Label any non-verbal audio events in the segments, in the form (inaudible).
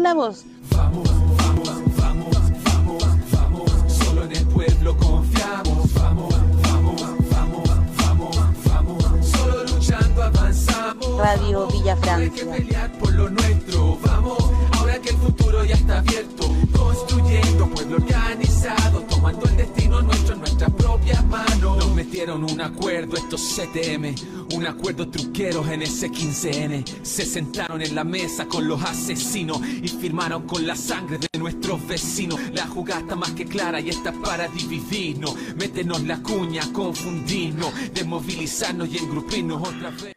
vacunamos. Vamos, vamos, vamos, vamos, vamos. Solo en el pueblo confiamos. Vamos, vamos, vamos, vamos, vamos. Solo luchando avanzamos. Radio Villa Hay que Francia. pelear por lo nuestro. Vamos, ahora que el futuro ya está abierto. Construyendo pueblo organizado. Tomando el destino nuestro manos. Nos metieron un acuerdo estos CTM. Un acuerdo truqueros en ese 15N. Se sentaron en la mesa con los asesinos. Y firmaron con la sangre de nuestros vecinos. La jugada está más que clara y está para dividirnos. Métenos la cuña, confundirnos. Desmovilizarnos y engrupirnos otra vez.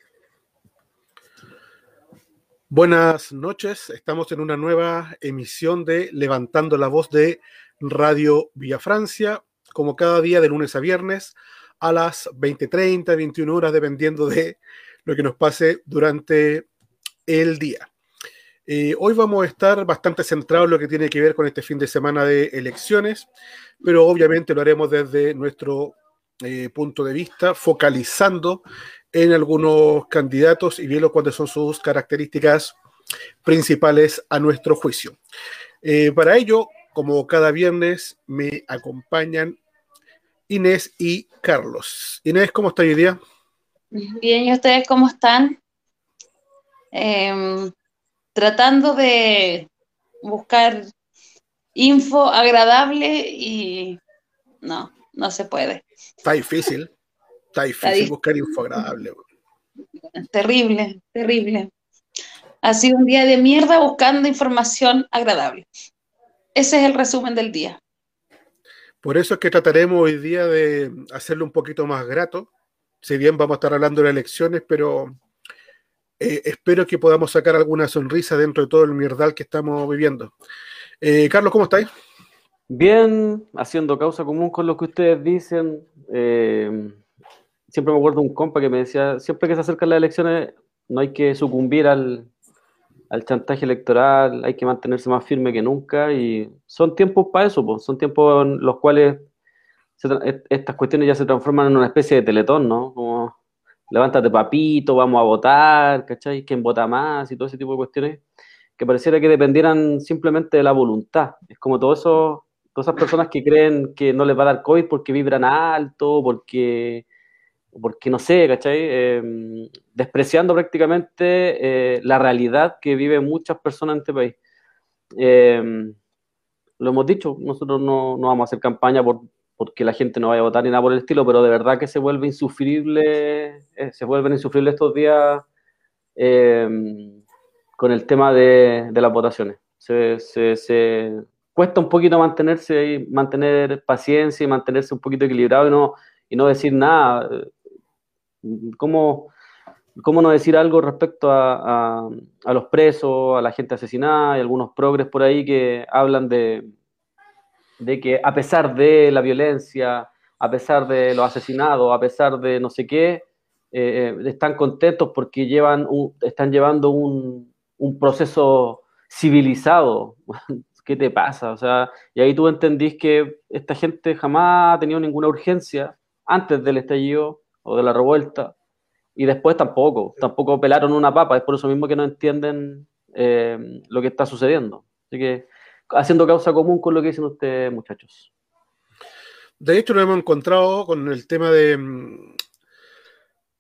Buenas noches, estamos en una nueva emisión de Levantando la Voz de Radio Villa Francia, como cada día de lunes a viernes a las 20:30, 21 horas, dependiendo de lo que nos pase durante el día. Eh, hoy vamos a estar bastante centrados en lo que tiene que ver con este fin de semana de elecciones, pero obviamente lo haremos desde nuestro eh, punto de vista, focalizando en algunos candidatos y viendo cuáles son sus características principales a nuestro juicio. Eh, para ello, como cada viernes, me acompañan Inés y Carlos. Inés, ¿cómo está hoy día? Bien, ¿y ustedes cómo están? Em, tratando de buscar info agradable y no, no se puede. Está difícil. Está difícil difícil. buscar info agradable. Terrible, terrible. Ha sido un día de mierda buscando información agradable. Ese es el resumen del día. Por eso es que trataremos hoy día de hacerlo un poquito más grato. Si bien vamos a estar hablando de elecciones, pero eh, espero que podamos sacar alguna sonrisa dentro de todo el mierdal que estamos viviendo. Eh, Carlos, ¿cómo estáis? Bien, haciendo causa común con lo que ustedes dicen. eh, siempre me acuerdo un compa que me decía, siempre que se acercan las elecciones no hay que sucumbir al, al chantaje electoral, hay que mantenerse más firme que nunca y son tiempos para eso, pues, son tiempos en los cuales se estas cuestiones ya se transforman en una especie de teletón, ¿no? Como levántate papito, vamos a votar, ¿cachai? ¿Quién vota más? Y todo ese tipo de cuestiones que pareciera que dependieran simplemente de la voluntad. Es como todo eso, todas esas personas que creen que no les va a dar COVID porque vibran alto, porque, porque no sé, ¿cachai? Eh, despreciando prácticamente eh, la realidad que viven muchas personas en este país. Eh, lo hemos dicho, nosotros no, no vamos a hacer campaña por, porque la gente no vaya a votar ni nada por el estilo, pero de verdad que se vuelve insufrible, eh, se vuelven insufribles estos días eh, con el tema de, las votaciones. Se- se cuesta un poquito mantenerse y mantener paciencia y mantenerse un poquito equilibrado y no, y no decir nada. ¿Cómo, cómo no decir algo respecto a, a- los presos, a la gente asesinada y algunos progres por ahí que hablan de, de que a pesar de la violencia, a pesar de los asesinados, a pesar de no sé qué, eh, están contentos porque llevan un- están llevando un, un proceso civilizado. (laughs) ¿Qué te pasa? O sea, y ahí tú entendís que esta gente jamás ha tenido ninguna urgencia antes del estallido o de la revuelta y después tampoco, tampoco pelaron una papa, es por eso mismo que no entienden eh, lo que está sucediendo. Así que haciendo causa común con lo que dicen ustedes, muchachos. De hecho, nos hemos encontrado con el tema de, mm,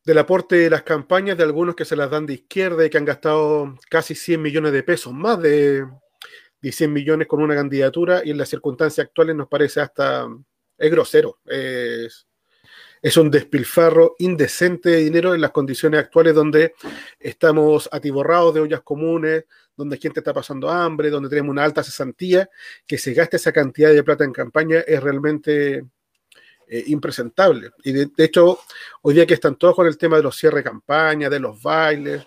del aporte de las campañas de algunos que se las dan de izquierda y que han gastado casi 100 millones de pesos, más de, de 100 millones con una candidatura y en las circunstancias actuales nos parece hasta, es grosero, es un despilfarro indecente de dinero en las condiciones actuales donde estamos atiborrados de ollas comunes, donde gente está pasando hambre, donde tenemos una alta cesantía, que se gaste esa cantidad de plata en campaña es realmente eh, impresentable. Y de, hecho, hoy día que están todos con el tema de los cierres de campaña, de los bailes,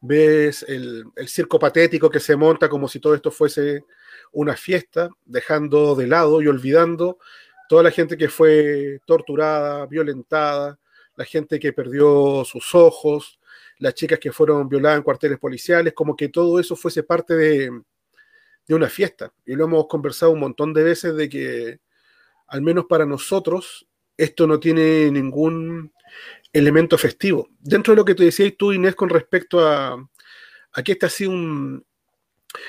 ves el, el circo patético que se monta como si todo esto fuese una fiesta, dejando de lado y olvidando toda la gente que fue torturada, violentada, la gente que perdió sus ojos, las chicas que fueron violadas en cuarteles policiales, como que todo eso fuese parte de, una fiesta. Y lo hemos conversado un montón de veces de que, al menos para nosotros, esto no tiene ningún elemento festivo. Dentro de lo que te decías tú, Inés, con respecto a, que este ha sido un,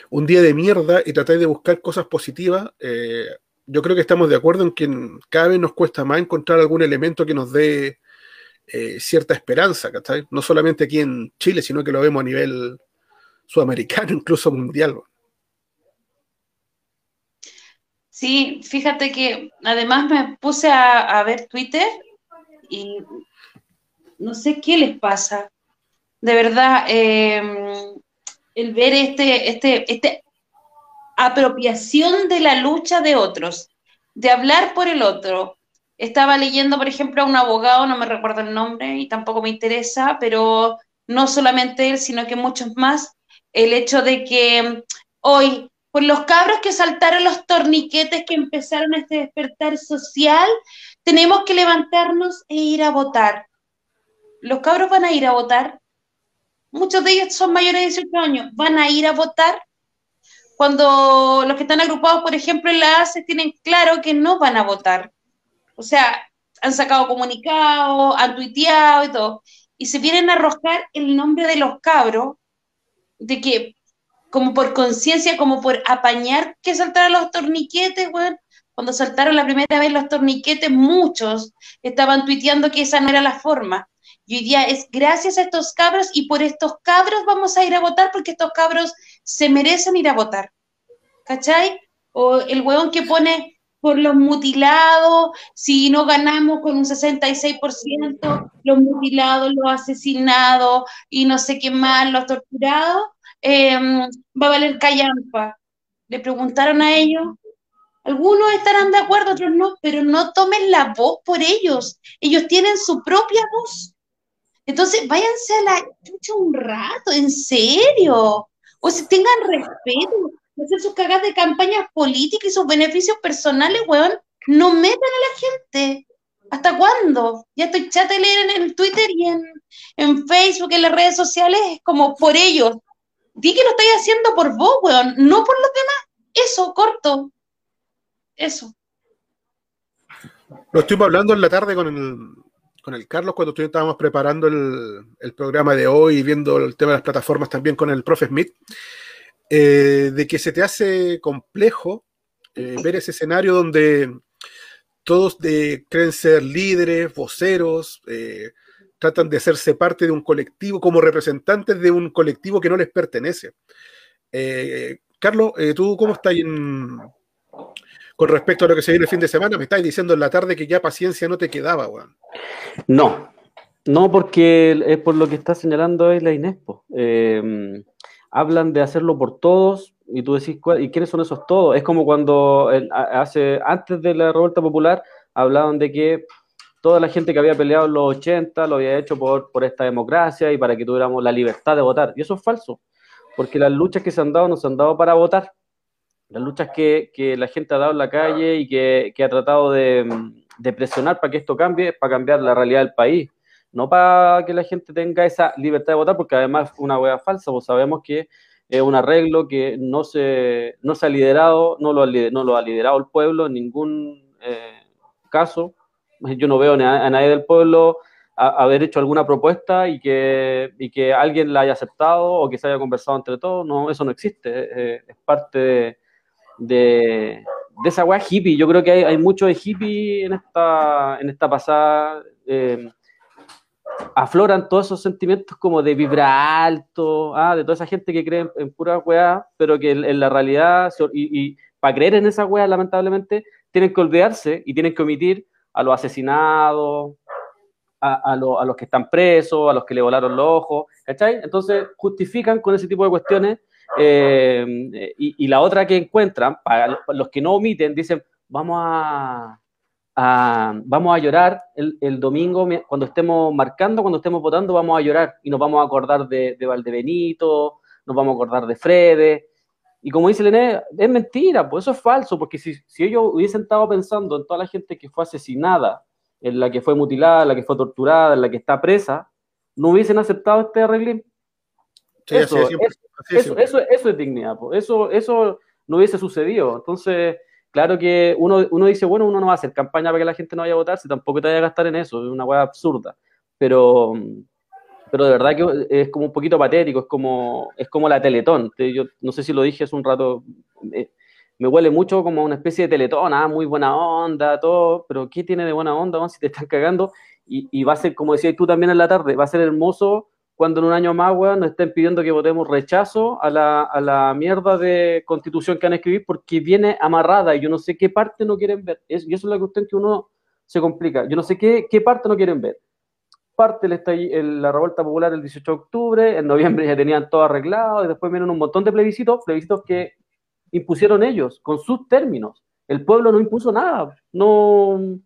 un día de mierda y tratáis de buscar cosas positivas, eh, yo creo que estamos de acuerdo en que cada vez nos cuesta más encontrar algún elemento que nos dé eh, cierta esperanza, ¿cachai? No solamente aquí en Chile, sino que lo vemos a nivel sudamericano, (laughs) incluso mundial. Sí, fíjate que además me puse a, ver Twitter y no sé qué les pasa. De verdad, em, el ver este, este, este apropiación de la lucha de otros, de hablar por el otro. Estaba leyendo, por ejemplo, a un abogado, no me recuerdo el nombre y tampoco me interesa, pero no solamente él, sino que muchos más, el hecho de que hoy por los cabros que saltaron los torniquetes que empezaron este despertar social, tenemos que levantarnos e ir a votar. Los cabros van a ir a votar. Muchos de ellos son mayores de 18 años. Van a ir a votar. Cuando los que están agrupados, por ejemplo, en la ACE tienen claro que no van a votar. O sea, han sacado comunicados, han tuiteado y todo. Y se vienen a arrojar el nombre de los cabros de que como por conciencia, como por apañar que saltaran los torniquetes, weón. Cuando saltaron la primera vez los torniquetes, muchos estaban tuiteando que esa no era la forma. Y hoy día es gracias a estos cabros y por estos cabros vamos a ir a votar porque estos cabros se merecen ir a votar. ¿Cachai? O el weón que pone por los mutilados, si no ganamos con un 66%, los mutilados, los asesinados y no sé qué más, los torturados, Em, va a valer callampa. Le preguntaron a ellos, algunos estarán de acuerdo, otros no, pero no tomen la voz por ellos. Ellos tienen su propia voz. Entonces, váyanse a la chucha un rato, en serio. Si tengan respeto, hacer sus cagas de campañas políticas y sus beneficios personales, weón. No metan a la gente. ¿Hasta cuándo? Ya estoy chata de en el Twitter y en, en Facebook, en las redes sociales, como por ellos di que lo estáis haciendo por vos, weón, no por los demás. Eso, corto. Eso. Lo estuvimos hablando en la tarde con el, con el Carlos cuando estábamos preparando el, programa de hoy y viendo el tema de las plataformas también con el profe Smith, eh, de que se te hace complejo eh, ver ese escenario donde todos de, creen ser líderes, voceros, eh, tratan de hacerse parte de un colectivo como representantes de un colectivo que no les pertenece. Carlos, ¿tú cómo estás con respecto a lo que se viene el fin de semana? Me estás diciendo en la tarde que ya paciencia no te quedaba, weón. No, no, porque es por lo que está señalando hoy la INESPO. Eh, hablan de hacerlo por todos y tú decís, ¿y quiénes son esos todos? Es como cuando hace, antes de la revuelta popular hablaban de que toda la gente que había peleado en los 80 lo había hecho por, por esta democracia y para que tuviéramos la libertad de votar. Y eso es falso, porque las luchas que se han dado no se han dado para votar. Las luchas que, que la gente ha dado en la calle y que, que ha tratado de, de, presionar para que esto cambie, para cambiar la realidad del país. No para que la gente tenga esa libertad de votar, porque además es una hueá falsa, pues sabemos que es un arreglo que no se, no se ha liderado, no lo ha, no lo ha liderado el pueblo en ningún eh, caso yo no veo a nadie del pueblo haber hecho alguna propuesta y que, y que alguien la haya aceptado o que se haya conversado entre todos. No, eso no existe. Es parte de, de, esa weá hippie. Yo creo que hay, hay, mucho de hippie en esta, en esta pasada. Eh, afloran todos esos sentimientos como de vibrar alto, ah, de toda esa gente que cree en, pura weá, pero que en, la realidad, y, y para creer en esa weá, lamentablemente, tienen que olvidarse y tienen que omitir a los asesinados, a, los que están presos, a los que le volaron los ojos, ¿cachai? Entonces justifican con ese tipo de cuestiones eh, y, la otra que encuentran, los que no omiten, dicen, vamos a, vamos a llorar el, domingo cuando estemos marcando, cuando estemos votando, vamos a llorar y nos vamos a acordar de, de Valdebenito, nos vamos a acordar de Frede, y como dice Lené, es mentira, pues eso es falso, porque si, si, ellos hubiesen estado pensando en toda la gente que fue asesinada, en la que fue mutilada, en la que fue torturada, en la que está presa, no hubiesen aceptado este arreglín. Eso, eso, eso, es dignidad, pues. eso, eso no hubiese sucedido. Entonces, claro que uno, uno dice, bueno, uno no va a hacer campaña para que la gente no vaya a votar, si tampoco te vaya a gastar en eso, es una hueá absurda. Pero, pero de verdad que es como un poquito patético, es como, es como la Teletón. Yo no sé si lo dije hace un rato, me, me huele mucho como una especie de Teletón, ah, muy buena onda, todo, pero ¿qué tiene de buena onda si te están cagando? Y, y, va a ser, como decías tú también en la tarde, va a ser hermoso cuando en un año más, weón, nos estén pidiendo que votemos rechazo a la, a la mierda de constitución que han escrito porque viene amarrada y yo no sé qué parte no quieren ver. y eso es la cuestión que uno se complica. Yo no sé qué, qué parte no quieren ver. Parte la revuelta popular el 18 de octubre, en noviembre ya tenían todo arreglado y después vienen un montón de plebiscitos, plebiscitos que impusieron ellos con sus términos. El pueblo no impuso nada, no,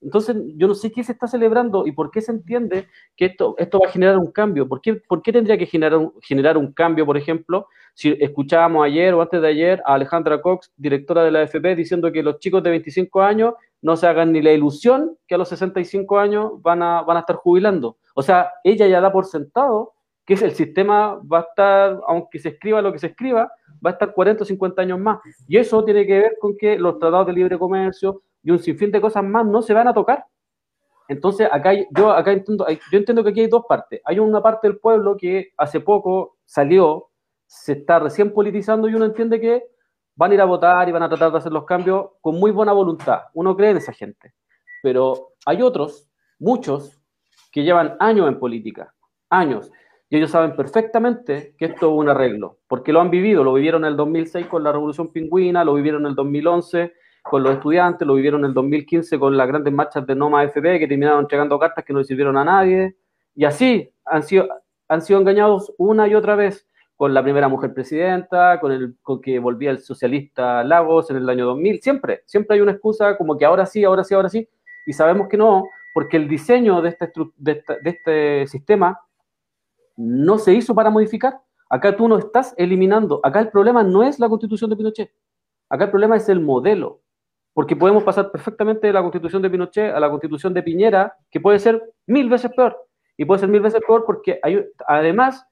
entonces, yo no sé qué se está celebrando y por qué se entiende que esto, esto va a generar un cambio. ¿Por qué, por qué tendría que generar un, generar un cambio, por ejemplo, si escuchábamos ayer o antes de ayer a Alejandra Cox, directora de la AFP, diciendo que los chicos de 25 años no se hagan ni la ilusión que a los 65 años van a, van a estar jubilando? O sea, ella ya da por sentado que el sistema va a estar, aunque se escriba lo que se escriba, va a estar 40 o 50 años más. Y eso tiene que ver con que los tratados de libre comercio, y un sinfín de cosas más no se van a tocar. Entonces, acá yo acá yo entiendo que aquí hay dos partes. Hay una parte del pueblo que hace poco salió, se está recién politizando y uno entiende que van a ir a votar y van a tratar de hacer los cambios con muy buena voluntad. Uno cree en esa gente. Pero hay otros, muchos, que llevan años en política, años. Y ellos saben perfectamente que esto es un arreglo, porque lo han vivido, lo vivieron en el 2006 con la Revolución Pingüina, lo vivieron en el 2011 con los estudiantes, lo vivieron en el 2015 con las grandes marchas de Noma FP que terminaron entregando cartas que no sirvieron a nadie. Y así han sido, han sido engañados una y otra vez con la primera mujer presidenta, con el con que volvía el socialista Lagos en el año 2000. Siempre, siempre hay una excusa como que ahora sí, ahora sí, ahora sí. Y sabemos que no, porque el diseño de este, de este sistema no se hizo para modificar. Acá tú no estás eliminando. Acá el problema no es la constitución de Pinochet. Acá el problema es el modelo porque podemos pasar perfectamente de la constitución de Pinochet a la constitución de Piñera, que puede ser mil veces peor. Y puede ser mil veces peor porque además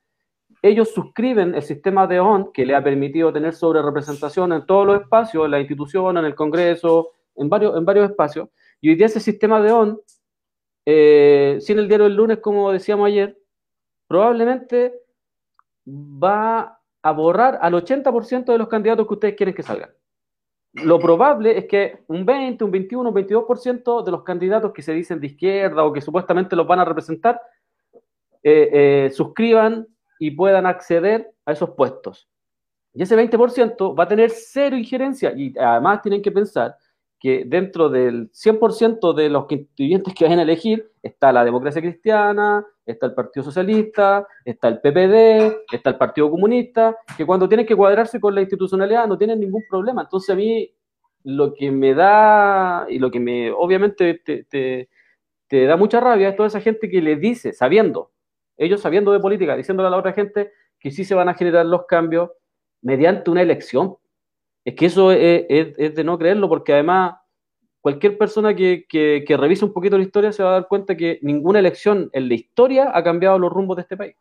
ellos suscriben el sistema de ON que le ha permitido tener sobre representación en todos los espacios, en la institución, en el Congreso, en varios, en varios espacios. Y hoy día ese sistema de ON, eh, sin el diario del lunes, como decíamos ayer, probablemente va a borrar al 80% de los candidatos que ustedes quieren que salgan lo probable es que un 20, un 21, un 22% de los candidatos que se dicen de izquierda o que supuestamente los van a representar eh, eh, suscriban y puedan acceder a esos puestos. Y ese 20% va a tener cero injerencia y además tienen que pensar que dentro del 100% de los constituyentes que vayan a elegir está la democracia cristiana, está el Partido Socialista, está el PPD, está el Partido Comunista, que cuando tienen que cuadrarse con la institucionalidad no tienen ningún problema. Entonces a mí lo que me da y lo que me obviamente te, da mucha rabia es toda esa gente que le dice, sabiendo, ellos sabiendo de política, diciéndole a la otra gente que sí se van a generar los cambios mediante una elección. Es que eso es, es de no creerlo porque además cualquier persona que, revise un poquito la historia se va a dar cuenta que ninguna elección en la historia ha cambiado los rumbos de este país.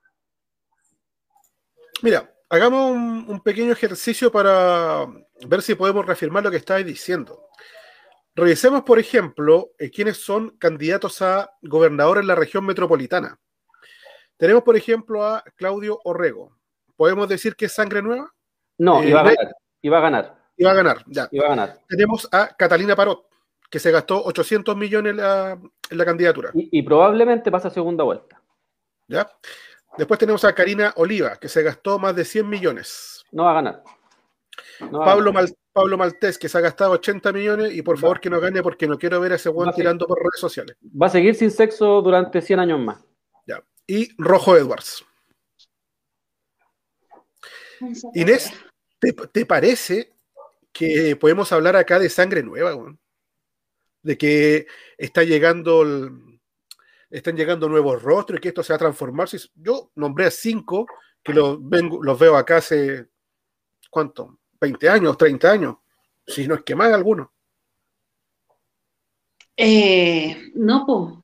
Mira, hagamos un, pequeño ejercicio para ver si podemos reafirmar lo que estáis diciendo. Revisemos, por ejemplo, eh, quiénes son candidatos a gobernador en la región metropolitana. Tenemos, por ejemplo, a Claudio Orrego. ¿Podemos decir que es sangre nueva? No, iba a ganar. Iba a ganar. Iba a ganar, ya. Iba a ganar. Tenemos a Catalina Parot que se gastó 800 millones en la, candidatura. Y, probablemente pasa segunda vuelta. ¿Ya? Después tenemos a Karina Oliva, que se gastó más de 100 millones. No va a ganar. Pablo, Pablo Maltés, que se ha gastado 80 millones y por favor que no gane porque no quiero ver a ese buen tirando por redes sociales. Va a seguir sin sexo durante 100 años más. Ya. Y Rojo Edwards. Inés, ¿te, parece que podemos hablar acá de sangre nueva? De que está llegando están llegando nuevos rostros y que esto se va a transformar. Yo nombré a cinco que los, vengo, los veo acá hace, ¿cuánto? ¿20 años, 30 años? Si no es que más algunos. Eh, no.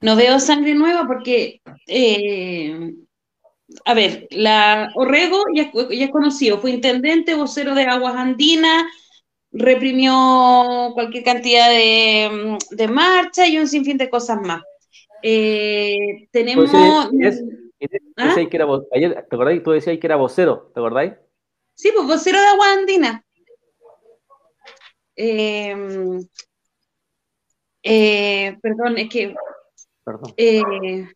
No veo sangre nueva porque, eh, a ver, la Orrego ya, ya, es conocido, fue intendente, vocero de Aguas Andinas, reprimió cualquier cantidad de, de marcha y un sinfín de cosas más. Eh, tenemos. ¿Ah? que era, ayer, ¿Te acordáis? Tú decías que era vocero, ¿te acordáis? Sí, pues vocero de Agua Andina. Eh, eh, perdón, es que. Perdón. Eh,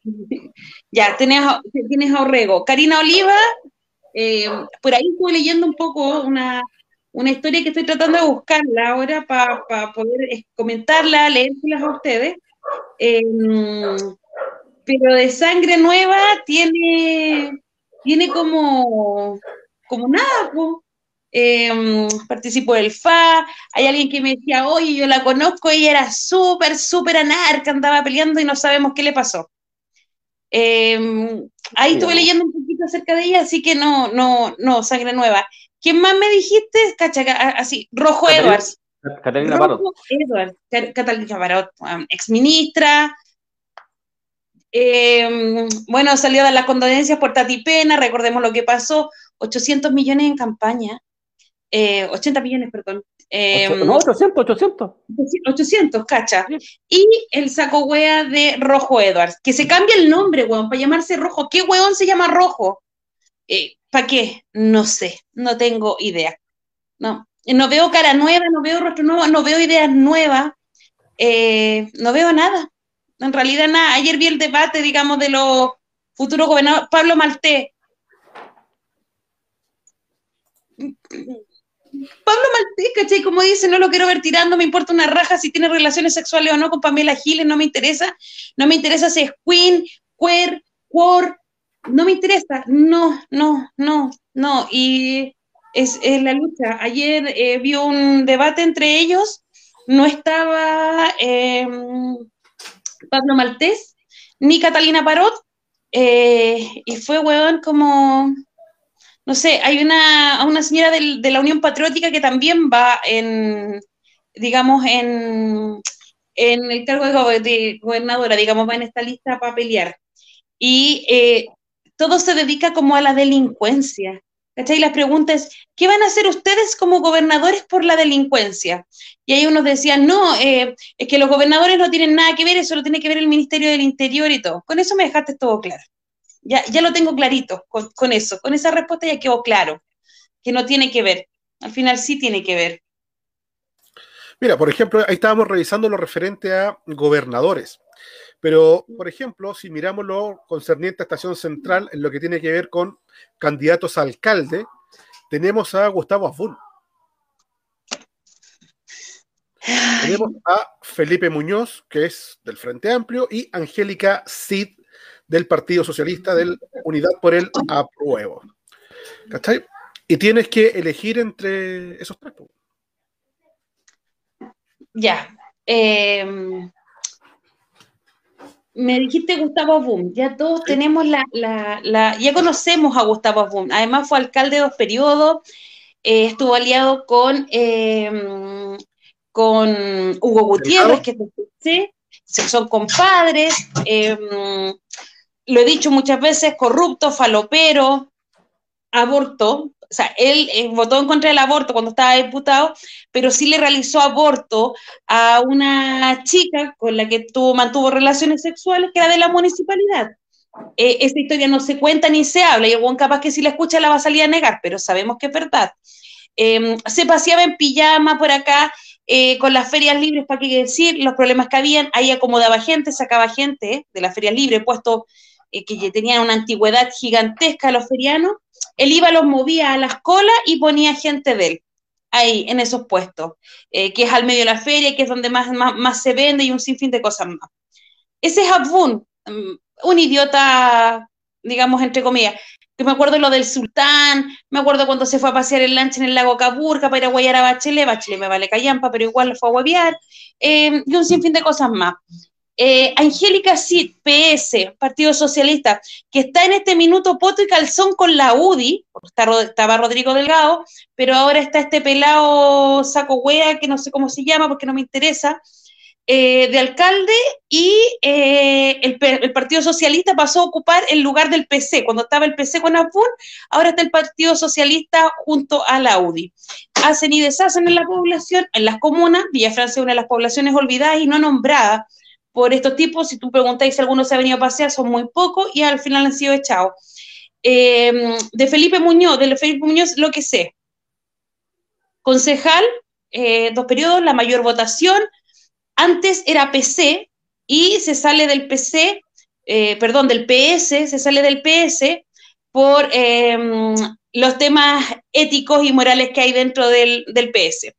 ya, tienes, tienes a Orrego. Karina Oliva, por ahí estuve leyendo un poco una, una historia que estoy tratando de buscarla ahora para poder comentarla, leérselas a ustedes. Em, pero de sangre nueva tiene, tiene como, como nada, eh, participo del FA, hay alguien que me decía, oye, yo la conozco, ella era súper, súper anarca, andaba peleando y no sabemos qué le pasó. Em, ahí estuve leyendo un poquito acerca de ella, así que no, no, no, sangre nueva. ¿Quién más me dijiste? Cacha, así, Rojo Edwards. Catalina Parot. Edwards, Catalina Parot, ex ministra. Em, bueno, salió de las condolencias por Tati Pena, recordemos lo que pasó, 800 millones en campaña, 80 eh, millones, perdón. no, 800, 800. 800, cacha. Y el saco wea de Rojo Edwards, que se cambia el nombre, weón, para llamarse Rojo. ¿Qué weón se llama Rojo? Eh, ¿Para qué? No sé, no tengo idea. No, no veo cara nueva, no veo rostro nuevo, no veo ideas nuevas, eh, no veo nada. En realidad nada. Ayer vi el debate, digamos, de los futuros gobernadores. Pablo Maltés Pablo Maltés, ¿cachai? Como dice, no lo quiero ver tirando, me importa una raja si tiene relaciones sexuales o no con Pamela Giles, no me interesa. No me interesa si es queen, queer, queer, no me interesa. No, no, no, no. Y es, la lucha. Ayer eh, un debate entre ellos, no estaba em, Pablo Maltés ni Catalina Parot, eh, y fue, weón, como no sé, hay una, una señora de la Unión Patriótica que también va en, digamos, en, en el cargo de, gobernadora, digamos, va en esta lista para pelear. Y eh, todo se dedica como a la delincuencia. ¿Cachai? La pregunta es, ¿qué van a hacer ustedes como gobernadores por la delincuencia? Y ahí unos decían, no, eh, es que los gobernadores no tienen nada que ver, eso lo tiene que ver el Ministerio del Interior y todo. Con eso me dejaste todo claro. Ya, ya lo tengo clarito con, eso, con esa respuesta ya quedó claro, que no tiene que ver. Al final sí tiene que ver. Mira, por ejemplo, ahí estábamos revisando lo referente a gobernadores. Pero, por ejemplo, si miramos lo concerniente a Estación Central, en lo que tiene que ver con candidatos a alcalde, tenemos a Gustavo Azul. Tenemos a Felipe Muñoz, que es del Frente Amplio, y Angélica Cid, del Partido Socialista, del Unidad por el Apruebo. ¿Cachai? Y tienes que elegir entre esos tres. Ya. Em, me dijiste Gustavo Boom, ya todos tenemos la, la, ya conocemos a Gustavo Boom, además fue alcalde de dos periodos, eh, estuvo aliado con, em, con Hugo Gutiérrez, que ¿sí? son compadres, em, lo he dicho muchas veces, corrupto, falopero, aborto. O sea, él eh, votó en contra del aborto cuando estaba diputado, pero sí le realizó aborto a una chica con la que tuvo, mantuvo relaciones sexuales, que era de la municipalidad. Eh, esta historia no se cuenta ni se habla, y el buen capaz que si la escucha la va a salir a negar, pero sabemos que es verdad. Em, se paseaba en pijama por acá, eh, con las ferias libres, para qué decir, los problemas que habían, ahí acomodaba gente, sacaba gente de las ferias libres, puesto eh, que tenían una antigüedad gigantesca los ferianos, él iba, los movía a las colas y ponía gente de él ahí, en esos puestos, eh, que es al medio de la feria, que es donde más, más, se vende y un sinfín de cosas más. Ese es mm, un idiota, digamos, entre comillas, que me acuerdo lo del sultán, me acuerdo cuando se fue a pasear el lancha en el lago Caburca para ir a guayar a Bachelet, Bachelet me vale callampa, pero igual lo fue a huevear, eh, y un sinfín de cosas más. Eh, Angélica Cid, PS, Partido Socialista, que está en este minuto poto y calzón con la UDI, estaba Rodrigo Delgado, pero ahora está este pelado saco wea, que no sé cómo se llama porque no me interesa, eh, de alcalde, y eh, el, Partido Socialista pasó a ocupar el lugar del PC. Cuando estaba el PC con Afun, ahora está el Partido Socialista junto a la UDI. Hacen y deshacen en la población, en las comunas, Villa Francia es una de las poblaciones olvidadas y no nombradas por estos tipos. Si tú preguntáis si alguno se ha venido a pasear, son muy pocos y al final han sido echados. Eh, de Felipe Muñoz, de Felipe Muñoz, lo que sé. Concejal, eh, dos periodos, la mayor votación. Antes era PC y se sale del PC, eh, perdón, del PS, se sale del PS por los temas éticos y morales que hay dentro del, del PS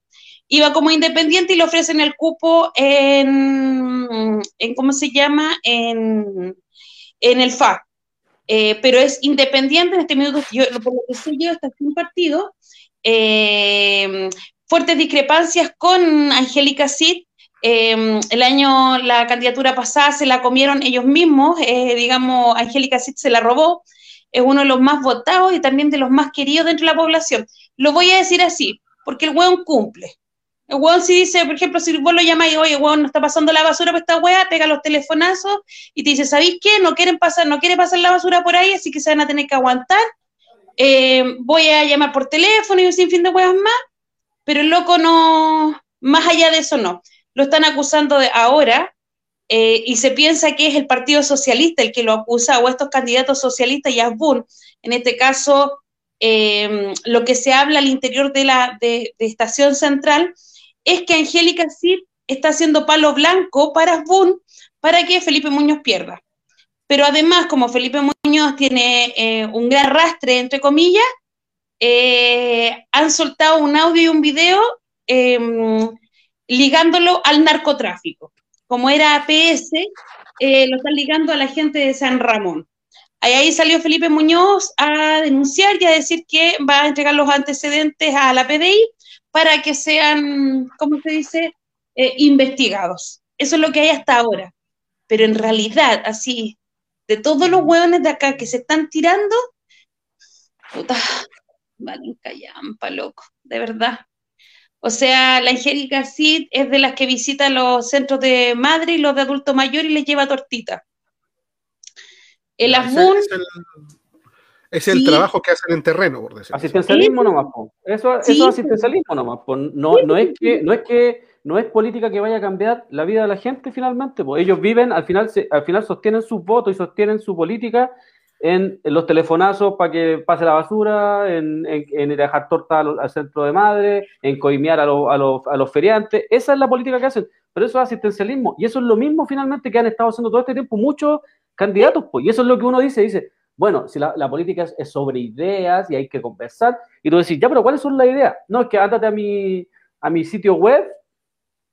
iba como independiente y le ofrecen el cupo en, en ¿cómo se llama? En, en el FA. Eh, pero es independiente en este minuto, yo, por lo que sé yo, está sin partido. Eh, fuertes discrepancias con Angélica Cid. Eh, el año, la candidatura pasada se la comieron ellos mismos, digamos, Angélica Cid se la robó, es uno de los más votados y también de los más queridos dentro de la población. Lo voy a decir así, porque el hueón cumple. El si dice, por ejemplo, si vos lo llamáis, oye, weón, no está pasando la basura por esta wea, pega los telefonazos y te dice, ¿sabéis qué? No quieren pasar, no quiere pasar la basura por ahí, así que se van a tener que aguantar. Eh, voy a llamar por teléfono y un sinfín de weas más, pero el loco no, más allá de eso no. Lo están acusando de ahora eh, y se piensa que es el Partido Socialista el que lo acusa o estos candidatos socialistas y Asbun, en este caso, eh, lo que se habla al interior de la de Estación Central es que Angélica Cid está haciendo palo blanco para Boone para que Felipe Muñoz pierda. Pero además, como Felipe Muñoz tiene eh, un gran rastre, entre comillas, eh, han soltado un audio y un video em, ligándolo al narcotráfico. Como era APS, eh, lo están ligando a la gente de San Ramón. Ahí salió Felipe Muñoz a denunciar y a decir que va a entregar los antecedentes a la PDI para que sean, ¿cómo se dice?, eh, investigados. Eso es lo que hay hasta ahora. Pero en realidad, así, de todos los hueones de acá que se están tirando, puta, valen callampa, loco, de verdad. O sea, la Angélica Cid es de las que visita los centros de madre y los de adulto mayor y les lleva tortita. El Asmun es el trabajo que hacen en terreno, por decirlo. Asistencialismo nomás, Eso, eso es asistencialismo nomás. No, no, es que, no es que no es política que vaya a cambiar la vida de la gente finalmente. Pues ellos viven, al final, al final sostienen sus votos y sostienen su política en, los telefonazos para que pase la basura, en, en, dejar torta al, centro de madre, en coimear a, a, a, los feriantes. Esa es la política que hacen. Pero eso es asistencialismo. Y eso es lo mismo finalmente que han estado haciendo todo este tiempo muchos candidatos. Pues. Y eso es lo que uno dice. Dice, bueno, si la, política es, sobre ideas y hay que conversar, y tú decís, ya, pero ¿cuáles son las ideas? No, es que ándate a mi, a mi sitio web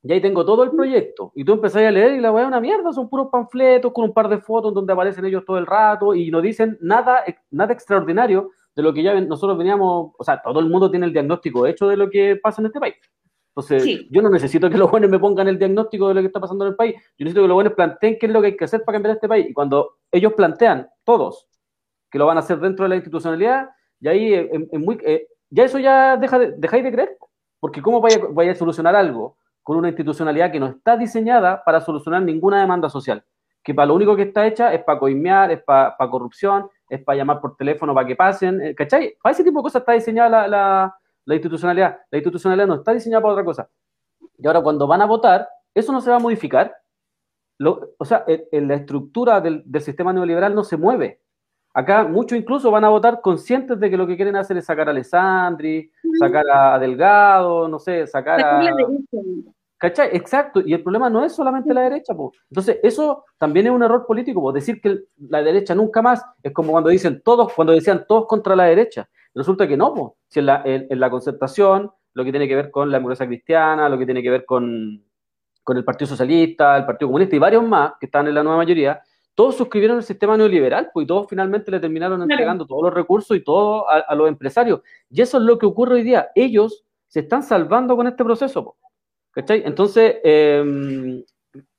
y ahí tengo todo el proyecto. Y tú empezás a leer y la weá es una mierda, son puros panfletos con un par de fotos donde aparecen ellos todo el rato y no dicen nada, nada extraordinario de lo que ya nosotros veníamos, o sea, todo el mundo tiene el diagnóstico hecho de lo que pasa en este país. Entonces, yo no necesito que los jóvenes me pongan el diagnóstico de lo que está pasando en el país, yo necesito que los jóvenes planteen qué es lo que hay que hacer para cambiar este país. Y cuando ellos plantean, todos, que lo van a hacer dentro de la institucionalidad, y ahí es, muy, eh, ya eso ya deja de, dejáis de creer, porque ¿cómo vaya, vaya a solucionar algo con una institucionalidad que no está diseñada para solucionar ninguna demanda social? Que para lo único que está hecha es para coimear, es para, corrupción, es para llamar por teléfono para que pasen, eh, ¿cachai? Para ese tipo de cosas está diseñada la, la, institucionalidad. La institucionalidad no está diseñada para otra cosa. Y ahora cuando van a votar, eso no se va a modificar. o sea, en, la estructura del, del, sistema neoliberal no se mueve. Acá muchos incluso van a votar conscientes de que lo que quieren hacer es sacar a Alessandri, sacar a Delgado, no sé, sacar a... ¿Cachai? Exacto. Y el problema no es solamente la derecha, pues. Entonces, eso también es un error político, pues. Decir que la derecha nunca más es como cuando dicen todos, cuando decían todos contra la derecha. Resulta que no, pues. Si en la, en, la concertación, lo que tiene que ver con la democracia cristiana, lo que tiene que ver con, con el Partido Socialista, el Partido Comunista y varios más que están en la nueva mayoría, todos suscribieron el sistema neoliberal, pues y todos finalmente le terminaron entregando todos los recursos y todo a, los empresarios. Y eso es lo que ocurre hoy día. Ellos se están salvando con este proceso. ¿Cachai? Entonces, em,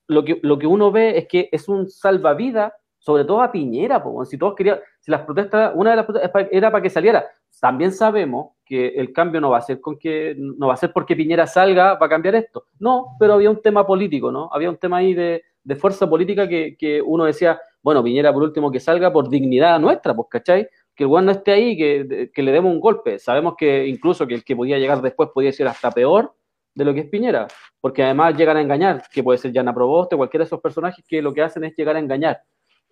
lo, que, lo que uno ve es que es un salvavidas, sobre todo a Piñera. Si todos querían, si las protestas, una de las protestas era para que saliera. También sabemos que el cambio no va a ser con que no va a ser porque Piñera salga para cambiar esto. No, pero había un tema político, ¿no? Había un tema ahí de, de fuerza política que, uno decía, bueno, Piñera por último que salga por dignidad nuestra, pues, ¿cachai? Que el no esté ahí, que, le demos un golpe. Sabemos que incluso que el que podía llegar después podía ser hasta peor, de lo que es Piñera, porque además llegan a engañar, que puede ser Jana Proboste, cualquiera de esos personajes que lo que hacen es llegar a engañar.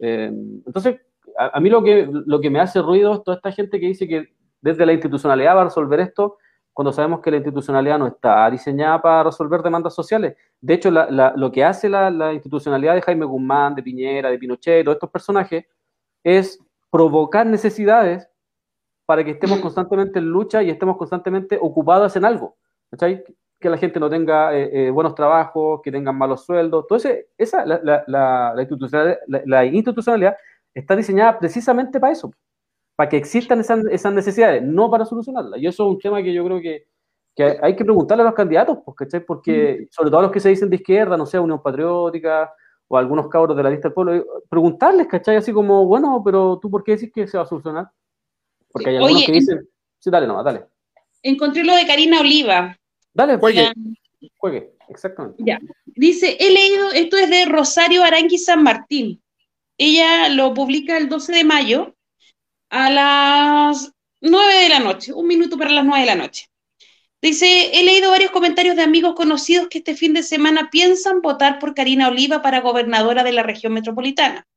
Eh, entonces, a, mí lo que, lo que me hace ruido es toda esta gente que dice que desde la institucionalidad va a resolver esto, cuando sabemos que la institucionalidad no está diseñada para resolver demandas sociales. De hecho, lo que hace la, institucionalidad de Jaime Guzmán, de Piñera, de Pinochet, de todos estos personajes, es provocar necesidades para que estemos (clears throat) constantemente en lucha y estemos constantemente ocupados en algo. Que la gente no tenga eh, eh, buenos trabajos, que tengan malos sueldos. Entonces, esa, la, institucionalidad, está diseñada precisamente para eso, para que existan esas, necesidades, no para solucionarlas. Y eso es un tema que yo creo que, hay que preguntarle a los candidatos, pues, Porque, sobre todo a los que se dicen de izquierda, no sé, Unión Patriótica o algunos cabros de la lista del pueblo, preguntarles, ¿cachai? Así como, bueno, pero tú, ¿por qué decís que se va a solucionar? Porque hay algunos que dicen, sí, dale nomás, dale. Encontré lo de Karina Oliva. Dale, juegue. Juegue, exactamente. Ya. Dice, he leído, esto es de Rosario Arangui San Martín. Ella lo publica el 12 de mayo a las 9 de la noche, un minuto para las 9 de la noche. Dice, he leído varios comentarios de amigos conocidos que este fin de semana piensan votar por Karina Oliva para gobernadora de la región metropolitana.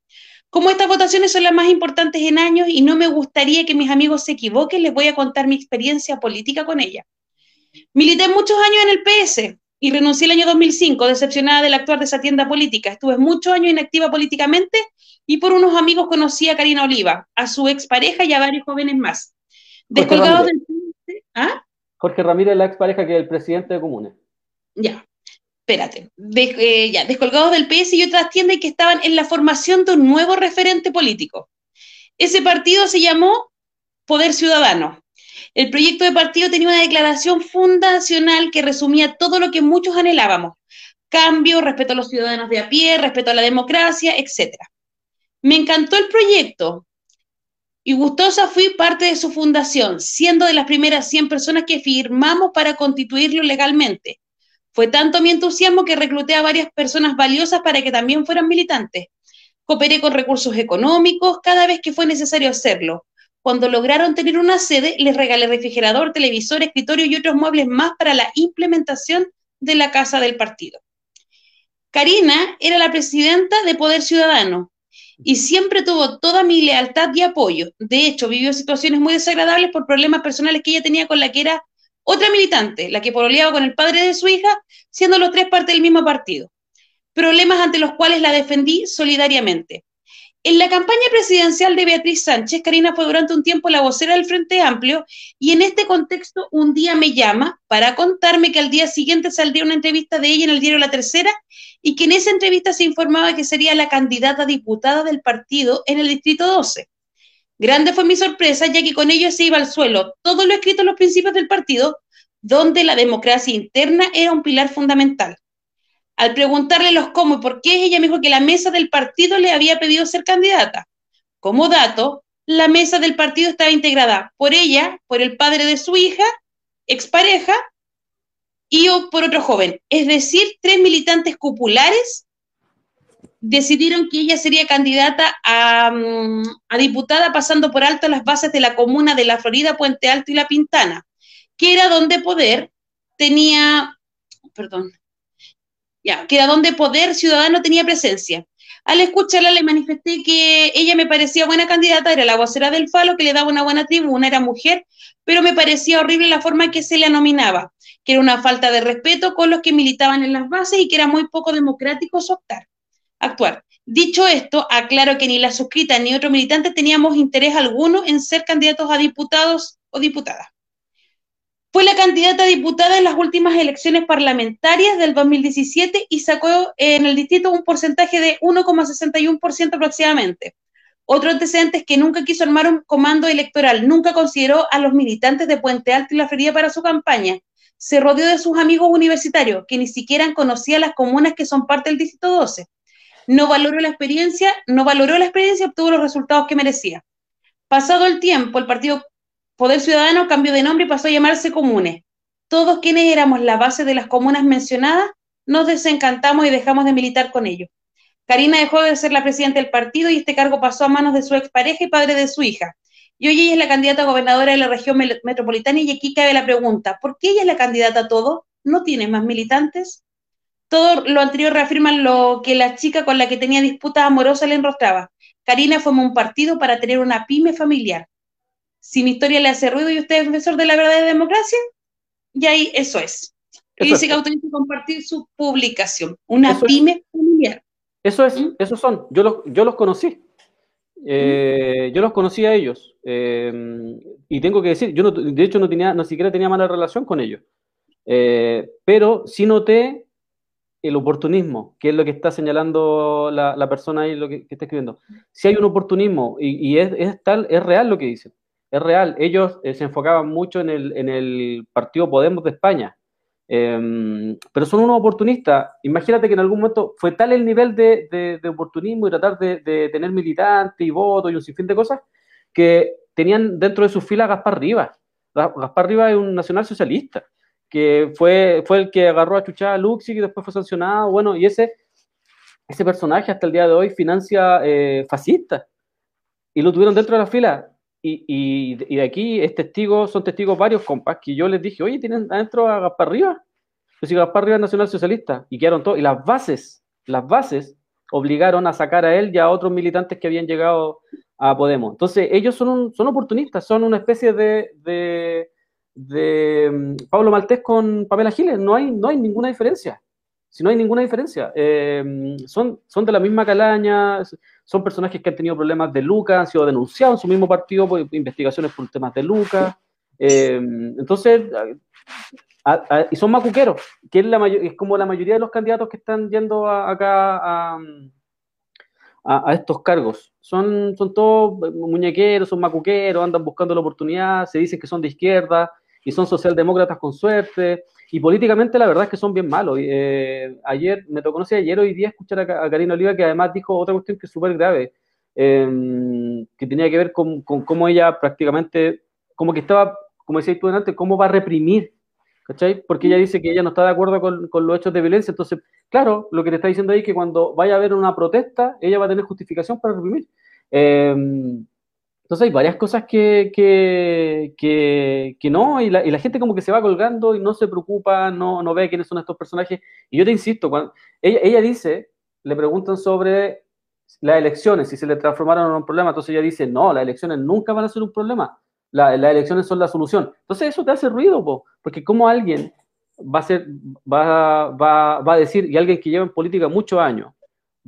Como estas votaciones son las más importantes en años y no me gustaría que mis amigos se equivoquen, les voy a contar mi experiencia política con ella. Milité muchos años en el PS y renuncié el año 2005, decepcionada del actuar de esa tienda política. Estuve muchos años inactiva políticamente y por unos amigos conocí a Karina Oliva, a su expareja y a varios jóvenes más. Descolgados del ¿Ah? Jorge Ramírez, la expareja que es el presidente de Comunes. Ya, espérate. Eh, ya, descolgados del PS y otras tiendas que estaban en la formación de un nuevo referente político. Ese partido se llamó Poder Ciudadano. El proyecto de partido tenía una declaración fundacional que resumía todo lo que muchos anhelábamos. Cambio, respeto a los ciudadanos de a pie, respeto a la democracia, etc. Me encantó el proyecto y gustosa fui parte de su fundación, siendo de las primeras 100 personas que firmamos para constituirlo legalmente. Fue tanto mi entusiasmo que recluté a varias personas valiosas para que también fueran militantes. Cooperé con recursos económicos cada vez que fue necesario hacerlo. Cuando lograron tener una sede, les regalé refrigerador, televisor, escritorio y otros muebles más para la implementación de la casa del partido. Karina era la presidenta de Poder Ciudadano, y siempre tuvo toda mi lealtad y apoyo. De hecho, vivió situaciones muy desagradables por problemas personales que ella tenía con la que era otra militante, la que pololeaba con el padre de su hija, siendo los tres parte del mismo partido. Problemas ante los cuales la defendí solidariamente. En la campaña presidencial de Beatriz Sánchez, Karina fue durante un tiempo la vocera del Frente Amplio y en este contexto un día me llama para contarme que al día siguiente saldría una entrevista de ella en el diario La Tercera y que en esa entrevista se informaba que sería la candidata diputada del partido en el Distrito 12. Grande fue mi sorpresa, ya que con ello se iba al suelo todo lo escrito en los principios del partido, donde la democracia interna era un pilar fundamental. Al preguntarle los cómo y por qué, ella me dijo que la mesa del partido le había pedido ser candidata. Como dato, la mesa del partido estaba integrada por ella, por el padre de su hija, expareja, y por otro joven. Es decir, tres militantes cupulares decidieron que ella sería candidata a, mm, a, diputada pasando por alto las bases de la comuna de La Florida, Puente Alto y La Pintana, que era donde poder tenía, perdón, ya, que era donde Poder Ciudadano tenía presencia. Al escucharla le manifesté que ella me parecía buena candidata, era la vocera del Falo, que le daba una buena tribuna, era mujer, pero me parecía horrible la forma en que se le nominaba, que era una falta de respeto con los que militaban en las bases y que era muy poco democrático su actuar. Dicho esto, aclaro que ni la suscrita ni otro militante teníamos interés alguno en ser candidatos a diputados o diputadas. Fue la candidata diputada en las últimas elecciones parlamentarias del 2017 y sacó en el distrito un porcentaje de 1,61% aproximadamente. Otro antecedente es que nunca quiso armar un comando electoral, nunca consideró a los militantes de Puente Alto y La Feria para su campaña. Se rodeó de sus amigos universitarios, que ni siquiera conocían las comunas que son parte del Distrito 12. No valoró la experiencia, no valoró la experiencia obtuvo los resultados que merecía. Pasado el tiempo, el Partido Poder Ciudadano cambió de nombre y pasó a llamarse Comunes. Todos quienes éramos la base de las comunas mencionadas nos desencantamos y dejamos de militar con ellos. Karina dejó de ser la presidenta del partido y este cargo pasó a manos de su expareja y padre de su hija. Y hoy ella es la candidata a gobernadora de la región metropolitana y aquí cabe la pregunta, ¿por qué ella es la candidata a todo? no tiene más militantes. Todo lo anterior reafirma lo que la chica con la que tenía disputas amorosas le enrostraba. Karina formó un partido para tener una pyme familiar. Si mi historia le hace ruido y usted es defensor de la verdadera democracia, y ahí eso es. Y dice que autoriza compartir su publicación. Una pyme familiar. Eso es, ¿Mm? esos son. Yo los, yo los conocí. Eh, yo los conocí a ellos. Eh, y tengo que decir, yo no, de hecho no tenía, no siquiera tenía mala relación con ellos. Eh, pero sí noté el oportunismo, que es lo que está señalando la, persona ahí, lo que, está escribiendo. Si hay un oportunismo, y, es, tal, es real lo que dicen, es real. Ellos se enfocaban mucho en el, en el partido Podemos de España, Em, pero son unos oportunistas. Imagínate que en algún momento fue tal el nivel de, oportunismo y tratar de, tener militantes y votos y un sinfín de cosas que tenían dentro de sus filas a Gaspar Rivas. Gaspar Rivas es un nacional socialista que fue, fue el que agarró a chuchar a Luxi y después fue sancionado. Bueno, y ese, ese personaje hasta el día de hoy financia eh, fascistas y lo tuvieron dentro de la fila. Y, de aquí es testigo, son testigos varios compas que yo les dije, oye, tienen adentro a Gaspar Rivas. Pues si Gaspar Rivas es nacional socialista, y quedaron todos, y las bases, las bases obligaron a sacar a él y a otros militantes que habían llegado a Podemos. Entonces, ellos son, son oportunistas, son una especie de, de, de mm, Pablo Maltés con Pamela Giles, no hay, no hay ninguna diferencia. Si no hay ninguna diferencia. Eh, son, son de la misma calaña, son personajes que han tenido problemas de Lucas, han sido denunciados en su mismo partido por investigaciones por temas de Lucas. Eh, entonces, y son macuqueros, que es, la es como la mayoría de los candidatos que están yendo acá a, a, estos cargos. Son, son todos muñequeros, son macuqueros, andan buscando la oportunidad, se dicen que son de izquierda y son socialdemócratas con suerte. Y políticamente la verdad es que son bien malos. Eh, ayer, me tocó, no sé, ayer hoy día escuchar a, Karina Oliva que además dijo otra cuestión que es súper grave, em, que tenía que ver con, con, cómo ella prácticamente, como que estaba, como decías tú antes, cómo va a reprimir, ¿cachai? Porque ella dice que ella no está de acuerdo con, con los hechos de violencia. Entonces, claro, lo que te está diciendo ahí es que cuando vaya a haber una protesta, ella va a tener justificación para reprimir. Eh, entonces hay varias cosas que, que, no, y la, gente como que se va colgando y no se preocupa, no, no ve quiénes son estos personajes. Y yo te insisto, cuando ella, dice, le preguntan sobre las elecciones, si se le transformaron en un problema, entonces ella dice, no, las elecciones nunca van a ser un problema, las elecciones son la solución. Entonces eso te hace ruido, porque como alguien va a, ser, va, va, va a decir, y alguien que lleva en política muchos años,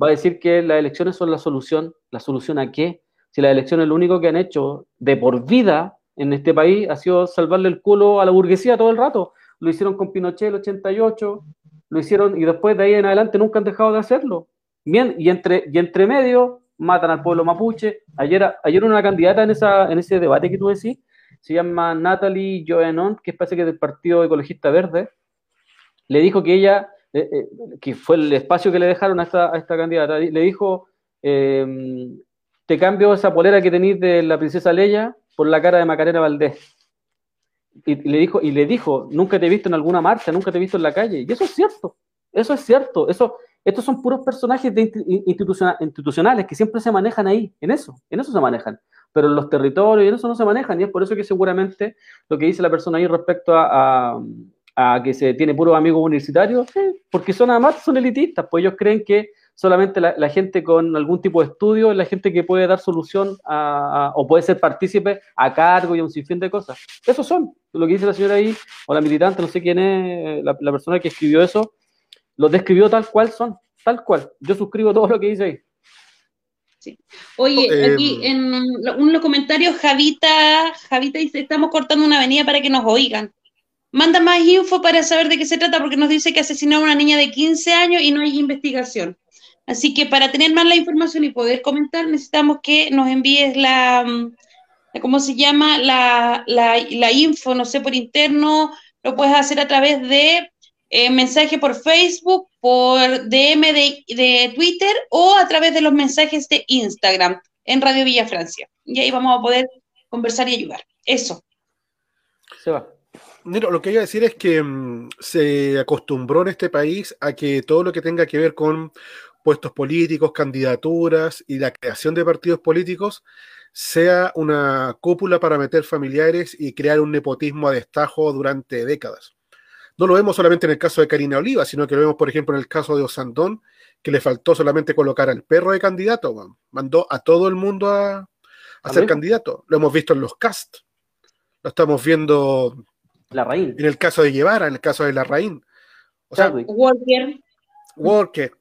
va a decir que las elecciones son la solución, ¿la solución a qué? Si las elecciones lo único que han hecho de por vida en este país ha sido salvarle el culo a la burguesía todo el rato. Lo hicieron con Pinochet el 88, lo hicieron y después de ahí en adelante nunca han dejado de hacerlo. Bien, y entre, y entre medio matan al pueblo mapuche. Ayer, ayer una candidata en, esa, en ese debate que tú decís, se llama Natalie Joenon, que parece que es del Partido Ecologista Verde, le dijo que ella, eh, eh, que fue el espacio que le dejaron a esta, a esta candidata, le dijo, eh, te cambio esa polera que tenéis de la princesa Leia por la cara de Macarena Valdés. Y, le dijo, y le dijo, nunca te he visto en alguna marcha, nunca te he visto en la calle. Y eso es cierto, eso es cierto. Eso, estos son puros personajes de institucionales que siempre se manejan ahí, en eso, en eso se manejan. Pero en los territorios, en eso no se manejan. Y es por eso que seguramente lo que dice la persona ahí respecto a, que se tiene puros amigos universitarios, porque son además son elitistas, pues ellos creen que solamente la, gente con algún tipo de estudio es la gente que puede dar solución a, o puede ser partícipe a cargo y a un sinfín de cosas. Esos son, lo que dice la señora ahí, o la militante, no sé quién es, la, persona que escribió eso, lo describió tal cual son, tal cual. Yo suscribo todo lo que dice ahí. Sí. Oye, eh, aquí en unos comentarios, Javita, Javita dice, estamos cortando una avenida para que nos oigan. Manda más info para saber de qué se trata, porque nos dice que asesinó a una niña de 15 años y no hay investigación. Así que para tener más la información y poder comentar, necesitamos que nos envíes la, mm, ¿cómo se llama? La, la, info, no sé, por interno, lo puedes hacer a través de eh, mensaje por Facebook, por DM de, de, Twitter o a través de los mensajes de Instagram en Radio Villa Francia. Y ahí vamos a poder conversar y ayudar. Eso. Se va. Mira, lo que iba a decir es que mm, se acostumbró en este país a que todo lo que tenga que ver con puestos políticos, candidaturas y la creación de partidos políticos sea una cúpula para meter familiares y crear un nepotismo a destajo durante décadas. no lo vemos solamente en el caso de Karina Oliva, sino que lo vemos, por ejemplo, en el caso de Osandón, que le faltó solamente colocar al perro de candidato, mandó a todo el mundo a, a ser candidato. Lo hemos visto en los cast, lo estamos viendo La raíz. en el caso de Guevara, en el caso de Larraín. O sea, Chadwick. Walker, Walker.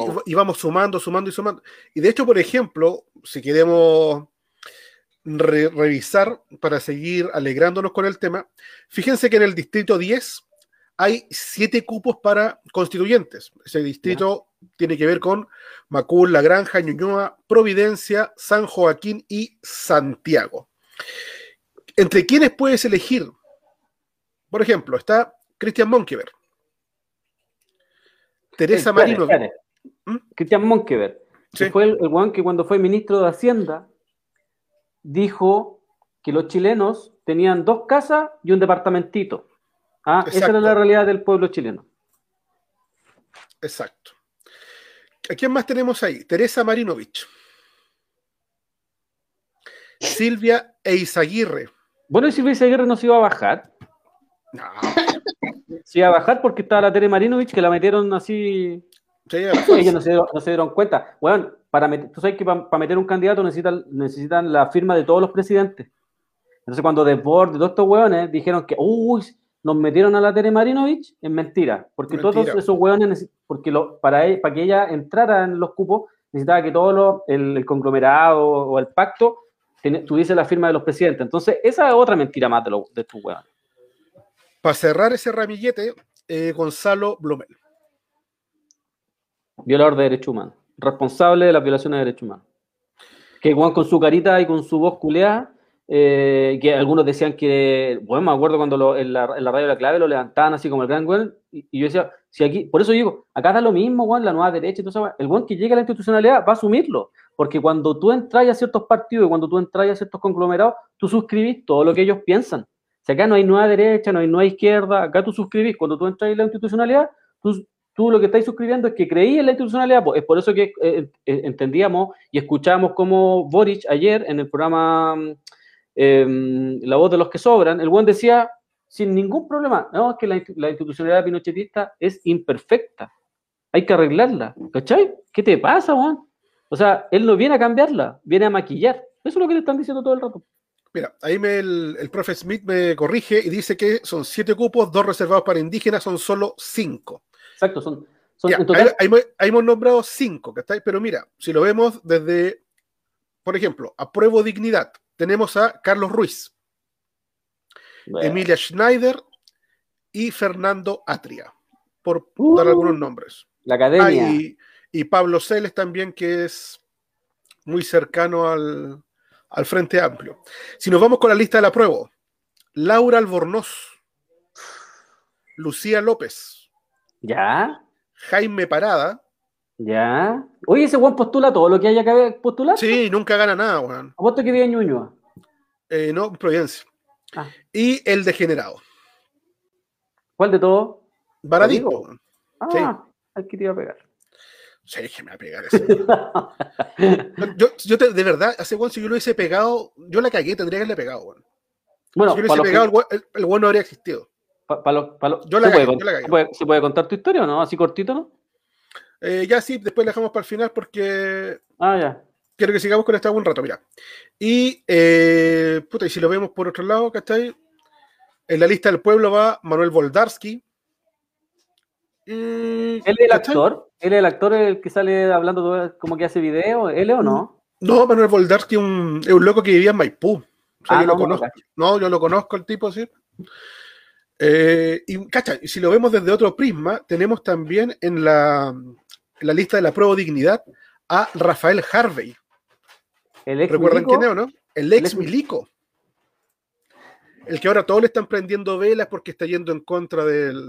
Oh. Y vamos sumando, sumando y sumando. Y de hecho, por ejemplo, si queremos re- revisar para seguir alegrándonos con el tema, fíjense que en el distrito 10 hay siete cupos para constituyentes. Ese distrito tiene que ver con Macul, La Granja, Ñuñoa, Providencia, San Joaquín y Santiago. ¿Entre quiénes puedes elegir? Por ejemplo, está Cristian Monkever, Teresa Marino. ¿Mm? Cristian Monkever, que Sí. fue el, el que cuando fue ministro de Hacienda dijo que los chilenos tenían dos casas y un departamentito. Ah, esa era la realidad del pueblo chileno. Exacto. ¿A quién más tenemos ahí? Teresa Marinovich. Silvia Eizaguirre. Bueno, y Silvia Guerra no se iba a bajar. No, Se iba a bajar porque estaba la Tere Marinovich que la metieron así. sí, Ellos no se, dieron- no se dieron cuenta. Bueno, para met- tú sabes que para meter un candidato necesitan, necesitan la firma de todos los presidentes. Entonces, cuando Desbordes, todos estos hueones dijeron que, uy, nos metieron a la Tere Marinovich, es mentira. Porque Mentira. todos esos hueones, porque lo, para, e- para que ella entrara en los cupos, necesitaba que todo lo- el, el conglomerado o el pacto ten- tuviese la firma de los presidentes. Entonces, esa es otra mentira más de, lo- de estos hueones. Para cerrar ese ramillete, eh, Gonzalo Blumel. violador de derechos humanos, responsable de las violaciones de derechos humanos. Que Juan con su carita y con su voz culeada, eh, que algunos decían que, bueno, me acuerdo cuando en, la, radio de la clave lo levantaban así como el gran Juan, y, yo decía, si aquí, por eso digo, acá da lo mismo, Juan, la nueva derecha eso, el Juan que llega a la institucionalidad va a asumirlo, porque cuando tú entras a ciertos partidos y cuando tú entras a ciertos conglomerados, tú suscribís todo lo que ellos piensan. Acá no hay nueva derecha, no hay nueva izquierda, acá tú suscribís, cuando tú entras en la institucionalidad, tú, lo que estáis suscribiendo es que creí en la institucionalidad. es por eso que eh, eh, entendíamos y escuchamos como Boric ayer en el programa mm, eh, La voz de los que sobran, el buen decía sin ningún problema, no, es que la, la institucionalidad pinochetista es imperfecta, hay que arreglarla, ¿cachai? ¿Qué te pasa, Juan? O sea, él no viene a cambiarla, viene a maquillar. Eso es lo que le están diciendo todo el rato. Mira, ahí me, el, el profe Smith me corrige y dice que son siete cupos, dos reservados para indígenas, son solo cinco. Exacto, son, son Ya, en total, ahí, ahí hemos- ahí hemos nombrado cinco, ¿cachai? Pero mira, si lo vemos desde, por ejemplo, Apruebo Dignidad, tenemos a Carlos Ruiz, Bueno, Emilia Schneider y Fernando Atria, por Uh. dar algunos nombres. la Ah, academia. y, y Pablo Celes también, que es muy cercano al, al Frente Amplio. Si nos vamos con la lista de la prueba, Laura Albornoz, Lucía López, ¿Ya? Jaime Parada. ¿Ya? Oye, ese Juan postula todo lo que haya que postular. Sí, nunca gana nada, weón. Apuesto que vive en Ñuñoa. Eh, no, Providencia. Ah. Y el degenerado, ¿Cuál de todos? Baradito. Ah, al que te iba a pegar. Sí, que me va a pegar ese. (laughs) yo, yo te- de verdad, hace weón, si yo lo hubiese pegado, yo la cagué, tendría que haberle pegado. Bueno, si yo lo hubiese pegado, el weón- el, el weón no habría existido. pa- pa los- pa los- Yo la ¿se, cagué, puede, yo la cagué. ¿se puede- se puede contar tu historia o no? Así cortito, ¿no? Eh, ya sí, después la dejamos para el final porque Ah, ya. quiero que sigamos con esta un rato, mira. Y, eh, puta, y si lo vemos por otro lado, ¿cachai? En la lista del pueblo va Manuel Voldarsky. Mm, ¿Él es el actor? ¿Él es el actor el que sale hablando todo- como que hace video? ¿Él o no? No, Manuel Voldarsky es un, es un loco que vivía en Maipú. O sea, Ah, yo no, lo no, conozco. No, yo lo conozco el tipo, sí. Eh, y, cacha, si lo vemos desde otro prisma, tenemos también en la, en la lista de la prueba dignidad a Rafael Harvey. ¿El ex ¿Recuerdan milico? quién es o no? El ex ex- milico. El que ahora todos le están prendiendo velas porque está yendo en contra del,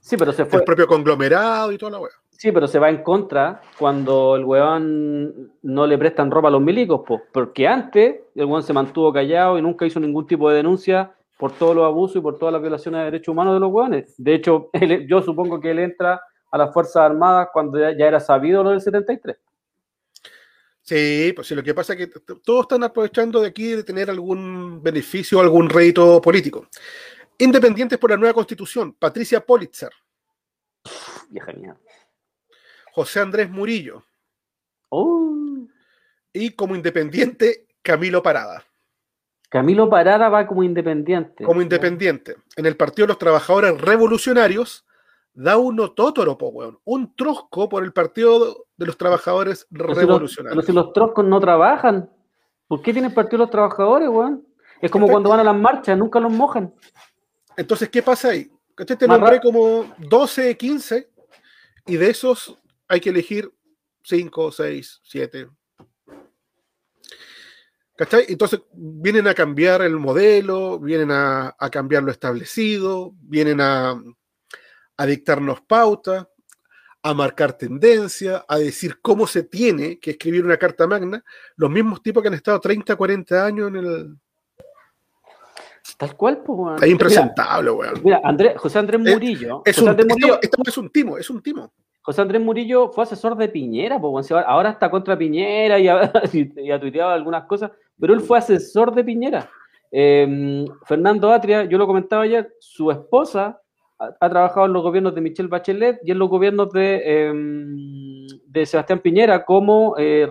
Sí, pero se fue. del propio conglomerado y toda la wea. Sí, pero se va en contra cuando el weón no le prestan ropa a los milicos, po, porque antes el weón se mantuvo callado y nunca hizo ningún tipo de denuncia por todos los abusos y por todas las violaciones de derechos humanos de los weones. De hecho, (laughs) él- yo supongo que él entra a las Fuerzas Armadas cuando ya, ya era sabido lo del 73. Sí, pues sí, lo que pasa es que todos están aprovechando de aquí de tener algún beneficio, algún rédito político. Independientes por la nueva constitución, Patricia Politzer. Vieja mierda. José Andrés Murillo. Oh. Y como independiente, Camilo Parada. Camilo Parada va como independiente. Como independiente. En el Partido de los Trabajadores Revolucionarios, da uno tótoro, po, weón. Un trosco por el Partido de los Trabajadores Pero si los- Revolucionarios. pero si los troscos no trabajan, ¿por qué tienen partido los trabajadores, weón? Es como cuando van a las marchas, nunca los mojan. Entonces, ¿qué pasa ahí? ¿Cachai? Te nombré como 12, 15, y de esos hay que elegir 5, 6, 7. ¿Cachai? Entonces vienen a cambiar el modelo, vienen a, a cambiar lo establecido, vienen a, a dictarnos pautas, a marcar tendencia, a decir cómo se tiene que escribir una carta magna, los mismos tipos que han estado 30, 40 años en el... Tal cual, pues, weón. Es impresentable, weón. Mira, José Andrés Eh, Murillo. Es José, un, Andrés Murillo esto- esto es un timo, es un timo. José Andrés Murillo fue asesor de Piñera, ahora- está contra Piñera (laughs) y ha, tuiteado algunas cosas, pero él fue asesor de Piñera. Eh, Fernando Atria, yo lo comentaba ayer, su esposa ha, trabajado en los gobiernos de Michelle Bachelet y en los gobiernos de, de Sebastián Piñera, como eh,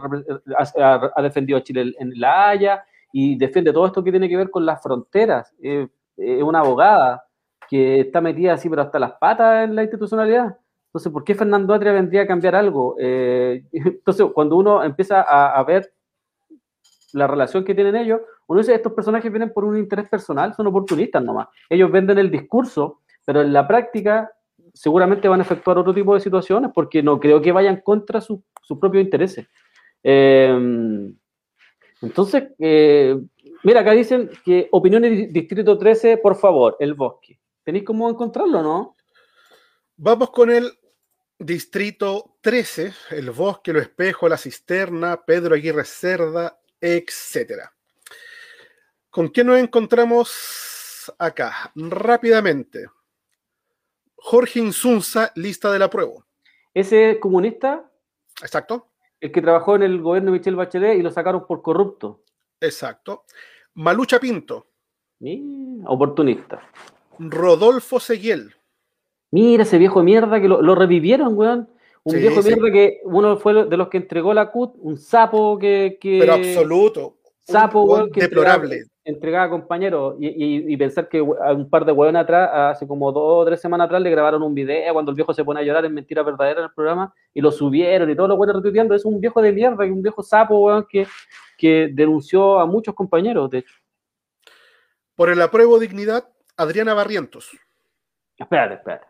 ha, ha defendido a Chile en La Haya y defiende todo esto que tiene que ver con las fronteras. Es una abogada que está metida así, pero hasta las patas en la institucionalidad. Entonces, ¿por qué Fernando Atria vendría a cambiar algo? Eh, (laughs) entonces, cuando uno empieza a, ver la relación que tienen ellos, uno dice, estos personajes vienen por un interés personal, son oportunistas nomás. Ellos venden el discurso, pero en la práctica seguramente van a efectuar otro tipo de situaciones porque no creo que vayan contra su- sus propios intereses. Eh, entonces, eh, mira, acá dicen que opiniones di- Distrito 13, por favor, el bosque. ¿Tenéis cómo encontrarlo, no? Vamos con el distrito 13, el bosque, lo espejo, la cisterna, Pedro Aguirre Cerda, etcétera. ¿Con quién nos encontramos acá? Rápidamente. Jorge Insunza, lista de la prueba. Ese comunista, Exacto, el que trabajó en el gobierno de Michelle Bachelet y lo sacaron por corrupto. exacto. Malucha Pinto, Mira, oportunista. Rodolfo Seguiel, Mira ese viejo de mierda que lo, lo revivieron, weón. Un Sí, viejo de sí. mierda que uno fue de los que entregó la CUT, un sapo que. que pero absoluto. Sapo, weón, que deplorable. entregaba, entregaba compañeros. Y, y- y pensar que a un par de weones atrás, hace como dos o tres semanas atrás, le grabaron un video cuando el viejo se pone a llorar en mentira verdadera en el programa y lo subieron y todos los weones retuiteando. Es un viejo de mierda, y un viejo sapo, weón, que, que denunció a muchos compañeros, de hecho. Por el apruebo dignidad, Adriana Barrientos. Espérate, espérate.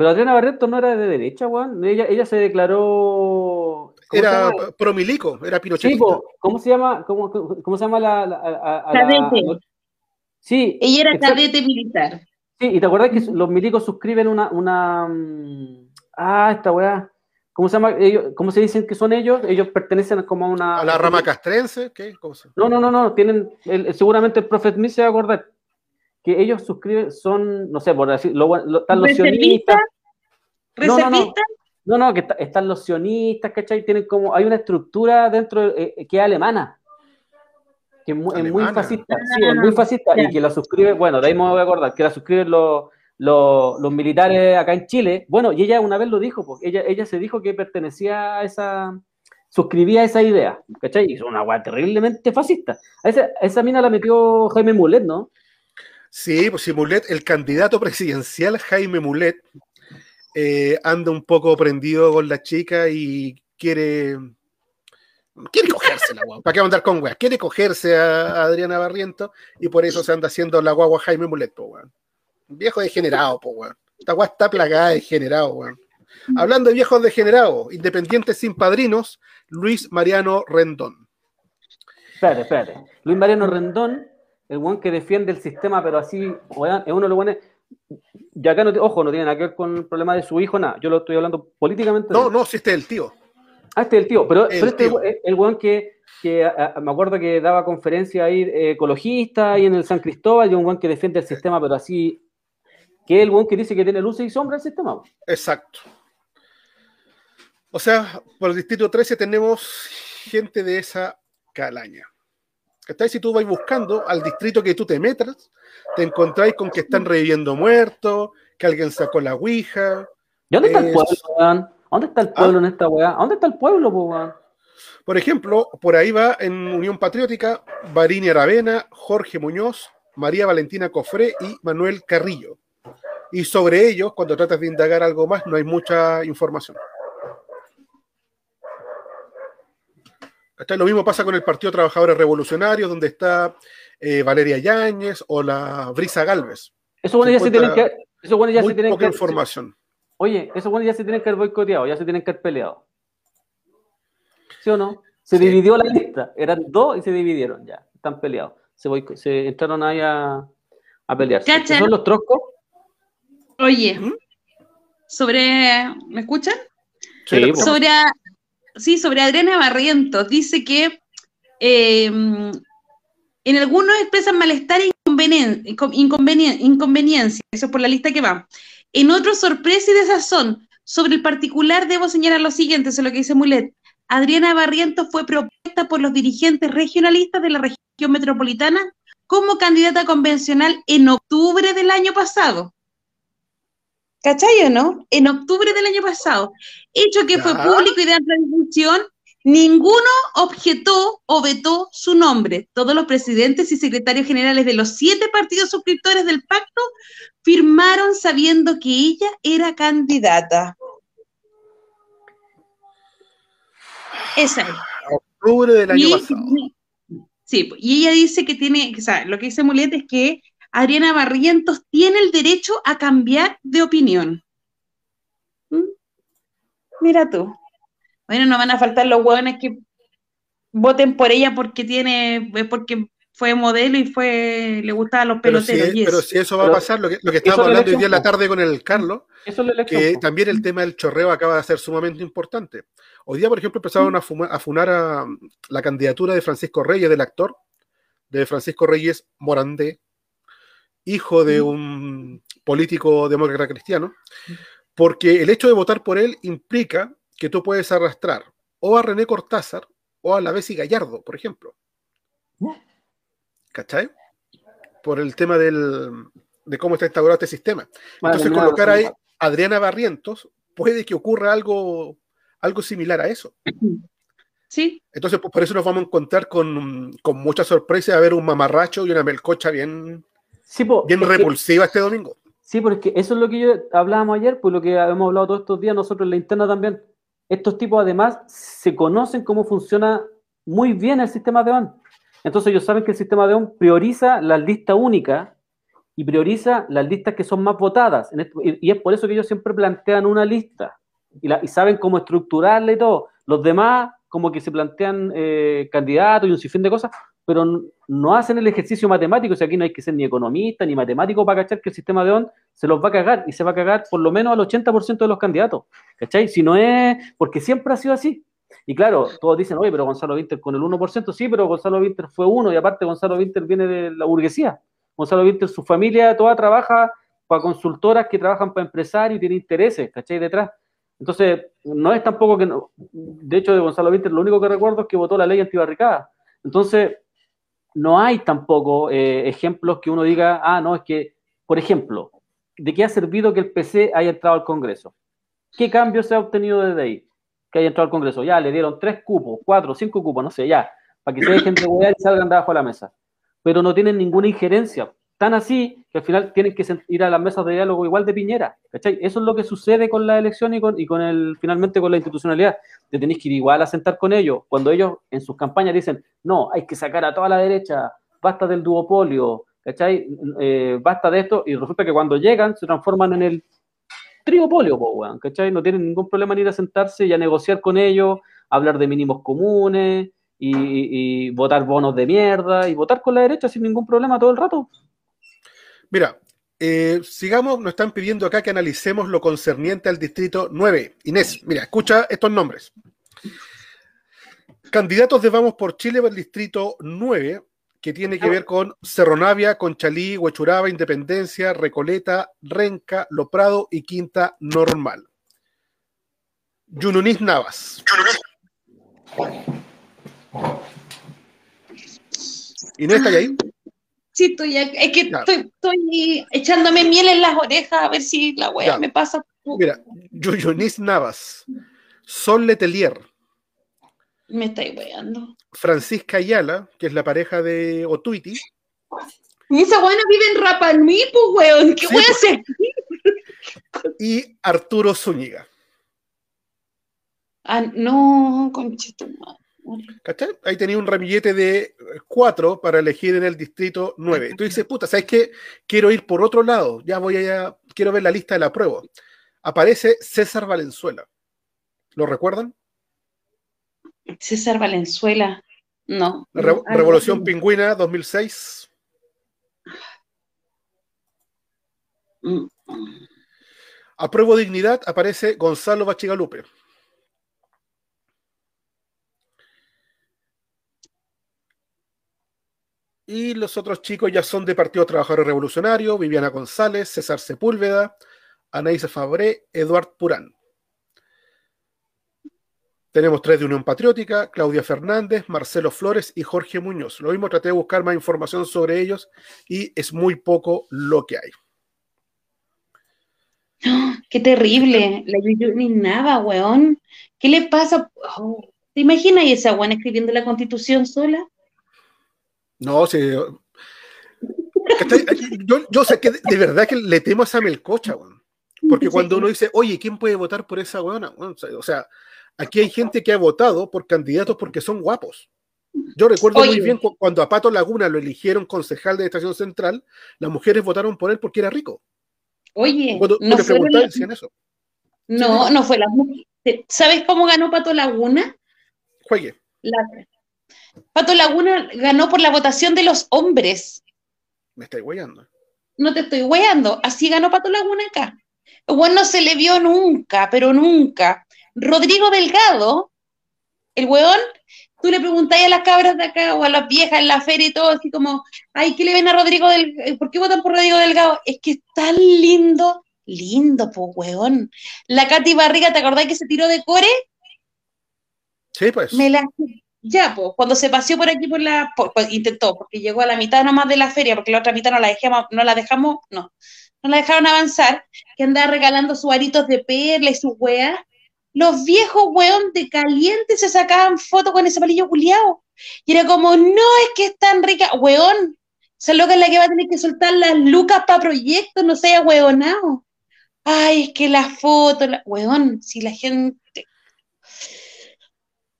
Pero Adriana Barreto no era de derecha, weón. Ella, ella se declaró. ¿cómo se Era llama? promilico, era po, ¿cómo se llama? ¿Cómo, cómo- cómo se llama la. la- a- a la- Cadete. Sí, Ella era cadete militar. sí, y te acuerdas que los milicos suscriben una. una mm, ah, esta weá. ¿Cómo se llama? Ellos, ¿Cómo se dicen que son ellos? Ellos pertenecen como a una. A la rama castrense, ¿qué? ¿Cómo se- No, no, no, no, tienen, el- seguramente el Prophet Smith se va a acordar que ellos suscriben, son, no sé, por decir, lo, lo- están los ¿Reservistas? sionistas, No, no, no. ¿Reservista? no, no, que está- están los sionistas, ¿cachai? Tienen como, hay una estructura dentro eh, eh, que es alemana, que es muy, es muy Alemana. fascista, sí, es muy fascista, ya. y que la suscribe, bueno, de ahí me voy a acordar, que la suscriben los, los, los militares acá en Chile, bueno, y ella una vez lo dijo, pues, ella, ella se dijo que pertenecía a esa, suscribía a esa idea, ¿cachai? Y es una weá terriblemente fascista. A esa, a esa mina la metió Jaime Mulet, ¿no? Sí, pues si Mulet, el candidato presidencial Jaime Mulet, eh, anda un poco prendido con la chica y quiere. Quiere cogérsela, weón. ¿Para qué andar con weas? Quiere cogerse a, Adriana Barriento y por eso se anda haciendo la guagua Jaime Mulet, po, weón. Viejo degenerado, po, weón. Esta weá está plagada de degenerado, weón. Hablando de viejos degenerados, independientes sin padrinos, Luis Mariano Rendón. Espérate, espérate. Luis Mariano Rendón, el weón que defiende el sistema, pero así, weón, es uno de los buenos. Y acá, no, te- ojo, no tiene nada que ver con el problema de su hijo, nada. Yo lo estoy hablando políticamente. No, no, si este es el tío. Ah, este es el tío. Pero, El pero este tío. es el weón que, que a- a- me acuerdo que daba conferencia ahí eh, ecologista ahí en el San Cristóbal y un weón que defiende el sistema, pero así. Que es el weón que dice que tiene luces y sombras el sistema. Exacto. O sea, por el distrito 13 tenemos gente de esa calaña. ¿Cachai? Si tú vas buscando al distrito que tú te metas, te encontráis con que están reviviendo muertos, que alguien sacó la ouija. ¿Y dónde está el pueblo, weón? ¿Dónde está el pueblo en esta weá? ¿Dónde está el pueblo, weón? Por ejemplo, por ahí va en Unión Patriótica Barini Aravena, Jorge Muñoz, María Valentina Cofré y Manuel Carrillo. Y sobre ellos, cuando tratas de indagar algo más, no hay mucha información. Lo mismo pasa con el Partido Trabajadores Revolucionarios, donde está eh, Valeria Yáñez o la Brisa Galvez. Esos buenos ya se tienen que. Esos buenos ya Muy se tienen poca que. información. Oye, esos buenos ya se tienen que haber boicoteado, ya se tienen que haber peleado. ¿Sí o no? Se Sí. dividió la lista. Eran dos y se dividieron ya. Están peleados. Se, boico- se entraron ahí a, a pelearse. Cacha. ¿Son los troscos? Oye, ¿Mm? sobre. ¿Me escuchan? Sí. Sobre, sí, sobre Adriana Barrientos, dice que eh, en algunos expresan malestar e inconvenien- incon- inconvenien- inconveniencia, eso es por la lista que va. En otros, sorpresa y desazón. Sobre el particular, debo señalar lo siguiente, eso es lo que dice Mulet. Adriana Barrientos fue propuesta por los dirigentes regionalistas de la región metropolitana como candidata convencional en octubre del año pasado. ¿Cachai o no? En octubre del año pasado. Hecho que fue público y de amplia difusión, ninguno objetó o vetó su nombre. Todos los presidentes y secretarios generales de los siete partidos suscriptores del pacto firmaron sabiendo que ella era candidata. Esa es. Octubre del año Y- pasado. Sí, y ella dice que tiene, o sea, lo que dice Mulet es que Adriana Barrientos tiene el derecho a cambiar de opinión. ¿Mm? Mira tú. Bueno, no van a faltar los hueones que voten por ella porque tiene, porque fue modelo y fue, le gustaban los Pero si, peloteros. y pero si eso va a pasar, lo que, lo que estábamos es la hablando hoy día en la tarde con el Carlos, Eso es que también el tema del chorreo acaba de ser sumamente importante. Hoy día, por ejemplo, empezaron a, fuma- a funar a mm, la candidatura de Francisco Reyes, del actor, de Francisco Reyes Morandé, hijo de un político demócrata cristiano, porque el hecho de votar por él implica que tú puedes arrastrar o a René Cortázar o a la Bessie Gallardo, por ejemplo. ¿Cachai? Por el tema del, de cómo está instaurado este sistema. Entonces, colocar ahí Adriana Barrientos puede que ocurra algo, algo similar a eso. Sí, Entonces, pues, por eso nos vamos a encontrar con, con mucha sorpresa de ver un mamarracho y una melcocha bien, Sí, po, bien que- repulsiva este domingo. Sí, porque eso es lo que yo hablábamos ayer, pues lo que hemos hablado todos estos días nosotros en la interna también. Estos tipos además se conocen cómo funciona muy bien el sistema de ON. Entonces ellos saben que el sistema de ON prioriza las listas únicas y prioriza las listas que son más votadas. Y, y es por eso que ellos siempre plantean una lista y, la- y saben cómo estructurarla y todo. Los demás como que se plantean eh, candidatos y un sinfín de cosas, pero no hacen el ejercicio matemático. O sea, aquí no hay que ser ni economista ni matemático para cachar que el sistema de ON se los va a cagar y se va a cagar por lo menos al 80% de los candidatos. ¿Cachai? Si no es, porque siempre ha sido así. Y claro, todos dicen, oye, pero Gonzalo Winter con el 1%, sí, pero Gonzalo Winter fue uno y aparte Gonzalo Winter viene de la burguesía. Gonzalo Winter, su familia toda trabaja para consultoras que trabajan para empresarios y tiene intereses, ¿cachai? Detrás. Entonces, no es tampoco que, no, de hecho, de Gonzalo Winter lo único que recuerdo es que votó la ley antibarricada. Entonces, no hay tampoco eh, ejemplos que uno diga, ah, no, es que, por ejemplo, ¿de qué ha servido que el PC haya entrado al Congreso? ¿Qué cambio se ha obtenido desde ahí? Que haya entrado al Congreso. Ya, le dieron tres cupos, cuatro, cinco cupos, no sé, ya, para que se dejen de y salgan de abajo de la mesa. Pero no tienen ninguna injerencia. Tan así que al final tienen que ir a las mesas de diálogo igual de Piñera. ¿cachai? Eso es lo que sucede con la elección y con, y con el, finalmente con la institucionalidad. Te tenéis que ir igual a sentar con ellos. Cuando ellos en sus campañas dicen, no, hay que sacar a toda la derecha, basta del duopolio, ¿cachai? Eh, basta de esto, y resulta que cuando llegan se transforman en el triopolio. No tienen ningún problema en ir a sentarse y a negociar con ellos, hablar de mínimos comunes y votar bonos de mierda y votar con la derecha sin ningún problema todo el rato. Mira, eh, sigamos, nos están pidiendo acá que analicemos lo concerniente al distrito 9. Inés, mira, escucha estos nombres. Candidatos de Vamos por Chile para el distrito 9, que tiene que ver con Cerro Navia, Conchalí, Huechuraba, Independencia, Recoleta, Renca, Lo Prado y Quinta Normal. Yununis Navas. ¿Inés está ahí? Sí, estoy. Es que estoy, estoy echándome miel en las orejas a ver si la wea Ya. me pasa. Mira, Yuyonis Navas, Sol Letelier, Me estáis weando. Francisca Ayala, que es la pareja de Otuiti, Y esa weá no vive en Rapa Nui, pues weón. ¿Qué Sí, voy a pues. hacer? y Arturo Zúñiga. Ah, no, conchetumare. ¿Cachai? Ahí tenía un ramillete de cuatro para elegir en el distrito 9. Tú dices, puta, ¿sabes qué? Quiero ir por otro lado. Ya voy a. Quiero ver la lista de la prueba. Aparece César Valenzuela. ¿Lo recuerdan? César Valenzuela. No. Re- Revolución. Pingüina 2006. Mm. Apruebo Dignidad aparece Gonzalo Bachigalupe. Y los otros chicos ya son de Partido Trabajador Revolucionario, Viviana González, César Sepúlveda, Anaísa Fabré, Eduard Purán. Tenemos tres de Unión Patriótica, Claudia Fernández, Marcelo Flores y Jorge Muñoz. Lo mismo traté de buscar más información sobre ellos y es muy poco lo que hay. Qué terrible. La Yuyu ni nada, weón. ¿Qué le pasa? Oh, ¿Te imaginas esa weón escribiendo la constitución sola? No, sí. Yo, yo sé que de, de verdad que le temo a esa melcocha, weón. Porque cuando uno dice, oye, ¿quién puede votar por esa weona? O sea, aquí hay gente que ha votado por candidatos porque son guapos. Yo recuerdo muy bien cu- cuando a Pato Laguna lo eligieron concejal de Estación Central, las mujeres votaron por él porque era rico. Oye, Cuando no le las- decían eso. no, no fue la mujer. ¿Sabes cómo ganó Pato Laguna? Juegue. La- Pato Laguna ganó por la votación de los hombres. Me estáis guayando. No te estoy weando. Así ganó Pato Laguna acá. Bueno, no se le vio nunca, pero nunca. Rodrigo Delgado, el weón, tú le preguntáis a las cabras de acá o a las viejas en la feria y todo, así como, ay, ¿qué le ven a Rodrigo Delgado? ¿Por qué votan por Rodrigo Delgado? Es que es tan lindo, lindo, pues, weón. La Katy Barriga, ¿te acordás que se tiró de core? Sí, pues. Me la... Ya, pues, cuando se paseó por aquí por la... pues, intentó, porque llegó a la mitad nomás de la feria, porque la otra mitad no la dejamos, no la dejamos, no, no la dejaron avanzar, que andaba regalando sus aritos de perla y sus weas. Los viejos weón de caliente se sacaban fotos con ese palillo culiao. Y era como, no, es que es tan rica, weón. Esa loca es la que va a tener que soltar las lucas para proyectos, no sea weonado. Ay, es que la foto, la... weón, si la gente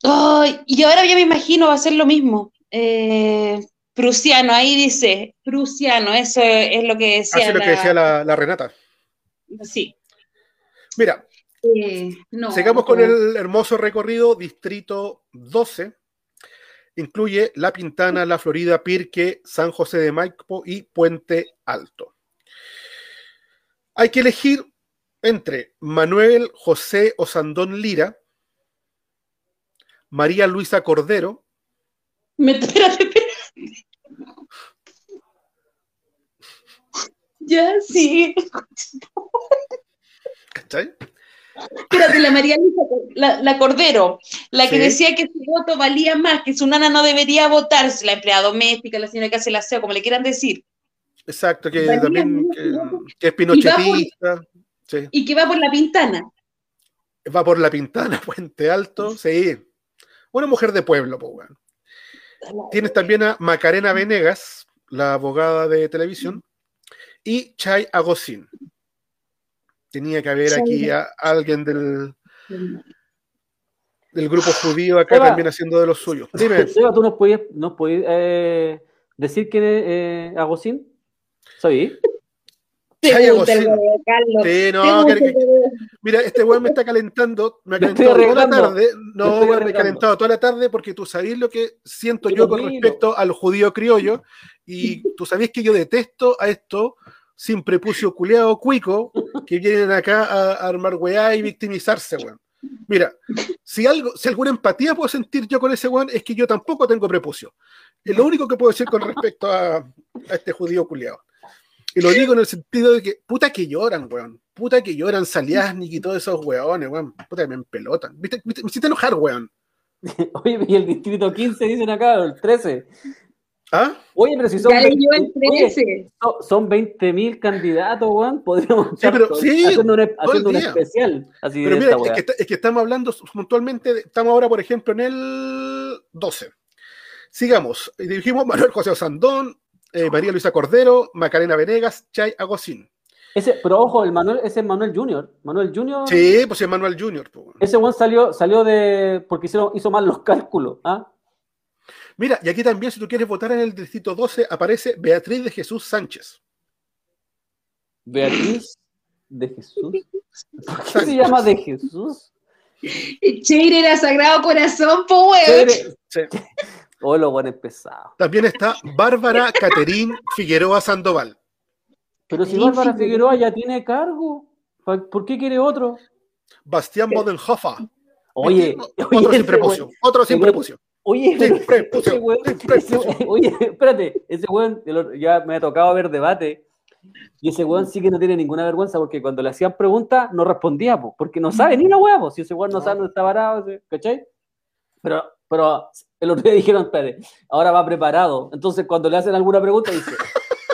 Ay, y ahora ya me imagino va a ser lo mismo. Eh, prusiano, ahí dice, prusiano, eso es lo que decía. Así es lo que la- decía la, la Renata. Sí. Mira, Eh, no, Sigamos no, con el hermoso recorrido. Distrito 12 incluye La Pintana, La Florida, Pirque, San José de Maipo y Puente Alto. Hay que elegir entre Manuel José Osandón Lira, María Luisa Cordero, Me, espérate, espérate. Ya, sí. ¿cachai? Espérate, la María Luisa, la, la Cordero, la que Sí. decía que su voto valía más, que su nana no debería votar, la empleada doméstica, la señora que hace el aseo, como le quieran decir, Exacto, que también que, que es pinochetista. Sí. y que va por la pintana. Va por La Pintana, (laughs) Puente Alto, sí. Una mujer de pueblo, pues, weón. Tienes también a Macarena Venegas, la abogada de televisión, y Chay Agosín. Tenía que haber aquí a alguien del, del grupo judío acá Eva. también haciendo de los suyos. Dime, (laughs) ¿tú nos podías, nos podías eh, decir quién es eh, Agosín? ¿Sabí? Te Chay gusta el Agosín. huevo, Carlos. Sí, Te no, gusta que- el huevo. mira, este weón me está calentando, me ha calentado toda la tarde. No, weón, me arreglando. calentado toda la tarde porque tú sabés lo que siento yo con respecto al judío criollo. Y (laughs) tú sabés que yo detesto a esto sin prepucio culeado cuico que vienen acá a, a armar weá y victimizarse, weón. Mira, si algo, si alguna empatía puedo sentir yo con ese weón, es que yo tampoco tengo prepucio. Es lo único que puedo decir con respecto a, a este judío culeado. Y lo digo en el sentido de que, puta que lloran, weón. Puta que lloran Saliasnik y todos esos weones, weón. Puta que me empelotan. ¿Viste? ¿Viste? Me hiciste enojar, weón. (laughs) Oye, y el distrito 15 dicen acá, el 13. ¿Ah? Oye, pero si son, Ya leyó el 20 oye, 13. son- son 20.000 candidatos, weón. Podríamos Sí, estar pero- todo- sí, haciendo un, haciendo un especial. Así Pero de mira, esta es que, está- es que estamos hablando puntualmente, de- estamos ahora, por ejemplo, en el 12. Sigamos. Y Dijimos Manuel José Osandón, eh, María Luisa Cordero, Macarena Venegas, Chay Agosín. Ese, pero ojo, el Manuel, ese es Manuel Junior. Manuel Junior. Sí, pues es Manuel Junior. pues. Ese weón salió, salió de. porque hizo, hizo mal los cálculos. ¿ah? Mira, y aquí también, si tú quieres votar en el distrito 12, aparece Beatriz de Jesús Sánchez. Beatriz de Jesús. ¿Por qué se llama de Jesús? Cheire era Sagrado Corazón, po, weón. Chévere. Oh, lo bueno empezado. También está Bárbara (laughs) Caterín Figueroa Sandoval. Pero si Bárbara Figueroa. Ya tiene cargo, ¿pa- ¿por qué quiere otro? Bastián Bodenhofer. Oye, otro oye, sin prepucio. Otro sin prepucio. Oye, prepucio, ese weón- ese- oye, espérate, ese weón, ya me ha tocado ver debate, y ese weón sí que no tiene ninguna vergüenza, porque cuando le hacían preguntas no respondía, po, porque no sabe ni una hueá, po, si ese weón no, No. sabe dónde está parado, ¿cachai? Pero, pero el otro día (laughs) dijeron, espérate, ahora va preparado, entonces cuando le hacen alguna pregunta dice,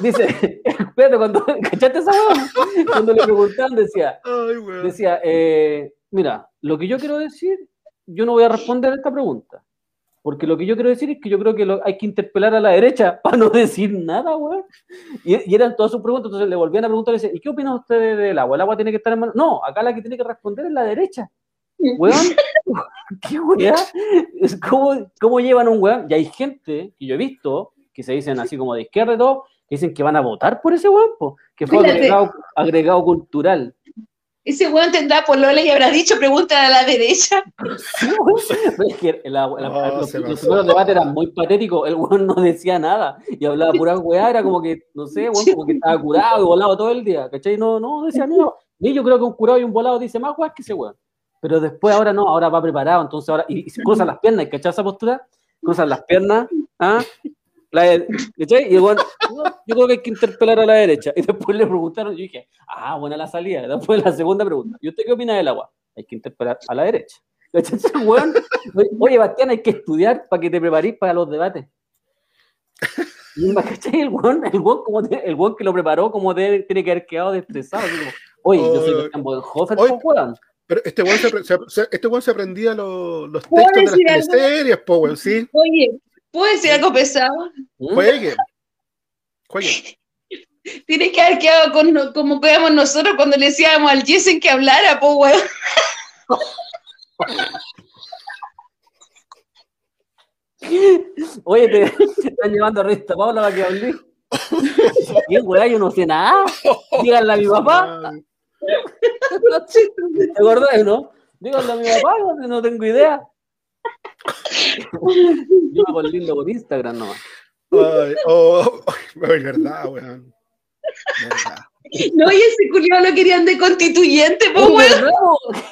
dice, (laughs) espérate, cuando, (laughs) ¿cachaste esa? Cuando le preguntaban decía, decía, eh, mira, lo que yo quiero decir, yo no voy a responder a esta pregunta. Porque lo que yo quiero decir es que yo creo que lo- hay que interpelar a la derecha para no decir nada, weón. Y, y eran todas sus preguntas, entonces le volvían a preguntar y decían, ¿y qué opinan ustedes del agua? ¿El agua tiene que estar en mano? No, acá la que tiene que responder es la derecha. Weón, (laughs) ¿qué weá? Como, ¿Cómo llevan un weón? Y hay gente que yo he visto que se dicen así como de izquierda y todo, que dicen que van a votar por ese weón, po, que fue agregado, agregado cultural. Ese weón tendrá polola y habrá dicho pregunta a la derecha. (laughs) Es que la- la- No, los, primeros debates eran muy patéticos. El weón no decía nada y hablaba pura weá. Era como que, no sé, weón, como que estaba curado y volado todo el día. ¿Cachai? No, no decía nada. Y yo creo que un curado y un volado dice más weá que ese weón. Pero después, ahora no, ahora va preparado. Entonces, ahora, y, y cruzan las piernas. ¿Cachai esa postura? Cruzan las piernas. ¿ah? La ¿cachai? Y el weón, no, yo creo que hay que interpelar a la derecha. Y después le preguntaron, yo dije, ah, buena la salida. Después la segunda pregunta, ¿y usted qué opina del agua? Hay que interpelar a la derecha. ¿Cachai? Weón, Oye, Bastián, hay que estudiar para que te preparís para los debates. Y cachai, el weón, el weón, como el weón que lo preparó, como tiene que haber quedado estresado. así como, Oye, yo soy Oy. Bastián Bodenhofer. Pero este weón se, se- se- este weón se aprendía los, los ¿Puedo textos de las teleseries, po, weón, sí. (laughs) Oye, ¿puedo decir algo pesado? ¿Mm? Juegue. Juegue. (laughs) Tiene que haber quedado con, no- como quedamos nosotros cuando le decíamos al Jessen que hablara, po, weón. (laughs) Oye, te, te están llevando a revista Paula para que hablé. ¿Qué weá? Yo no sé nada. Díganle a mi papá. (laughs) ¿Te acordás, no? Díganle a mi papá, no, tengo idea. Yo me hago el lindo por Instagram nomás. ay, oh, ay, verdad, weón. Verdad. No, y ese culiao lo querían de constituyente, po, Oye, weón.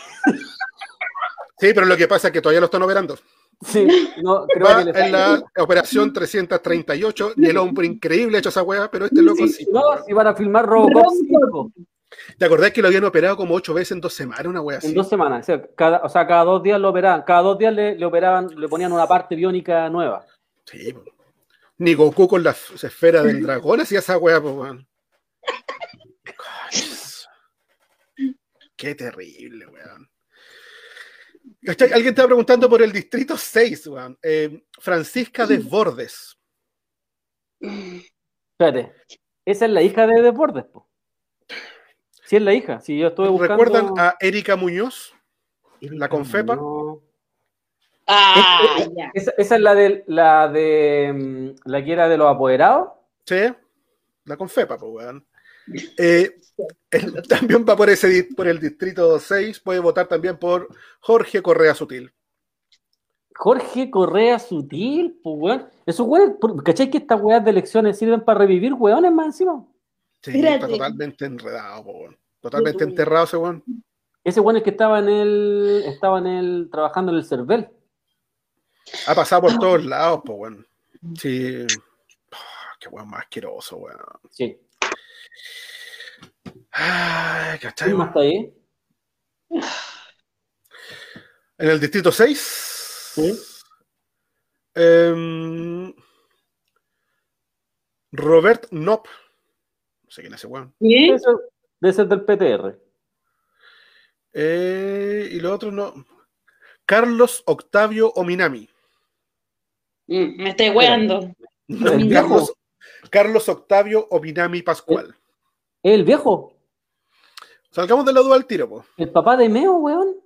Sí, pero lo que pasa es que todavía lo están operando. Sí, no, creo Va que le en la operación 338 y el hombre increíble ha hecho esa weá, pero este loco sí. No, si van a filmar Robocop 5 ¿Te acordás que lo habían operado como ocho veces en dos semanas, una weá así? en dos semanas. O sea, cada, o sea, cada dos días lo operaban. Cada dos días le, le operaban, le ponían una parte biónica nueva. Sí. Ni Goku con la esfera del (laughs) dragón hacía esa weá, pues, weón. Qué terrible, weón. Alguien estaba preguntando por el distrito 6, weón. Eh, Francisca Desbordes. Espérate, esa es la hija de Deportes, po. Sí, es la hija. Sí, yo estuve buscando. ¿Recuerdan a Erika Muñoz? la Confepa? No. Ah, Es- ya. Esa, esa es la de la de mm, la que era de los apoderados. Sí, la Confepa, pues, weón. Eh, él también va por, ese, por el distrito 6, puede votar también por Jorge Correa Sutil. Jorge Correa Sutil, pues weón. Esos weones, por- ¿cachai que estas weas de elecciones sirven para revivir weones más encima? Sí, está totalmente enredado, po, weón. Totalmente enterrado ese weón. Ese weón es que estaba en el. estaba en el. trabajando en el CERVEL. Ha pasado por todos (laughs) lados, pues, weón. Sí. Ah, qué weón más asqueroso, weón. Sí. Ay, ¿cachai, ¿Quién más está ahí? En el distrito 6. Sí. em, Robert Nop. No sé quién es ese weón. ¿Sí? Debe ser del PTR. Eh, y lo otro no. Carlos Octavio Ominami. Mm, Me estoy weando. El Carlos, Carlos Octavio Ominami Pascual. ¿El viejo? Salgamos de la duda al tiro, po. ¿El papá de Meo, weón?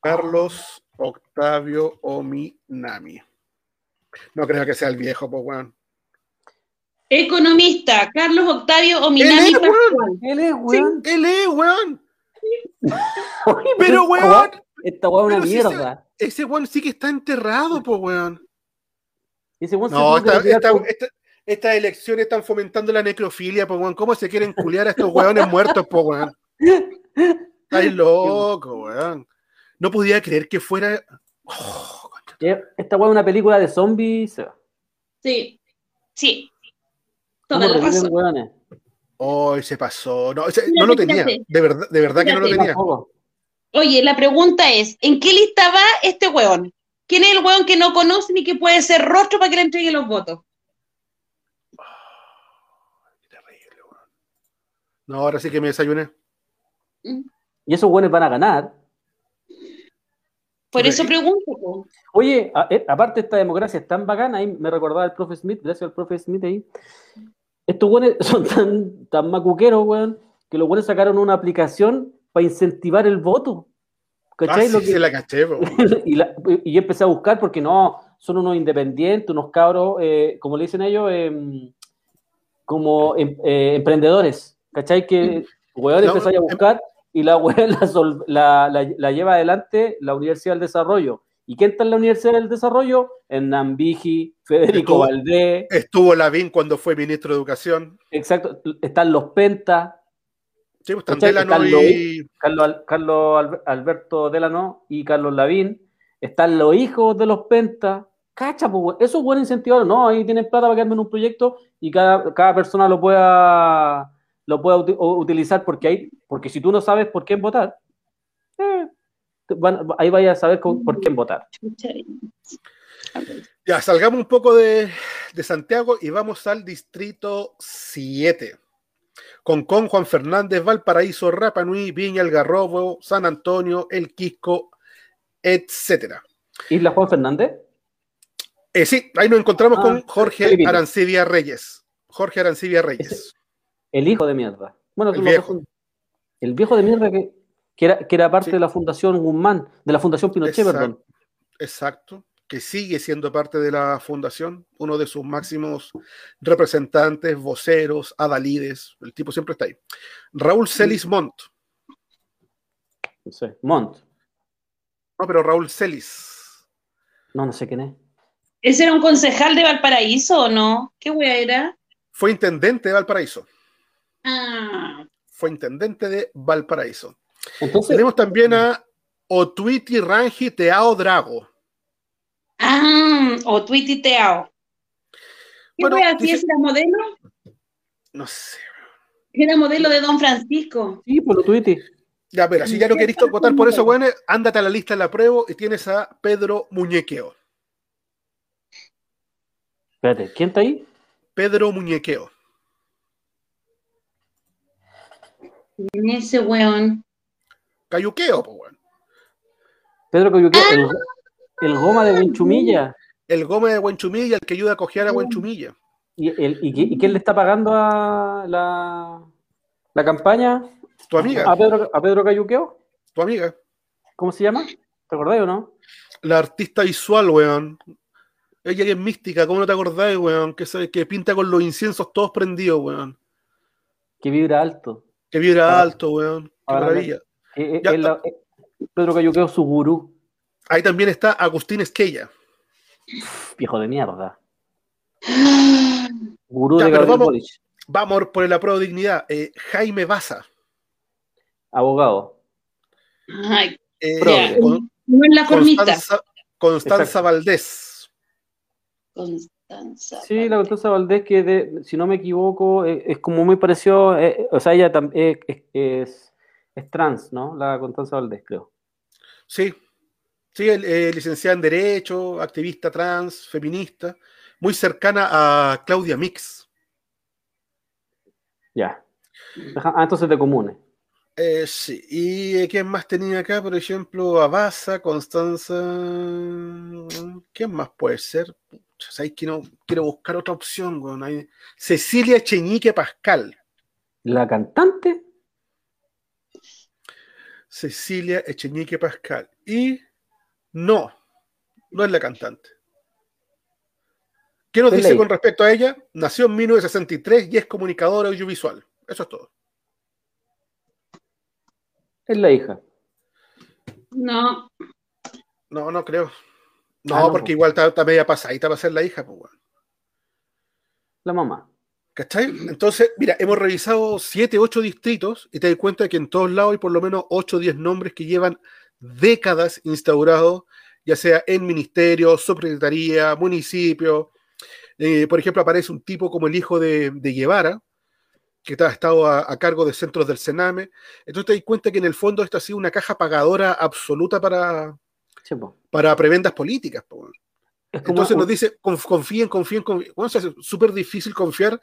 Carlos Octavio Ominami. No creo que sea el viejo, pues, weón. Economista, Carlos Octavio Ominami Él es, weón. Él es, weón. Él es, weón. Oye, Pero, esta weón. Esta weá es una si mierda. Ese weón sí que está enterrado, pues, weón. Ese weón se No, que esta- esta- con- esta- estas elecciones están fomentando la necrofilia, pues, weón. ¿Cómo se quieren culiar a estos weones muertos, pues, weón? Estáis loco, weón. No podía creer que fuera. Oh. Eh, Esta weá es una película de zombies. Sí, sí. ¿Cómo Toda la razón. Oh, se pasó. No, lo tenía. De verdad, de verdad que no lo tenía. Oye, la pregunta es, ¿en qué lista va este weón? ¿Quién es el weón que no conoce ni que puede ser rostro para que le entregue los votos? Terrible, weón. No, ahora sí que me desayuné. Y esos weones van a ganar. Por eso pregunto. Oye, a- eh, aparte esta democracia es tan bacana, ahí me recordaba el profe Smith, gracias al profe Smith ahí. Estos weones (laughs) son tan, tan macuqueros, weón, que los weones sacaron una aplicación para incentivar el voto. Ah, ¿Cachai? sí, Lo que- se la caché, (laughs) y, la- y yo empecé a buscar porque no, son unos independientes, unos cabros, eh, como le dicen ellos, em, como em- eh, emprendedores, ¿cachai? Que weón No, empezó a em- buscar y la weón (laughs) la- la lleva adelante la Universidad del Desarrollo. ¿Y quién está en la Universidad del Desarrollo? En Nambiji, Federico Estuvo- Valdés, Estuvo Lavín cuando fue ministro de Educación. exacto, están los Pentas, Sí, pues Están y. Carlos, Carlos Al- Alberto Delano y Carlos Lavín, están los hijos de los Pentas. Cacha, pues, eso es buen incentivar, ¿no? Ahí tienen plata para quedarme en un proyecto y cada, cada persona lo pueda, lo pueda utilizar porque ahí, porque si tú no sabes por quién votar, eh, van- ahí vaya a saber con- por quién votar. Chucha. Ya, salgamos un poco de, de Santiago y vamos al distrito 7. Concón, Juan Fernández, Valparaíso, Rapa Nui, Viña, Algarrobo, San Antonio, El Quisco, etcétera. Isla Juan Fernández, Eh, sí, ahí nos encontramos Ah, con Jorge. Arancibia Reyes. Jorge Arancibia Reyes. el hijo de mierda. Bueno, El tú lo viejo. ves- El viejo de mierda que, que, era, que era parte Sí. de la Fundación Guzmán, de la Fundación Pinochet, Exacto. perdón. Exacto, que sigue siendo parte de la fundación, uno de sus máximos representantes, voceros, adalides, el tipo siempre está ahí. Raúl Celis Montt, No sé, Montt. no, pero Raúl Celis, No, no sé quién es. ¿Ese era un concejal de Valparaíso o no? ¿Qué wea era? fue intendente de Valparaíso, Ah, fue intendente de Valparaíso. Entonces, Tenemos también a Otuiti Rangi Teao Drago. ah o tuititeado. ¿Qué Bueno, dice- hacía? ¿Era modelo? No sé. Era modelo de Don Francisco. sí, por lo tuiti. Ya, pero si ya no querés votar por eso, bueno, ándate a la lista la prueba y tienes a Pedro Muñequeo. Espérate, ¿quién está ahí? Pedro Muñequeo. En ese weón. Cayuqueo, pues, bueno. Pedro Coyuque, el, el goma de Huinchumilla. El Gómez de Huenchumilla, el que ayuda a cojear a Mm. Huenchumilla. ¿Y, el, y, qui- y quién le está pagando a la, la campaña? Tu amiga, ¿A Pedro, a Pedro Cayuqueo? tu amiga. ¿Cómo se llama? ¿Te acordás o no? La artista visual, weón. Ella que es mística, ¿cómo no te acordás, weón? Que, se- que pinta con los inciensos todos prendidos, weón. Que vibra alto. Que vibra Ahora- alto, weón. Qué ahora maravilla. Eh, eh, Ya. es la- eh, Pedro Cayuqueo, su gurú. Ahí también está Agustín Esquella. Viejo de mierda. (gasps) Gurú Ya, de pero Gabriel vamos- Boric. Vamos por el apruebo de dignidad. Eh, Jaime Baza. Abogado. Ay, Eh. Con- no es la formita. Constanza. Valdés. Constanza. Sí, la Constanza Valdés, que de- si no me equivoco, eh, es como muy parecido, eh, o sea, ella también es, es- es trans, ¿no? La Constanza Valdés, creo. Sí. Sí, eh, licenciada en Derecho, activista trans, feminista. muy cercana a Claudia Mix. Ya. Ah, entonces de comunes. Eh, sí, y eh, ¿quién más tenía acá? Por ejemplo, Abasa, Constanza. ¿Quién más puede ser? Quiero buscar otra opción, Cecilia Cheñique Pascal. La cantante, Cecilia Echeñique Pascal. Y no, no es la cantante. ¿Qué nos dice con respecto a ella? Nació en 1963 y es comunicadora audiovisual. Eso es todo. es la hija. No, No, no creo. No, Ah, no, porque po. igual está, está media pasadita va a ser la hija, pues. La mamá. ¿Cachai? Entonces, mira, hemos revisado 7, 8 distritos y te das cuenta que en todos lados hay por lo menos 8 o 10 nombres que llevan décadas instaurados, ya sea en ministerio, subsecretaría, municipio. Eh, por ejemplo, aparece un tipo como el hijo de, de Guevara, que está- ha estado a, a cargo de centros del Sename. Entonces te das cuenta que en el fondo esta ha sido una caja pagadora absoluta para, Sí, para prebendas políticas. po, Entonces un- nos dice, conf- confíen, confíen, confíen. Bueno, hace súper difícil confiar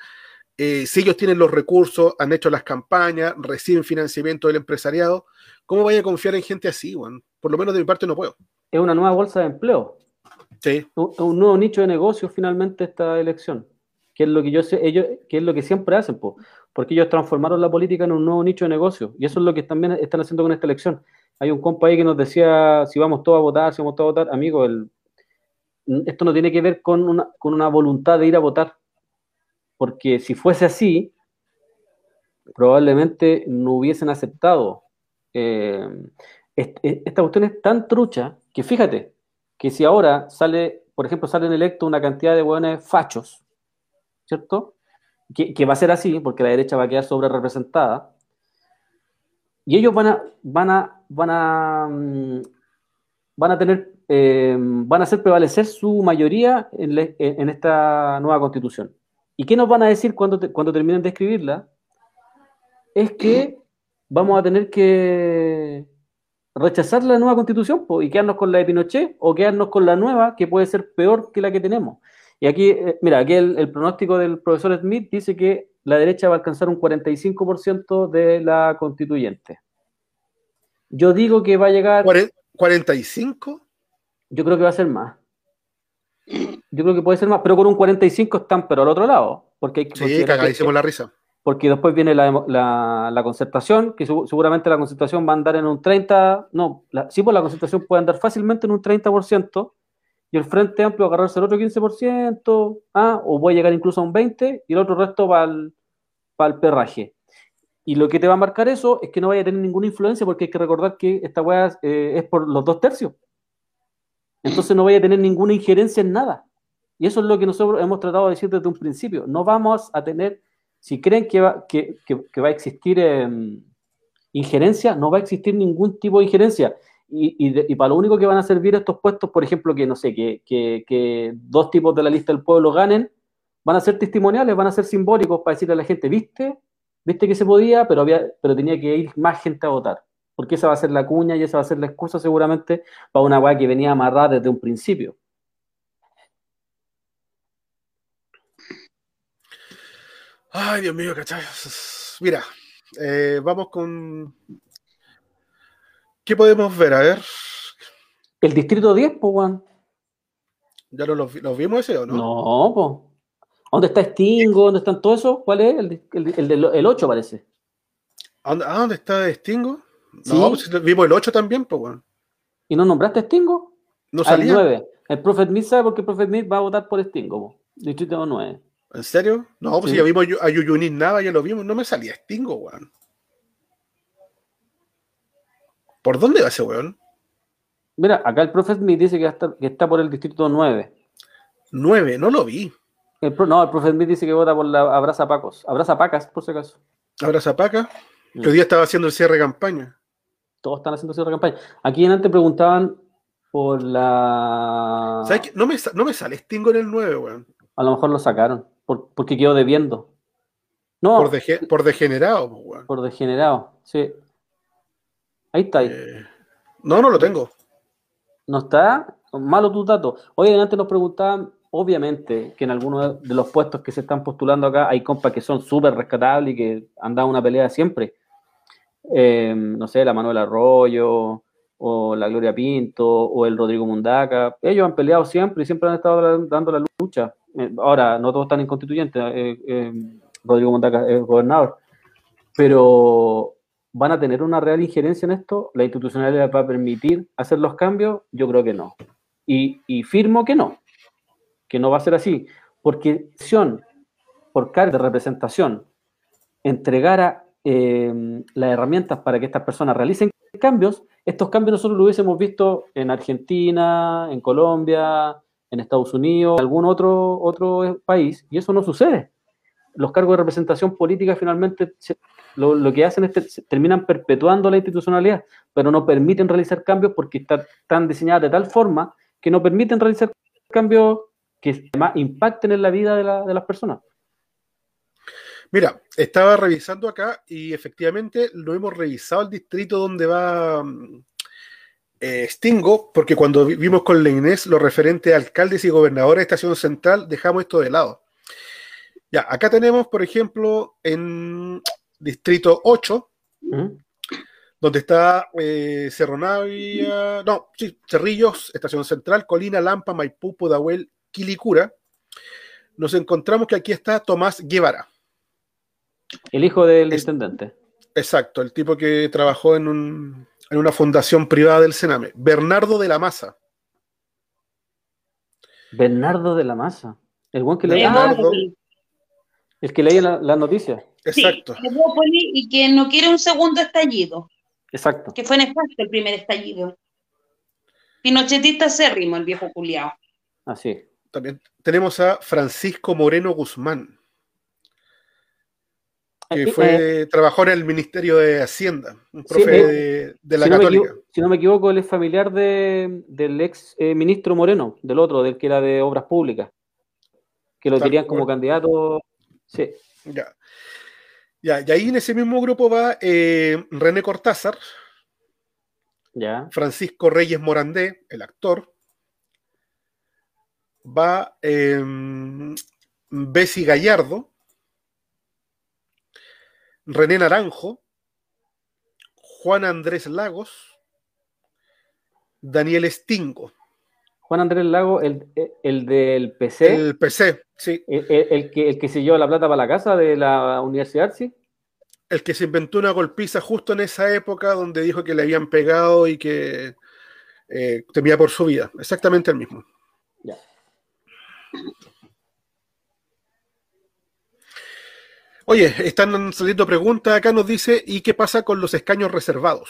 eh, si ellos tienen los recursos, han hecho las campañas, reciben financiamiento del empresariado. ¿Cómo vaya a confiar en gente así, weón? Por lo menos de mi parte no puedo. es una nueva bolsa de empleo. Sí, un, un nuevo nicho de negocio finalmente esta elección, que es lo que yo sé, ellos, que es lo que siempre hacen, po, porque ellos transformaron la política en un nuevo nicho de negocio, y eso es lo que también están haciendo con esta elección. Hay un compa ahí que nos decía si vamos todos a votar, si vamos todos a votar, amigo, el, esto no tiene que ver con una, con una voluntad de ir a votar, porque si fuese así, probablemente no hubiesen aceptado. eh, est- esta cuestión es tan trucha que fíjate, que si ahora sale, por ejemplo, salen electos una cantidad de hueones fachos, ¿cierto? Que, que va a ser así, porque la derecha va a quedar sobre representada, y ellos van a, van a, van a, mm, van a tener, eh, van a hacer prevalecer su mayoría en, le- en esta nueva constitución. ¿Y qué nos van a decir cuando, te- cuando terminen de escribirla? Es que (clears throat) vamos a tener que rechazar la nueva constitución po, y quedarnos con la de Pinochet o quedarnos con la nueva que puede ser peor que la que tenemos. Y aquí, eh, mira, aquí el, el pronóstico del profesor Smith dice que la derecha va a alcanzar un 45% de la constituyente. Yo digo que va a llegar, Cuare- 45. Yo creo que va a ser más. Yo creo que puede ser más, pero con un 45 están, pero al otro lado. Porque hay que Sí, cagadísimo la risa. porque después viene la, la, la concertación, que su- seguramente la concertación va a andar en un 30, no, la, sí, pues la concertación puede andar fácilmente en un 30%, y el Frente Amplio va a agarrarse el otro 15%, ah, o puede llegar incluso a un 20%, y el otro resto va al, va al perraje. Y lo que te va a marcar eso es que no vaya a tener ninguna influencia, porque hay que recordar que esta weá eh, es por los dos tercios. Entonces no vaya a tener ninguna injerencia en nada. Y eso es lo que nosotros hemos tratado de decir desde un principio. No vamos a tener si creen que va, que, va a existir eh, injerencia, no va a existir ningún tipo de injerencia. Y, de- y para lo único que van a servir estos puestos, por ejemplo, que no sé, que, que- que dos tipos de la lista del pueblo ganen, van a ser testimoniales, van a ser simbólicos para decirle a la gente, viste, viste que se podía, pero, había, pero tenía que ir más gente a votar. Porque esa va a ser la cuña y esa va a ser la excusa seguramente para una weá que venía amarrada desde un principio. Ay, Dios mío, ¿cachai? Mira, eh, vamos con. ¿Qué podemos ver? A ver, El distrito 10, pues, weón. ¿ya lo, lo vi- lo vimos ese o no? No, po. ¿Dónde está Stingo? ¿Dónde están todo eso? ¿Cuál es? El, el, el, el 8 parece. ¿A dónde, ah, ¿dónde está Stingo? Sí. No, pues vimos el 8 también, pues, weón. ¿Y no nombraste a Stingo? No Al salía. 9. El Prophet Smith sabe porque el Prophet Smith va a votar por Stingo, po. Distrito 9. ¿En serio? No, pues Sí. ya vimos a Yuyunin Nava, ya lo vimos. No me salía Stingo, weón. ¿Por dónde va ese weón? Mira, acá el Prophet Smith dice que, va a estar- que está por el distrito 9. 9, no lo vi. El pro- no, el Prophet Smith dice que vota por la Abraza Pacos. Abraza Pacas, por si acaso. Ahora Zapaca, que hoy día estaba haciendo el cierre de campaña. Todos están haciendo cierre de campaña. Aquí en antes preguntaban por la. ¿Sabes qué? No me, no me sale Stingo en el 9, weón. A lo mejor lo sacaron por- porque quedó debiendo. No, Por, dege- por degenerado, pues, weón. por degenerado. Sí. Ahí está. ahí. Eh, no, no lo tengo. No está malo tus datos. Oye, delante nos preguntaban obviamente que en algunos de los puestos que se están postulando acá hay compas que son súper rescatables y que han dado una pelea siempre. Eh, no sé, la Manuela Arroyo, o la Gloria Pinto, o el Rodrigo Mundaca. Ellos han peleado siempre y siempre han estado dando la lucha. Eh, ahora, no todos están en constituyente. Eh, Rodrigo Mundaca es gobernador. Pero ¿van a tener una real injerencia en esto? ¿La institucionalidad va a permitir hacer los cambios? Yo creo que no. Y, y firmo que no que no va a ser así, porque por carga de representación entregara eh, las herramientas para que estas personas realicen cambios, estos cambios nosotros lo hubiésemos visto en Argentina, en Colombia, en Estados Unidos, en algún otro, otro país, y eso no sucede. Los cargos de representación política finalmente lo, que hacen es terminan perpetuando la institucionalidad, pero no permiten realizar cambios porque están diseñadas de tal forma que no permiten realizar cambios que impacten en la vida de, las personas. Mira, estaba revisando acá y efectivamente lo hemos revisado el distrito donde va mm, eh, Stingo, porque cuando vimos con la Inés lo referente a alcaldes y gobernadores de Estación Central, dejamos esto de lado. Ya, acá tenemos, por ejemplo, en distrito 8, donde está eh, Cerro Navia, no, sí, Cerrillos, Estación Central, Colina, Lampa, Maipú, Pudahuel Quilicura, nos encontramos que aquí está Tomás Guevara. El hijo del intendente. Exacto, el tipo que trabajó en, una fundación privada del Sename. Bernardo de la Maza. Bernardo de la Maza. El buen que le Bernardo, El que leía la, la noticia. Exacto. y que no quiere un segundo estallido. Exacto. Que fue nefasto el primer estallido. Pinochetista acérrimo, el viejo culiao. Así. También tenemos a Francisco Moreno Guzmán, que fue, trabajó en el Ministerio de Hacienda, un profe eh, de, la Católica. si no me equivoco, él es familiar del ex eh, ministro Moreno, del otro, del que era de Obras Públicas, que lo querían como candidato. Sí. Ya. Ya, y ahí en ese mismo grupo va eh, René Cortázar, ya. Francisco Reyes Morandé, el actor, va eh, Bessie Gallardo, René Naranjo, Juan Andrés Lagos, Daniel Stingo. Juan Andrés Lagos, el, del PC. El PC, sí. El, que, el que se llevó la plata para la casa de la universidad, sí. El que se inventó una golpiza justo en esa época donde dijo que le habían pegado y que eh, temía por su vida. Exactamente el mismo. Oye, están saliendo preguntas acá, nos dice, ¿y qué pasa con los escaños reservados?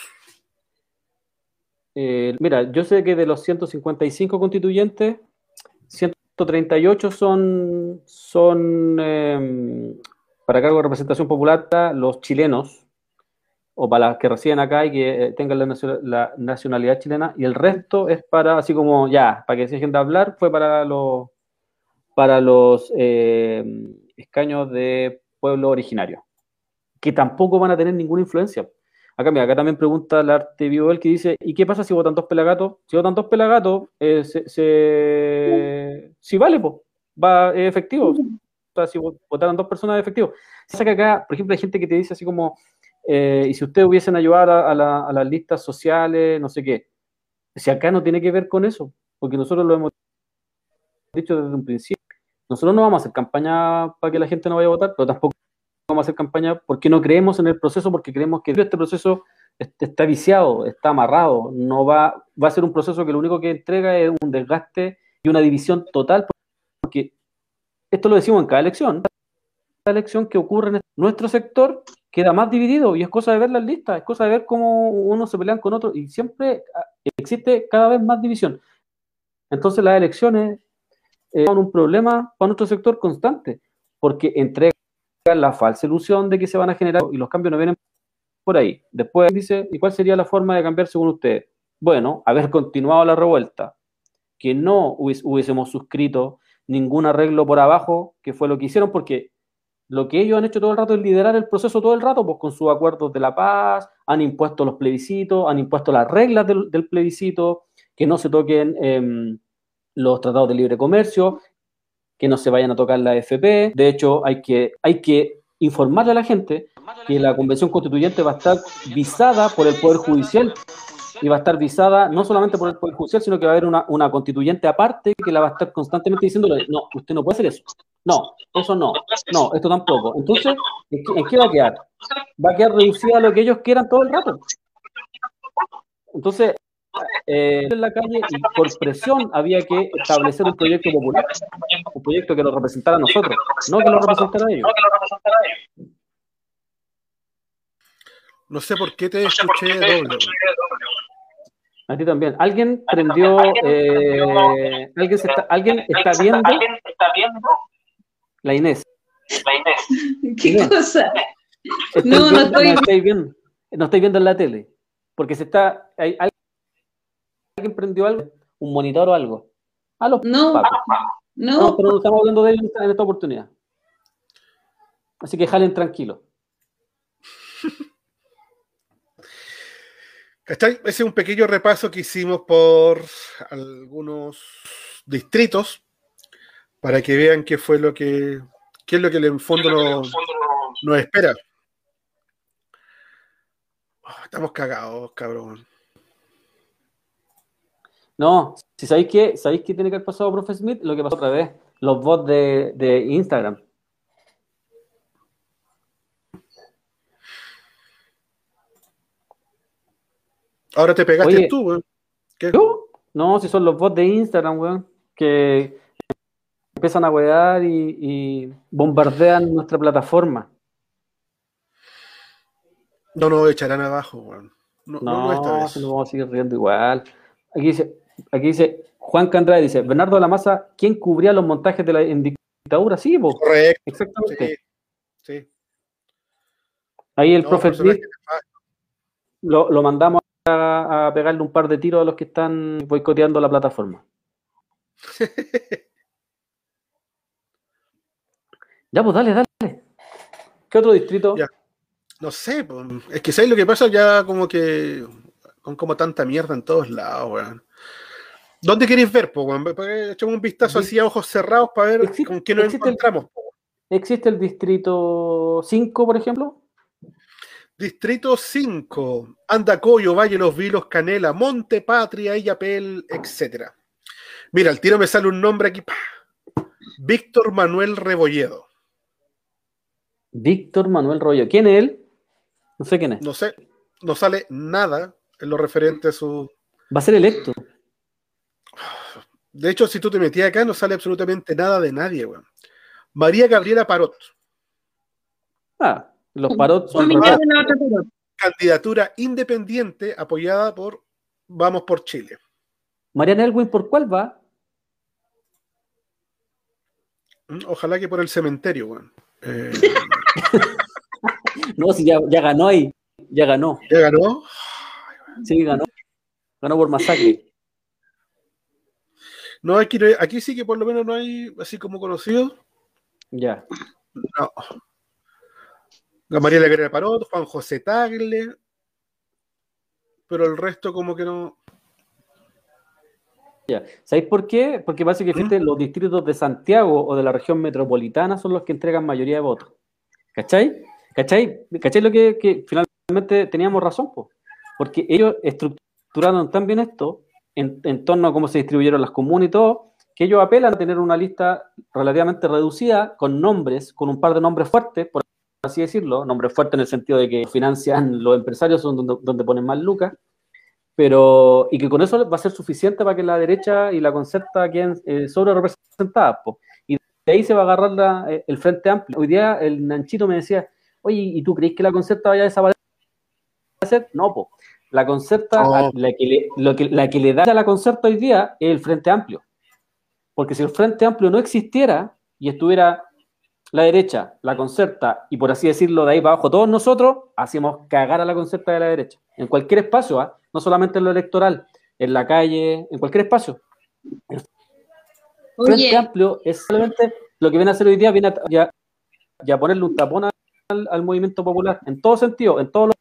Eh, mira, yo sé que de los 155 constituyentes, 138 son, son em, para cargo de representación popular los chilenos, o para las que residen acá y que eh, tengan la, nacionalidad chilena, y el resto es para, así como ya, para que se dejen de hablar, fue para los, para los em, escaños de pueblo originario, que tampoco van a tener ninguna influencia. Acá, mira, acá también pregunta el arte el que dice, ¿y qué pasa si votan dos pelagatos? Si votan dos pelagatos, eh, se, si vale, pues, va efectivo. O sea, si votaran dos personas, efectivo. Se que acá, por ejemplo, hay gente que te dice así como, eh, y si ustedes hubiesen ayudado a, a las listas sociales, no sé qué. Si acá no tiene que ver con eso, porque nosotros lo hemos dicho desde un principio. Nosotros no vamos a hacer campaña para que la gente no vaya a votar, pero tampoco vamos a hacer campaña porque no creemos en el proceso, porque creemos que este proceso está viciado, está amarrado, no va, va a ser un proceso que lo único que entrega es un desgaste y una división total, porque esto lo decimos en cada elección, cada elección que ocurre en nuestro sector queda más dividido y es cosa de ver las listas, es cosa de ver cómo uno se pelean con otro y siempre ah, existe cada vez más división. Entonces las elecciones eh, un problema para nuestro sector constante, porque entregan la falsa ilusión de que se van a generar y los cambios no vienen por ahí. Después dice, ¿y cuál sería la forma de cambiar según usted? Bueno, haber continuado la revuelta, que no hubiésemos suscrito ningún arreglo por abajo, que fue lo que hicieron, porque lo que ellos han hecho todo el rato es liderar el proceso todo el rato, pues con sus acuerdos de la paz, han impuesto los plebiscitos, han impuesto las reglas del, plebiscito, que no se toquen em, los tratados de libre comercio, que no se vayan a tocar la FP. De hecho, hay que, hay que informarle a la gente que la convención constituyente va a estar visada por el Poder Judicial y va a estar visada no solamente por el Poder Judicial, sino que va a haber una, una constituyente aparte que la va a estar constantemente diciéndole, no, usted no puede hacer eso. No, eso no. No, esto tampoco. Entonces, ¿en qué, va a quedar? Va a quedar reducida a lo que ellos quieran todo el rato. Entonces, eh, en la calle y por presión había que establecer un proyecto popular, un proyecto que lo representara a nosotros, no que lo representara a ellos. No sé por qué te escuché doble. A ti también. ¿Alguien prendió? Eh, ¿alguien, está, ¿Alguien está viendo? La Inés. La Inés. (laughs) ¿Qué cosa? no, no estoy no estáis viendo. No estáis viendo en la tele. Porque se está. Hay, ¿Alguien prendió algo? ¿Un monitor o algo? A los no, no. pero estamos hablando de ellos en esta oportunidad. Así que jalen tranquilo. (laughs) Ese es un pequeño repaso que hicimos por algunos distritos para que vean qué fue lo que qué es lo que en fondo nos, nos espera. Oh, estamos cagados, cabrón. No, si sabéis que sabéis qué tiene que haber pasado, profe Smith, lo que pasó otra vez, los bots de, de Instagram. Ahora te pegaste tú, weón. ¿Qué? No, si son los bots de Instagram, weón, que empiezan a wear y, bombardean nuestra plataforma. No nos echarán abajo, weón. No, no, no nos vamos a seguir riendo igual. Aquí dice, aquí dice Juan Candrade dice, Bernardo la Maza, ¿quién cubría los montajes de la dictadura? Sí, vos. Correcto. Exactamente. Sí. Ahí el profe lo, lo mandamos a, pegarle un par de tiros a los que están boicoteando la plataforma. (laughs) ya, pues dale, dale. ¿Qué otro distrito? No sé, es que ¿sabes lo que pasa? Ya como que con como tanta mierda en todos lados, weón. ¿Dónde queréis ver, po, Echamos un vistazo así a ojos cerrados para ver con qué nos encontramos. ¿Existe el distrito 5, por ejemplo? Distrito 5, Andacoyo, Valle Los Vilos, Canela, Monte Patria, Illapel, etc. Mira, al tiro me sale un nombre aquí. Víctor Manuel Rebolledo. Víctor Manuel Rebolledo. ¿Quién es él? No sé quién es. No sé, no sale nada en lo referente a su. Va a ser electo. De hecho, si tú te metías acá, no sale absolutamente nada de nadie, weón. María Gabriela Parot. Ah, los Parot son candidatura independiente apoyada por Vamos por Chile. Mariana Elwin, ¿por cuál va? Mm, ojalá que por el cementerio, weón. Eh, (laughs) no, si ya, ganó ahí. Ya ganó. ¿Ya ganó? Sí, ganó. Ganó por masacre. No, aquí, aquí sí que por lo menos no hay así como conocido. Ya. No. María Guerrera Parot, Juan José Tagle, pero el resto como que no. Ya. ¿Sabéis por qué? Porque básicamente ¿Mm? los distritos de Santiago o de la región metropolitana son los que entregan mayoría de votos. ¿Cachai? ¿Cachai? ¿Cachai lo que, finalmente teníamos razón? Porque ellos estructuraron tan bien esto en, torno a cómo se distribuyeron las comunas y todo, que ellos apelan a tener una lista relativamente reducida con nombres, con un par de nombres fuertes, por así decirlo, nombre fuerte en el sentido de que financian (laughs) los empresarios, son donde, ponen más lucas, pero y que con eso va a ser suficiente para que la derecha y la concerta queden eh, sobre representadas. Y de ahí se va a agarrar eh, el Frente Amplio. Hoy día el Nanchito me decía, oye, ¿y tú crees que la concerta vaya a desaparecer? No, pues la concerta, oh. la, que le, lo que, la que le da a la concerta hoy día es el Frente Amplio. Porque si el Frente Amplio no existiera y estuviera la derecha, la concerta, y por así decirlo, de ahí para abajo, todos nosotros hacemos cagar a la concerta de la derecha. En cualquier espacio, ¿ah? no solamente en lo electoral, en la calle, en cualquier espacio. El Frente Amplio es solamente lo que viene a hacer hoy día, viene a, ya, ponerle un tapón al, movimiento popular, en todo sentido, en todos los.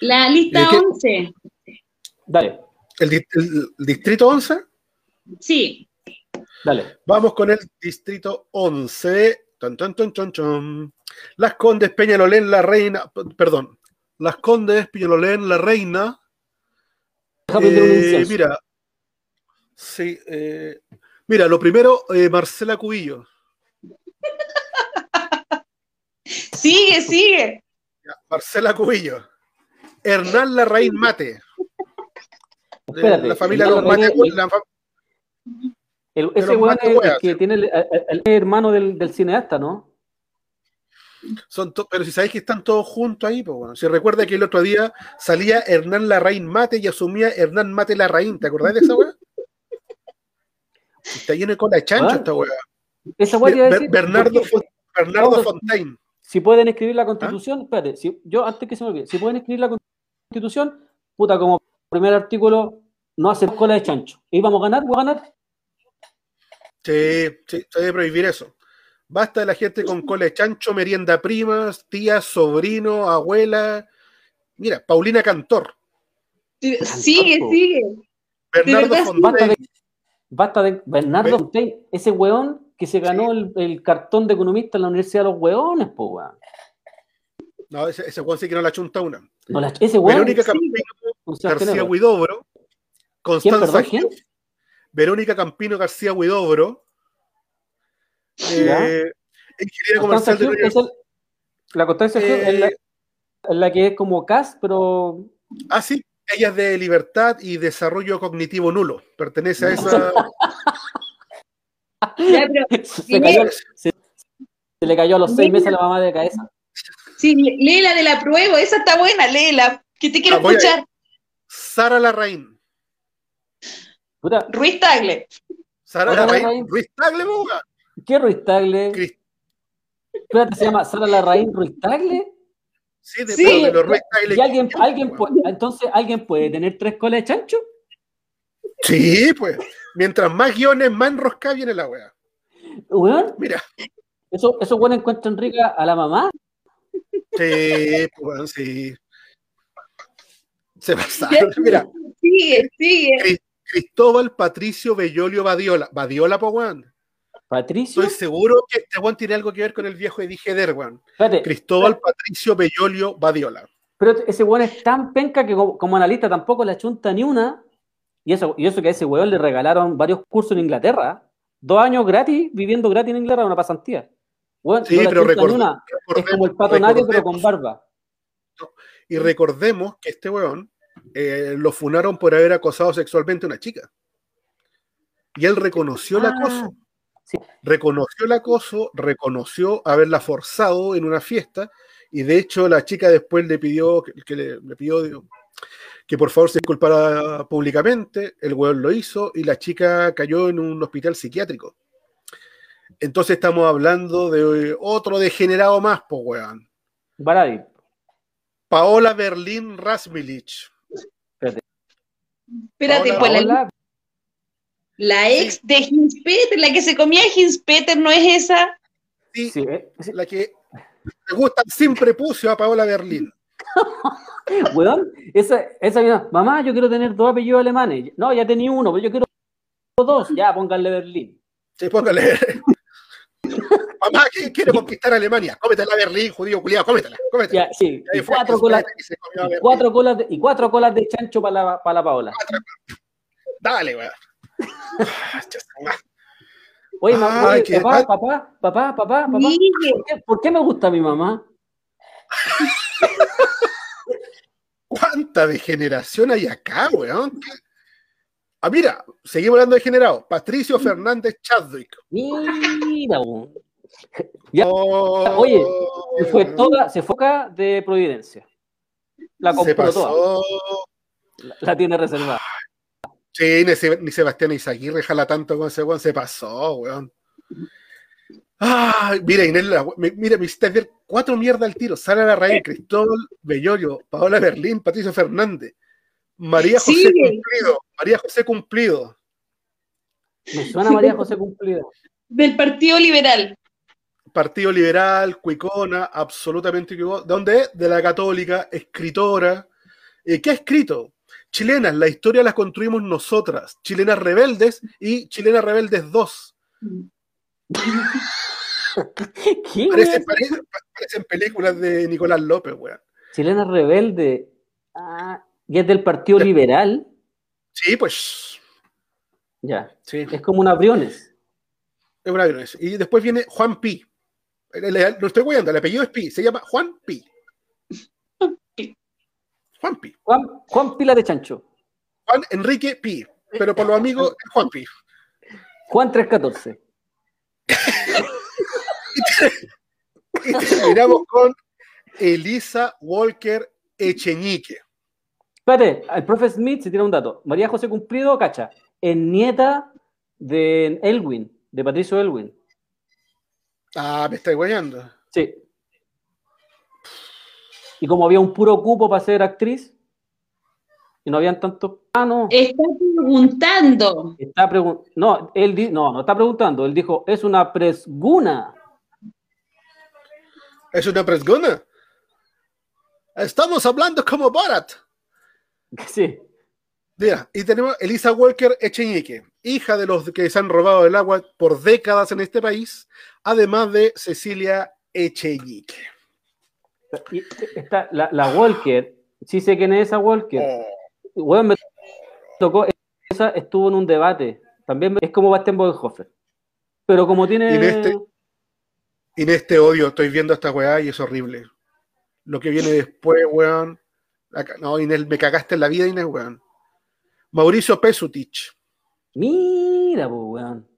La lista 11. Dale. ¿El, el distrito 11? Sí. Dale. Vamos con el distrito 11. Ton, ton, ton. Las Condes, Peñalolén, La Reina. Perdón. Las Condes, Peñalolén, La Reina. Déjame prender un Eh, mira. Sí. eh, mira, lo primero, eh, Marcela Cubillo. (laughs) Sigue, sigue. Marcela Cubillo. Hernán Larraín Mate. De Espérate, la familia Los Mate. La El- ese weón es el que tiene el, el- el hermano del, del cineasta, ¿no? son to- pero si sabéis que están todos juntos ahí, pues bueno. Si recuerda que el otro día salía Hernán Larraín Mate y asumía Hernán Mate Larraín. ¿Te acordás de esa weá? Está lleno de cola de chancho Ah, esta weá. Esa weá Ber- decir, Bernardo, Bernardo. Fontaine. si pueden escribir la constitución, espérate, si, yo antes que se me olvide, si pueden escribir la constitución, puta, como primer artículo, no hacer cola de chancho. ¿Y vamos a ganar? ¿Vamos a ganar? Sí, sí, se debe prohibir eso. Basta de la gente con cola de chancho, merienda primas, tías, sobrino, abuela. Mira, Paulina Cantor, Sigue, po. sigue. Bernardo verdad, sí. Basta de, Fontaine. basta de Bernardo Fontaine, ese weón que se ganó el, el cartón de economista en la Universidad de los Weones, po, weón. No, ese, ese Juan sí que no la chunta una. No, la- ese weón, Verónica sí. Campino, o sea, García. Huidobro, ¿Quién, Constanza perdón? Verónica Campino García Huidobro, eh, ingeniera Constanza comercial de el- la Constancia Gil es la, Eh, es la que es como CAS, pero Ah, sí, ella es de libertad y desarrollo cognitivo nulo. Pertenece a esa. (laughs) (laughs) Se, cayó- se- se le cayó a los seis meses a la mamá de cabeza. Sí, lee la de la prueba, esa está buena, léela, que te quiero Ah, escuchar. Sara Larraín. Puta, Ruiz Tagle. Sara Larraín. Larraín. Ruiz Tagle, boga. ¿qué Ruiz Tagle? Cris- Espérate, se llama Sara Larraín Ruiz Tagle. Sí, de, Sí. de los Ruiz Tagle. ¿Y alguien, alguien puede, entonces alguien puede tener tres colas de chancho? Sí, pues. Mientras más guiones, más enroscada viene la wea. Weón, Mira. eso, eso bueno encuentran rica a la mamá. Sí, pues, sí. Se pasaron. Mira, Sigue, sigue. Cristóbal Patricio Bellolio Badiola. Badiola, po, weón. Patricio. Estoy seguro que este weón tiene algo que ver con el viejo Heder, weón. Espérate, Cristóbal Patricio Bellolio Badiola. pero ese weón es tan penca que como, como analista tampoco le chunta ni una. Y eso, y eso que a ese weón le regalaron varios cursos en Inglaterra. Dos años gratis, viviendo gratis en Inglaterra, una pasantía. Sí, no pero chunta ni record- una. Es recordemos- como el pato nadie, pero con recordemos- barba. Y recordemos que este weón eh, lo funaron por haber acosado sexualmente a una chica. Y él reconoció el Ah, acoso. sí. Reconoció el acoso, reconoció haberla forzado en una fiesta. Y de hecho, la chica después le pidió que, que le, le pidió digo, que por favor se disculpara públicamente. El weón lo hizo y la chica cayó en un hospital psiquiátrico. Entonces estamos hablando de otro degenerado más, po weón. Baradi. Paola Berlín Rasmilich. Espérate, Hola, pues la, ex de Hinspeter, la que se comía Hinspeter, ¿no es esa? Sí, Sí, eh, sí. la que le gusta sin prepucio a Paola Berlín. (laughs) Weón, esa, esa misma, mamá, yo quiero tener dos apellidos alemanes. No, ya tenía uno, pero yo quiero dos. Ya, pónganle Berlín. Sí, póngale. ¿Quién quiere conquistar Alemania? Cómetela Berlín, judío culiado, cómetela, cómetela. Ya, sí. Y ahí Y fue cuatro que colas, y cuatro colas de, y cuatro colas de chancho para la, para la Paola. Dale, weón. (laughs) Ah, Oye, Ay, oye, qué papá, papá, papá, papá, papá. ¿Por qué, por qué me gusta mi mamá? (laughs) ¿Cuánta degeneración hay acá, weón? Ah, mira, seguimos hablando de degenerado. Patricio Fernández Chadwick. Mira, weón. Ya, Oh, oye, se fue toda, se foca de Providencia. La se compró toda. La, la tiene reservada. Sí, ni, Se- ni Sebastián Izaguirre jala tanto con ese weón, se pasó, weón. Ay, mira, Inés, la- me- mira, me hiciste ver cuatro mierdas al tiro. Sara Larraín, Cristóbal Bellolio, Paola Berlín, Patricio Fernández, María José. Cumplido, María José Cumplido, Me suena María José Cumplido. (laughs) Del Partido Liberal. Partido Liberal, Cuicona, absolutamente equivocado. ¿De dónde es? De la Católica, escritora. Eh, ¿Qué ha escrito? Chilenas, la historia la construimos nosotras. Chilenas rebeldes y Chilenas rebeldes 2. (laughs) ¿Qué, Parece- weón? parece- parecen películas de Nicolás López, weón. Chilena rebelde. Ah, y es del Partido Liberal. Sí, pues. Ya. Sí, Es como una Briones. es una violencia. Y después viene Juan Pi. No estoy guiando, el apellido es Pi. Se llama Juan Pi. Juan Pi. Juan, Juan Pila de Chancho. Juan Enrique Pi. Pero por los amigos, es Juan Pi. Juan 314. (laughs) Y terminamos con Elisa Walker Echeñique. Espérate, el profe Smith se tira un dato. María José Cumplido, cacha, es nieta de Elwin, de Patricio Elwin. Ah, me estáis guayando. Sí. Y como había un puro cupo para ser actriz, y no habían tantos. Ah, no. Está preguntando. Está pregun- no, él di- no, no está preguntando. Él dijo, es una presguna. Es una presgona. Estamos hablando como Borat. (laughs) Sí. Mira, y tenemos Elisa Walker Echeñique, hija de los que se han robado el agua por décadas en este país, además de Cecilia Echeñique. Está la, la Walker, sí sé quién es esa Walker. Oh, Weón, me tocó, esa estuvo en un debate. También es como Bastian Bodenhofer. Pero como tiene. En este- en este odio estoy viendo esta weá y es horrible. Lo que viene después, weón. No, Inés, me cagaste en la vida, Inés, weón. Mauricio Pesutich. Mira, pues, weón.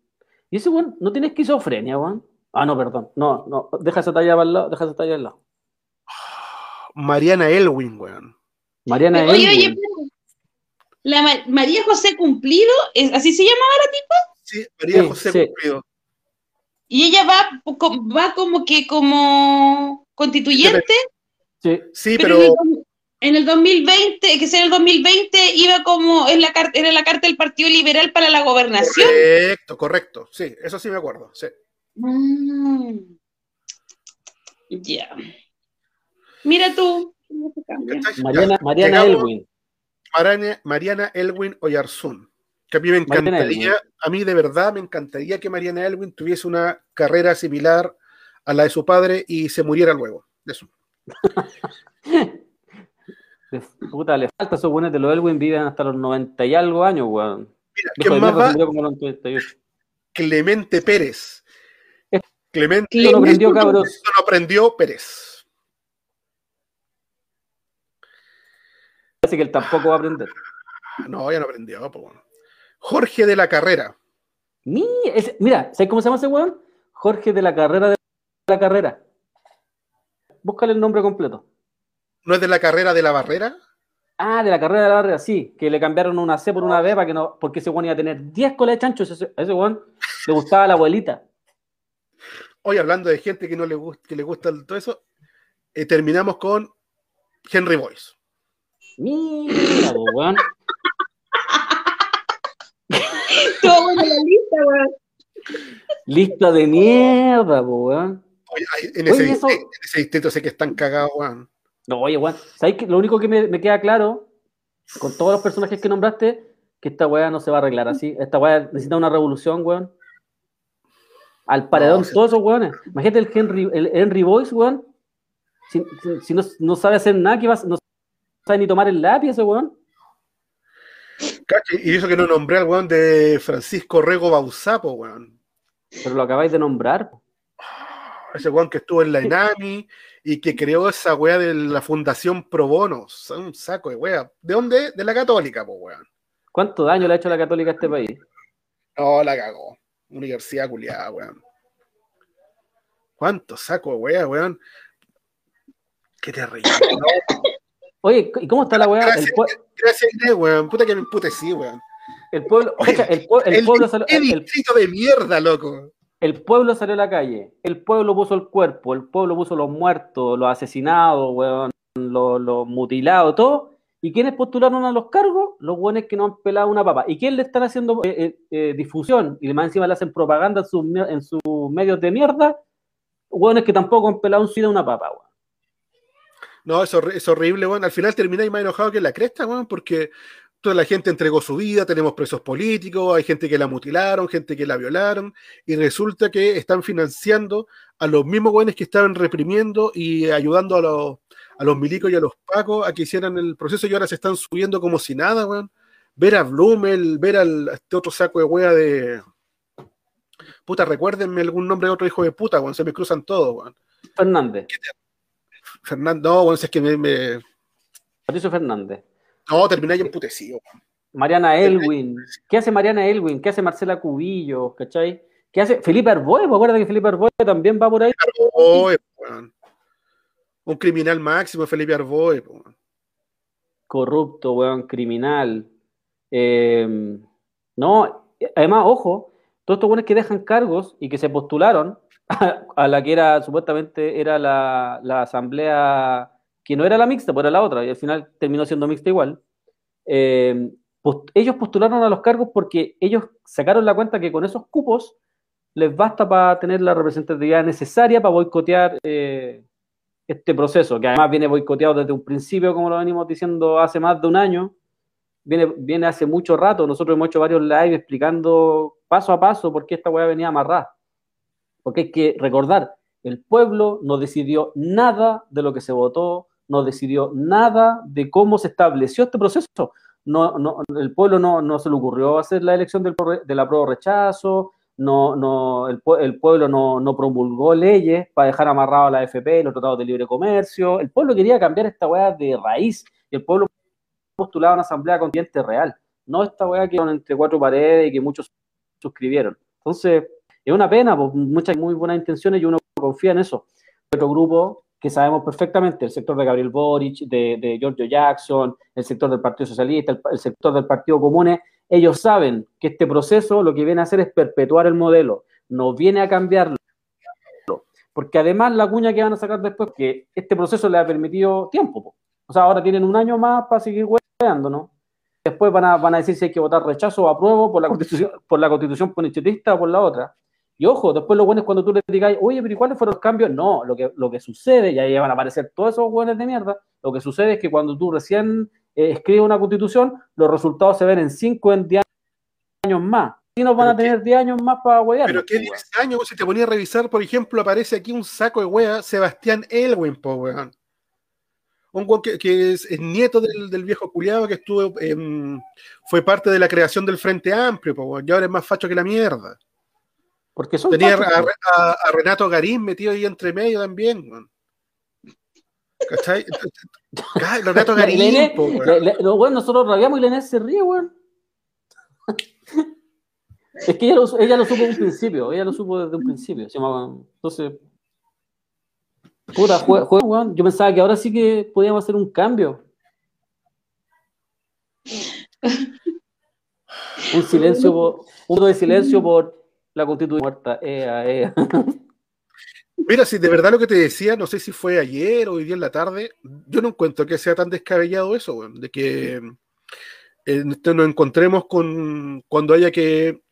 Y ese weón no tiene esquizofrenia, weón. Ah, no, perdón. No, no. Deja esa talla el lado. Deja esa talla al lado. Mariana Elwin, weón. Mariana Oye, oye, Elwin. espera. La Ma- María José Cumplido, ¿es- ¿así se llama? Sí, María Sí, José sí. Cumplido. Y ella va, va como que como constituyente, Sí. Sí, pero, pero en, el, dos- en el 2020, que sea el 2020, iba como, en la carta, era la carta del Partido Liberal para la gobernación. correcto, correcto. Sí, eso sí me acuerdo. Sí. Mm. Ya. Mira tú. Mariana, Elwin. Mariana, Mariana Elwin Oyarzún. Que a mí me encantaría, a mí de verdad me encantaría que Mariana Elwin tuviese una carrera similar a la de su padre y se muriera luego. de Eso. (laughs) Le- Puta, le falta esos buenos de los Elwin viven hasta los 90 y algo años, weón. Mira, ¿quién más va? murió como a los 98. Clemente Pérez. Clemente Esto no aprendió, cabros. Esto no aprendió Pérez. Parece que él tampoco va a aprender. No, ya no aprendió. bueno. Jorge de la Carrera. Mira, ¿sabes cómo se llama ese weón? Jorge de la carrera de la carrera. Búscale el nombre completo. ¿No es de la carrera de la barrera? Ah, de la carrera de la barrera, sí, que le cambiaron una C por una B para que no, porque ese weón iba a tener 10 colas de chanchos, ese, ese weón le gustaba a la abuelita. Hoy hablando de gente que no le gusta, que le gusta el- todo eso, eh, terminamos con Henry Boyce. Mira, weón. (laughs) Todo bueno la lista, weón. Lista de mierda, weón. En, Oye, ese, eso- en ese distrito sé que están cagados, weón. No, oye, weón, ¿sabes qué? Lo único que me, me queda claro, con todos los personajes que nombraste, que esta weá no se va a arreglar así. Esta weá necesita una revolución, weón. Al paredón, No, todos esos weones. Imagínate el Henry, el Henry Boyce, weón. Si, no, no sabe hacer nada, que va, no sabe ni tomar el lápiz ese weón. Y eso que no nombré al weón de Francisco Rego Bausapo, weón. Pero lo acabáis de nombrar. po. Ese weón que estuvo en la ENAMI y que creó esa weá de la Fundación Pro Bono. Un saco de weá. ¿De dónde? De la Católica, pues, weón. ¿Cuánto daño le ha hecho la católica a este país? No, la cagó. Universidad culiada, weón. ¿Cuánto saco weá, weón? Qué terrible. (coughs) ¿no? Oye, ¿y cómo está la weá? El, Gracias, gracias, weón. Puta que me emputecí, weón. el pueblo, Oye, el, el El, pueblo salió, el- distrito de mierda, loco. el pueblo salió a la calle, el pueblo puso el cuerpo, el pueblo puso los muertos, los asesinados, weón, los, los mutilados, todo. ¿Y quiénes postularon a los cargos? Los buenos que no han pelado una papa. ¿Y quién le están haciendo eh, eh, eh, difusión? Y más encima le hacen propaganda en sus, medios de mierda. Hueones que tampoco han pelado un sida una papa, weón. No, es, es horrible, weón. Al final termináis más enojado que la cresta, weón, porque toda la gente entregó su vida, tenemos presos políticos, hay gente que la mutilaron, gente que la violaron, y resulta que están financiando a los mismos jóvenes que estaban reprimiendo y ayudando a los, a los milicos y a los pacos a que hicieran el proceso y ahora se están subiendo como si nada, weón. Ver a Blumel, ver al este otro saco de wea de. Puta, recuérdenme algún nombre de otro hijo de puta, weón. Se me cruzan todos, weón. Fernández. Fernando, no, weón, es que me. me... Patricio Fernández. No, terminé ya emputecido, weón. Mariana Elwin. ¿Qué hace Mariana Elwin? ¿Qué hace Marcela Cubillo? ¿Cachai? ¿Qué hace Felipe Arboe? ¿Me acuerdas que Felipe Arboe también va por ahí? Arboe, weón. Un criminal máximo, Felipe Arboe. Corrupto, weón, criminal. Eh, no, además, ojo, todos estos buenos que dejan cargos y que se postularon (laughs) a, la que era supuestamente era la, la, asamblea que no era la mixta, pero era la otra, y al final terminó siendo mixta igual. Post, ellos postularon a los cargos porque ellos sacaron la cuenta que con esos cupos les basta para tener la representatividad necesaria para boicotear eh, este proceso, que además viene boicoteado desde un principio, como lo venimos diciendo hace más de un año, viene, viene hace mucho rato, nosotros hemos hecho varios live explicando paso a paso por qué esta weá venía amarrada. Porque hay que recordar, el pueblo no decidió nada de lo que se votó, no decidió nada de cómo se estableció este proceso. No, no, el pueblo no, no se le ocurrió hacer la elección del, de la prueba rechazo, no, no, el, pueblo no, no, promulgó leyes para dejar amarrado a la AFP, los tratados de libre comercio. El pueblo quería cambiar esta weá de raíz y el pueblo postulaba una asamblea constituyente real, no esta weá que entre cuatro paredes y que muchos suscribieron. Entonces, es una pena, pues, muchas muy buenas intenciones y uno confía en eso. Otro grupo que sabemos perfectamente, el sector de Gabriel Boric, de, de Giorgio Jackson, el sector del Partido Socialista, el, el sector del Partido Comune, ellos saben que este proceso lo que viene a hacer es perpetuar el modelo, no viene a cambiarlo. Porque además la cuña que van a sacar después, que este proceso le ha permitido tiempo. Po. O sea, ahora tienen un año más para seguir hueveando, ¿no? Después van a, van a decir si hay que votar rechazo o apruebo por la constitución, por la constitución punitivista o por la otra. Y ojo, después lo bueno es cuando tú le digas, oye, pero ¿y cuáles fueron los cambios? No, lo que, lo que sucede, y ahí van a aparecer todos esos hueones de mierda, lo que sucede es que cuando tú recién eh, escribes una constitución, los resultados se ven en 5 en 10 años más. Y nos van a tener 10 años más para huear. Pero ¿qué 10 años? Si te ponía a revisar, por ejemplo, aparece aquí un saco de hueá, Sebastián Elwin, po, weón. Un weón que, que es, es, nieto del, del viejo culiado que estuvo, eh, fue parte de la creación del Frente Amplio, po, weón. Y ahora es más facho que la mierda. Porque son Tenía a, a, a, Renato Garín metido ahí entre medio también, weón. ¿Cachai? Renato Garín, Lené, po, le, le, no, bueno, nosotros rabiamos y Lené se ríe, weón. (laughs) es que ella lo, ella lo, supo desde un principio, ella lo supo desde un principio. Se llamaba, entonces, puta, juega, juega, weón. Yo pensaba que ahora sí que podíamos hacer un cambio. un silencio, (laughs) por, un de silencio por la constitución muerta. Ea, ea. (laughs) Mira, si de verdad lo que te decía, no sé si fue ayer o hoy día en la tarde, yo no encuentro que sea tan descabellado eso, weón, de que eh, nos encontremos con cuando haya que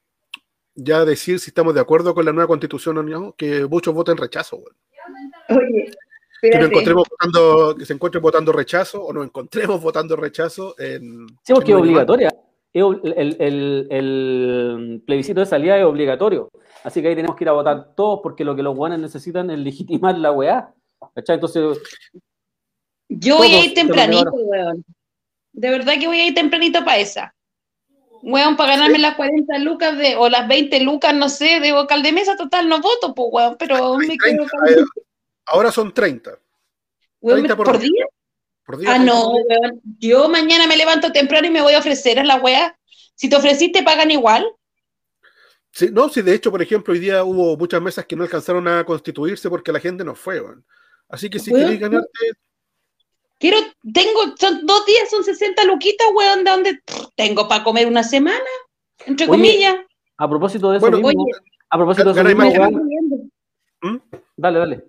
ya decir si estamos de acuerdo con la nueva constitución o no, que muchos voten rechazo. Oye, que nos encontremos votando, que se encuentren votando rechazo o nos encontremos votando rechazo en. Sí, porque en es obligatoria. El, el, el, el, plebiscito de salida es obligatorio. Así que ahí tenemos que ir a votar todos porque lo que los guanes necesitan es legitimar la weá. ¿Cachai? Entonces. Yo voy a ir tempranito, weón. De verdad que voy a ir tempranito para esa. Weón, para ganarme las 40 lucas de, o las 20 lucas, no sé, de vocal de mesa, total, no voto, pues, weón, pero Ay, me 30, quedo Ahora son 30. Weón, 30 ¿por, por día? día. Por día Ah, 30 no, weón. Yo mañana me levanto temprano y me voy a ofrecer a la wea. Si te ofreciste, pagan igual. Sí, no, sí, de hecho, por ejemplo, hoy día hubo muchas mesas que no alcanzaron a constituirse porque la gente no fue, weón. Así que si Weón, queréis ganarte, Quiero, tengo, son dos días, son 60 luquitas, weón, de donde tengo para comer una semana, entre Oye, comillas. A propósito de eso Bueno, mismo. oye, a propósito de eso mismo. ¿Mm? Dale, dale.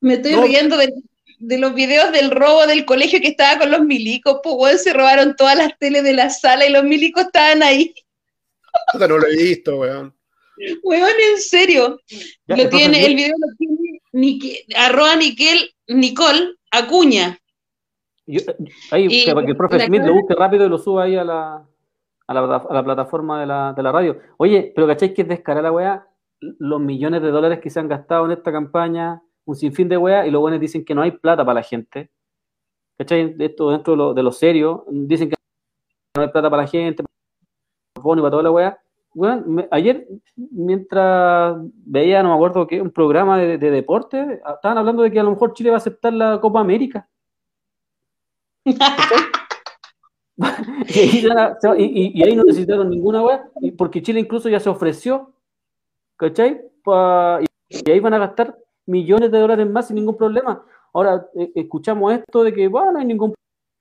Me estoy No. riendo de, de los videos del robo del colegio que estaba con los milicos, pues weón, se robaron todas las teles de la sala y los milicos estaban ahí. no lo he visto, weón. Weón, en serio. Ya, lo tiene, el video lo tiene arroba Niquel, Nicole Acuña. Yo- ahí, Y que, para que el profe Smith lo busque rápido y lo suba ahí a la, a la, a la plataforma de la, de la radio. Oye, pero ¿cachai que es descarada la weá? Los millones de dólares que se han gastado en esta campaña, un sinfín de weá, y los buenos dicen que no hay plata para la gente. ¿Cachai? Esto dentro de lo, de lo serio, dicen que no hay plata para la gente, para para toda la weá. Me- ayer, mientras veía, no me acuerdo qué, un programa de, de deporte, estaban hablando de que a lo mejor Chile va a aceptar la Copa América. (laughs) y, ahí no necesitaron ninguna weá, y porque Chile incluso ya se ofreció, ¿cachai? Pa- y, y ahí van a gastar millones de dólares más sin ningún problema. Ahora eh, escuchamos esto de que, bueno, no hay ningún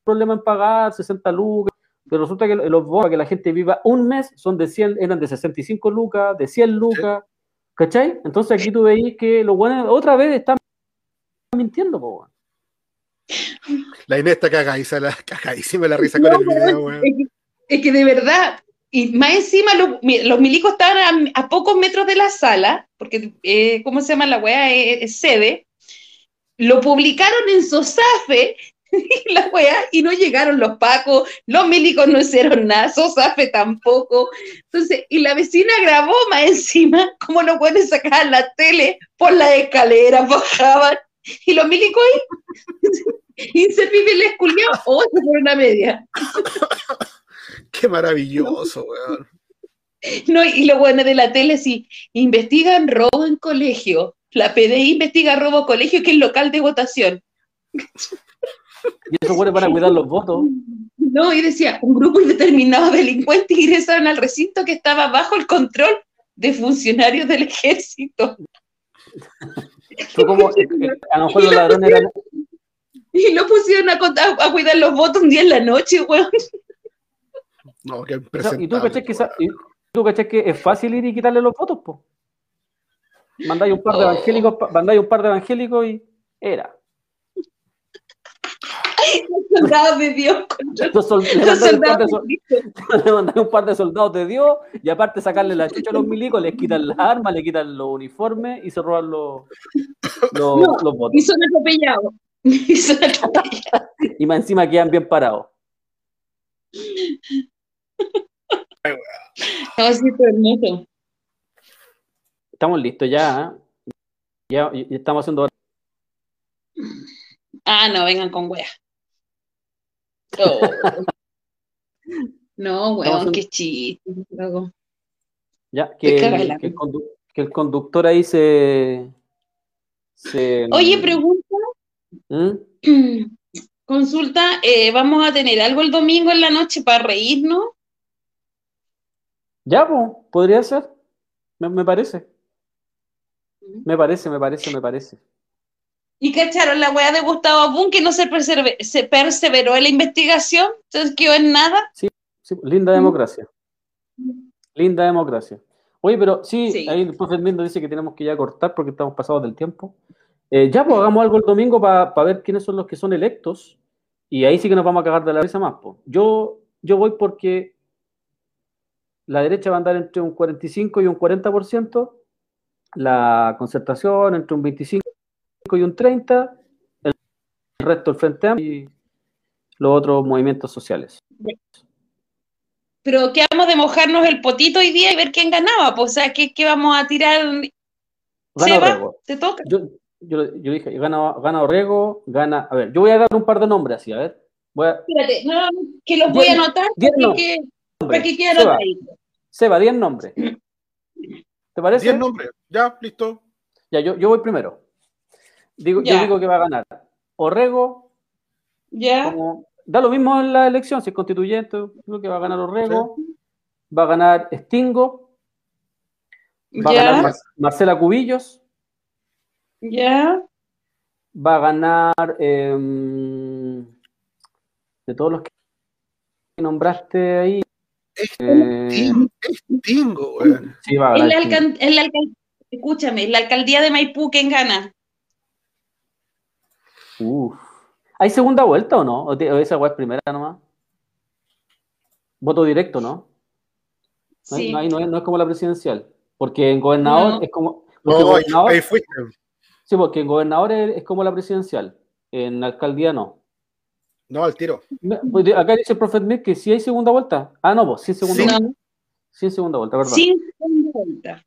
problema en pagar 60 lucas, pero resulta que los bonos para que la gente viva un mes son de 100, eran de 65 lucas, de 100 lucas, ¿cachai? Entonces aquí tú veis que los buenos otra vez están mintiendo, po, weón. La Inés está cagadísima, la, cagadísima la risa con el video, weón. Es que, es que de verdad, y más encima los, mi- los milicos estaban a, a pocos metros de la sala, porque, eh, ¿cómo se llama la weá? Es, es sede. Lo publicaron en Sosafe, (laughs) la weá, y no llegaron los pacos, los milicos no hicieron nada, Sosafe tampoco. Entonces, y la vecina grabó más encima cómo los buenos sacaban la tele por las escaleras, bajaban, y los milicos ahí, inservibles culiados, o se fueron a media. (laughs) Qué maravilloso, weón. No, y lo bueno de la tele, sí, investigan robo en colegio. La PDI investiga robo colegio, que es local de votación. (laughs) Y esos buenos van a cuidar los votos. No, y decía, un grupo indeterminado de delincuentes ingresaron al recinto que estaba bajo el control de funcionarios del ejército. Como, (laughs) eh, a lo mejor los ladrones eran, Y lo pusieron a, cuidar los votos un día en la noche, weón. No, qué y tú cachai que, cachai que es fácil ir y quitarle los votos, po. Mandáis un par de Oh. evangélicos, mandáis un par de evangélicos y era. Los soldados de Dios contra Los sol- los mandáis un par de soldados sol- (laughs) de un par de soldados de Dios y aparte sacarle la chucha a los milicos, les quitan las armas, le quitan los uniformes y se roban los, los, No, los votos. Y son atropellados. (laughs) Y son atropellados. Y más encima quedan bien parados. No, sí. Estamos listos ya. ¿eh? Ya, ya estamos haciendo Ah, no, vengan con wea. Oh. (laughs) No, weón, en- qué chiste. loco. Ya, que, el, la que el condu- que el conductor ahí se. se Oye, pregunta, ¿Mm? (clears throat) consulta, eh, ¿vamos a tener algo el domingo en la noche para reírnos? Ya, pues, podría ser. Me, me parece. Me parece, me parece, me parece. Y cacharon la wea de Gustavo Abun que no se, persever- se perseveró en la investigación, entonces quedó en nada. Sí, linda democracia. Linda democracia. Oye, pero sí, Sí. ahí el profe Edmundo dice que tenemos que ya cortar porque estamos pasados del tiempo. Eh, ya, pues hagamos algo el domingo para ver quiénes son los que son electos. Y ahí sí que nos vamos a cagar de la risa más. po. Yo, yo voy porque la derecha va a andar entre un 45 y un 40%, la concertación entre un 25 y un 30, el resto el Frente Amplio y los otros movimientos sociales. Pero quedamos de mojarnos el potito hoy día y ver quién ganaba. Pues, o sea, ¿qué, qué vamos a tirar? Gana Seba, Orrego. te toca. Yo, yo, yo dije, gana, gana Orrego, gana. A ver, yo voy a dar un par de nombres así, a ver. Voy a, Espérate, no, no, que los voy a anotar diez para no- que, para nombres. que quede Seba. Seba, 10 nombres. ¿Te parece? Diez nombres. Ya, listo. Ya, yo, yo voy primero. Digo, yo Ya. digo que va a ganar Orrego, ¿Ya? como, da lo mismo en la elección, si es constituyente, creo que va a ganar Orrego, va a ganar Stingo, va a ganar Marcela Cubillos, ¿Ya? va a ganar em, de todos los que nombraste ahí. eh, Tingo, es tingo, weón. sí, va a En ganar la, Stingo. alcan- en la alcal- escúchame, la alcaldía de Maipú, ¿quién gana? Uf. ¿Hay segunda vuelta o no? ¿O esa weá es primera nomás? Voto directo, ¿no? No, hay- Sí. no hay- no es, no es como la presidencial. Porque en gobernador No. es como. No, ahí, gobernador- ahí fuiste. sí, porque en gobernador es, es como la presidencial. En alcaldía no. No, al tiro. Pues, acá dice el Prophet Smith que si hay segunda vuelta. Ah, no, pues sí hay segunda Sí. vuelta. Sí segunda vuelta, ¿verdad? Sin segunda vuelta.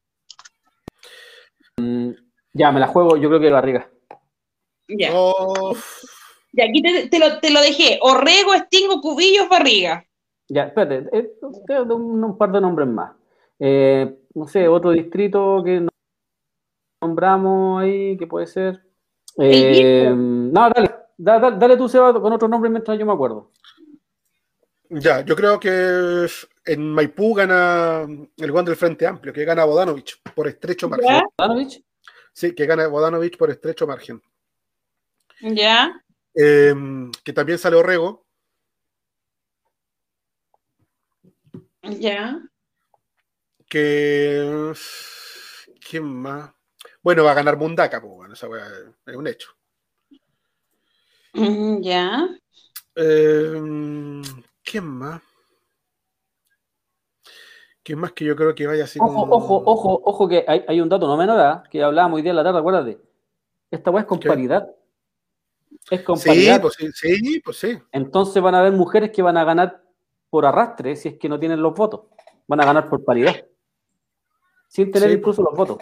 Mm, Ya, me la juego, yo creo que Barriga. Ya. Oh, Ya, aquí te, te lo, te lo dejé. Orrego, Estingo, Cubillos, Barriga. Ya, espérate, eh, te doy un, un par de nombres más. Eh, no sé, otro distrito que no- nombramos ahí, que puede ser. Eh, no, dale, da- da- dale tú, Seba, con otro nombre mientras yo me acuerdo. ya, yo creo que en Maipú gana el Juan del Frente Amplio, que gana Bodanovich por estrecho margen. ¿Ya? ¿Danovich? Sí, que gana Bodanovich por estrecho margen. ¿Ya? Eh, que también sale Orrego. ¿Ya? Que. ¿Quién más? Bueno, va a ganar Mundaca, pues bueno, esa weá es un hecho. Mm, ¿Ya? Eh, ¿Quién más? ¿Quién más que yo creo que vaya así Ojo, como- ojo, ojo, ojo, que hay, hay un dato no menor, ¿ah? que hablábamos hoy día en la tarde, acuérdate. Esta weá es con ¿Qué? paridad. Es con Sí, paridad. pues sí, sí, pues sí. Entonces van a haber mujeres que van a ganar por arrastre si es que no tienen los votos. Van a ganar por paridad. Sin tener Sí, incluso los votos.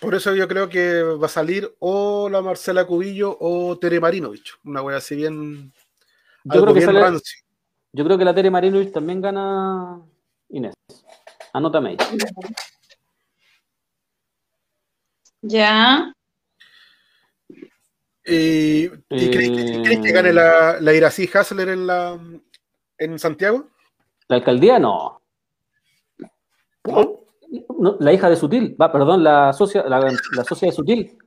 Por eso yo creo que va a salir o la Marcela Cubillo o Tere Marinovich. Una wea así bien. Yo creo, que bien sale- rancio. yo creo que la Tere Marinovich también gana Inés. Anótame ahí. ¿Ya? ¿Y, y Eh, crees, que- crees que gane la, la Irací Hasler en, la, en Santiago? La alcaldía no. La hija de Sutil, va, perdón, la socia, la, la socia de Sutil.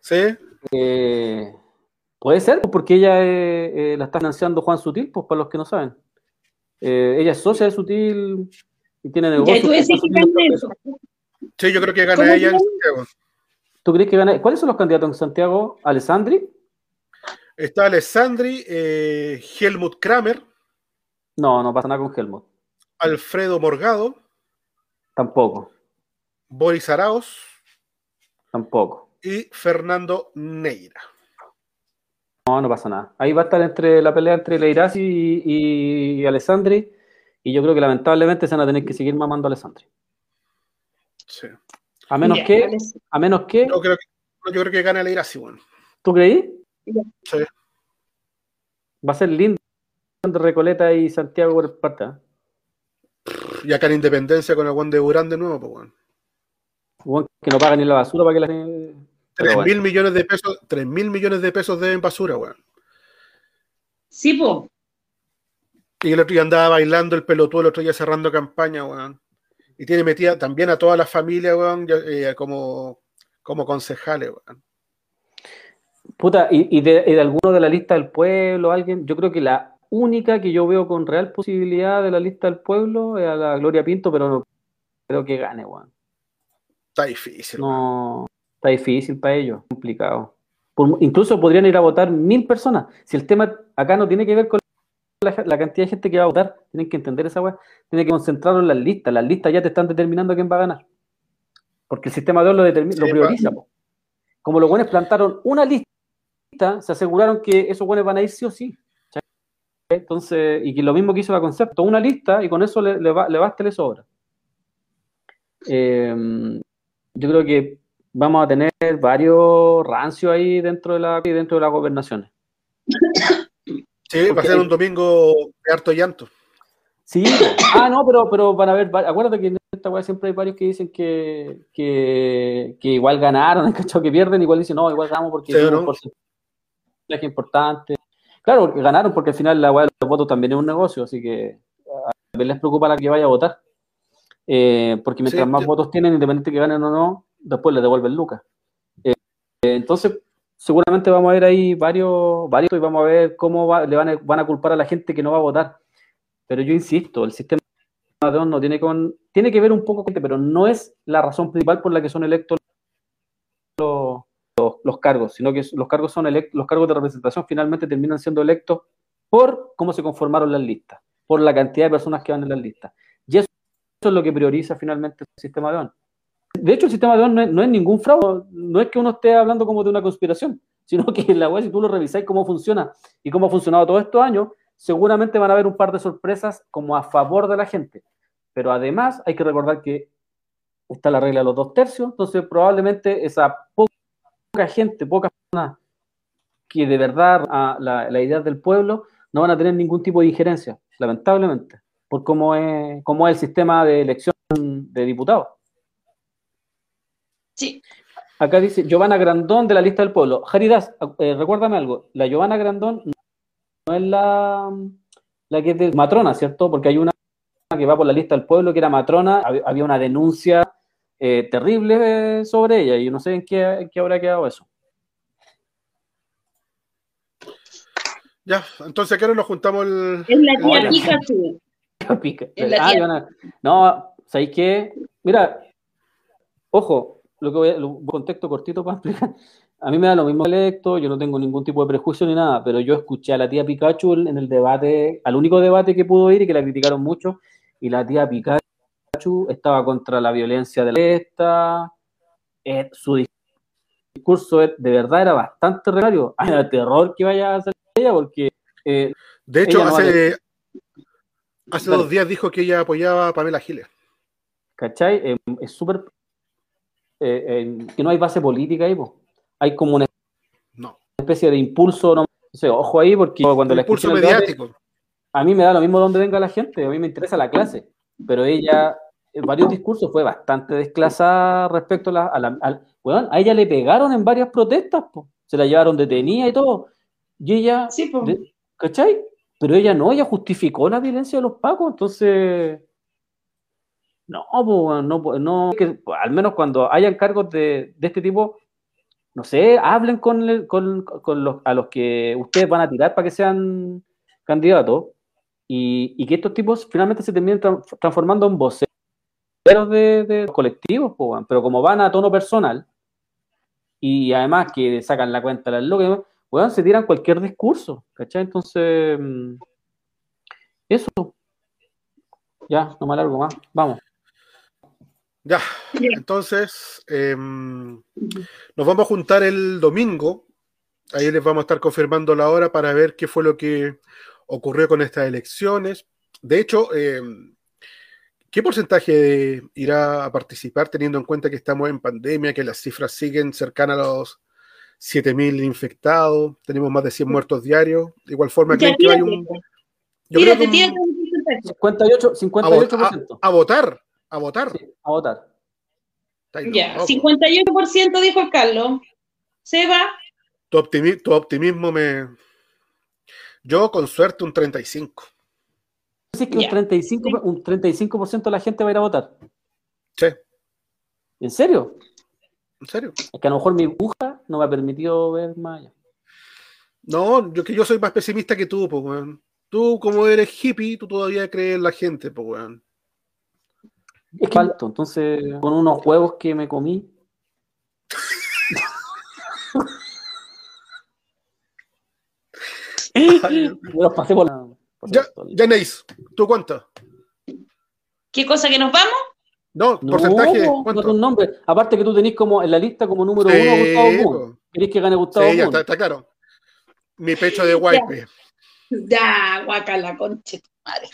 Sí. Eh, puede ser, pues, porque ella eh, eh, la está financiando Juan Sutil, pues para los que no saben. Eh, ella es socia de Sutil y tiene negocios. Sí, yo creo que ¿Cómo gana ella en Santiago. ¿Tú crees que gana? ¿Cuáles son los candidatos en Santiago? ¿Alessandri? Está Alessandri, eh, Helmut Kramer, No, no pasa nada con Helmut. Alfredo Morgado, Tampoco, Boris Araos tampoco. y Fernando Neira. No, no pasa nada. Ahí va a estar entre la pelea entre Leirasi y, y Alessandri. Y yo creo que lamentablemente se van a tener que seguir mamando a Alessandri. Sí. A menos que, a menos que, Yo creo que, yo creo que gana la Irací, bueno. ¿tú creí? Sí. Va a ser lindo Recoleta y Santiago por parte. ¿eh? Y acá en Independencia con el Juan de Burán de nuevo, pues bueno. Weón, que no pagan ni la basura para que la. Pero 3 bueno. mil millones de pesos, 3 mil millones de pesos deben basura, weón. Sí, po. Y el otro día andaba bailando el pelotudo, el otro día cerrando campaña, weón. Y tiene metida también a toda la familia, weón, eh, como, como concejales, weón. Puta, y, y de, y de alguno de la lista del pueblo, alguien, yo creo que la única que yo veo con real posibilidad de la lista del pueblo es a la Gloria Pinto, pero no creo que gane, weón. Está difícil. No, está difícil para ellos, complicado. Por- incluso podrían ir a votar mil personas. Si el tema acá no tiene que ver con la, la cantidad de gente que va a votar, tienen que entender esa weá, tienen que concentrarlo en las listas. Las listas ya te están determinando quién va a ganar. Porque el sistema de oro lo, determina, Sí, lo prioriza. po. Como los buenos plantaron una lista, se aseguraron que esos buenos van a ir sí o sí. Entonces, y que lo mismo que hizo la concepto, una lista y con eso le, le, le basta y le sobra. Eh, yo creo que vamos a tener varios rancios ahí dentro de la dentro de las gobernaciones. (coughs) Sí, va a ser un domingo de harto llanto. Sí, (coughs) ah, no, pero, pero van a haber, acuérdate que en esta weá siempre hay varios que dicen que, que, que igual ganaron, (laughs) ¿has cachado? Que pierden, igual dicen, no, igual ganamos porque Sí, hicimos ¿no? importante. Claro, porque ganaron porque al final la weá de los votos también es un negocio, así que a ver les preocupa la que vaya a votar. Eh, porque mientras Sí, más votos tienen, independiente que ganen o no, después les devuelven lucas. Eh, entonces, seguramente vamos a ver ahí varios, varios y vamos a ver cómo va- le van a, van a culpar a la gente que no va a votar. Pero yo insisto, el sistema de no tiene con tiene que ver un poco con pero no es la razón principal por la que son electos los, los, cargos, sino que los cargos son elect- los cargos de representación finalmente terminan siendo electos por cómo se conformaron las listas, por la cantidad de personas que van en las listas. Y eso, eso es lo que prioriza finalmente el sistema de ON. De hecho, el sistema de no es, no es ningún fraude, no es que uno esté hablando como de una conspiración, (laughs) sino que la web, si tú lo revisáis cómo funciona y cómo ha funcionado todos estos años, seguramente van a haber un par de sorpresas como a favor de la gente. Pero además hay que recordar que está la regla de los dos tercios, entonces probablemente esa poca gente, pocas personas que de verdad a la, la, idea del pueblo no van a tener ningún tipo de injerencia, lamentablemente, por cómo es, cómo es el sistema de elección de diputados. Sí. Acá dice Giovanna Grandón de la lista del pueblo. Jaridas, eh, recuérdame algo, la Giovanna Grandón no es la, la que es de matrona, ¿cierto? Porque hay una que va por la lista del pueblo que era matrona, había una denuncia eh, terrible sobre ella y yo no sé en qué, en qué habrá quedado eso. Ya, entonces ¿a qué hora nos juntamos el. Es la tía Pikachu. (laughs) Tía. Ah, no, ¿sabéis qué? Mira, ojo, lo que voy a, un contexto cortito para explicar. (laughs) A mí me da lo mismo electo, yo no tengo ningún tipo de prejuicio ni nada, pero yo escuché a la tía Pikachu en el debate, al único debate que pudo ir y que la criticaron mucho, y la tía Pikachu estaba contra la violencia de la esta, eh, su discurso de verdad era bastante regario. Hay terror que vaya a hacer ella porque... Eh, de hecho, hace, hace dos días dijo que ella apoyaba a Pamela Giles. ¿Cachai? Eh, es súper... Eh, que no hay base política ahí, pues. hay como una no. especie de impulso, no, sé, ojo ahí, porque cuando la impulso mediático. a mí me da lo mismo donde venga la gente, a mí me interesa la clase, pero ella en varios discursos fue bastante desclasada respecto a la, a, la, bueno, a ella le pegaron en varias protestas, po. se la llevaron detenida y todo, y ella, sí, ¿cachai? Pero ella no, ella justificó la violencia de los pacos, entonces... No, pues, no, no, que, al menos cuando hayan cargos de, de este tipo, no sé, hablen con, con, con, los, a los que ustedes van a tirar para que sean candidatos y, y que estos tipos finalmente se terminen tra transformando en voceros de, de colectivos, pues, pero como van a tono personal y además que sacan la cuenta las locas, bueno, se tiran cualquier discurso, ¿cachai? Entonces, mm, eso. Ya, no me alargo más. Vamos. Ya, entonces eh, nos vamos a juntar el domingo. Ahí les vamos a estar confirmando la hora para ver qué fue lo que ocurrió con estas elecciones. De hecho, eh, ¿qué porcentaje irá a participar teniendo en cuenta que estamos en pandemia, que las cifras siguen cercanas a los 7.000 infectados, tenemos más de 100 muertos diarios. De igual forma, que hay un... Yo creo que un 58, 58%. A, a, votar, a votar. Sí, a votar. Ya, 58% dijo el Carlos. Seba. Tu, optimi tu optimismo me... Yo con suerte un 35. ¿Sí que un 35%, un 35 de la gente va a ir a votar? Sí. ¿En serio? ¿En serio? Es que a lo mejor mi buja no me ha permitido ver más allá. No, yo que yo soy más pesimista que tú, pues, weón. Tú, como eres hippie, tú todavía crees en la gente, pues, weón. Es que falto, entonces, con unos huevos que me comí. (laughs) los pasé por la. Por ya, Janeis, ¿tú cuánto? ¿Qué cosa que nos vamos? No, porcentaje. No, no un nombre. Aparte que tú tenés como en la lista como número sí, uno Gustavo Moon. Querés que gane Gustavo sí, ya está, está, claro. Mi pecho de wipe. Ya, guacala, conche madre.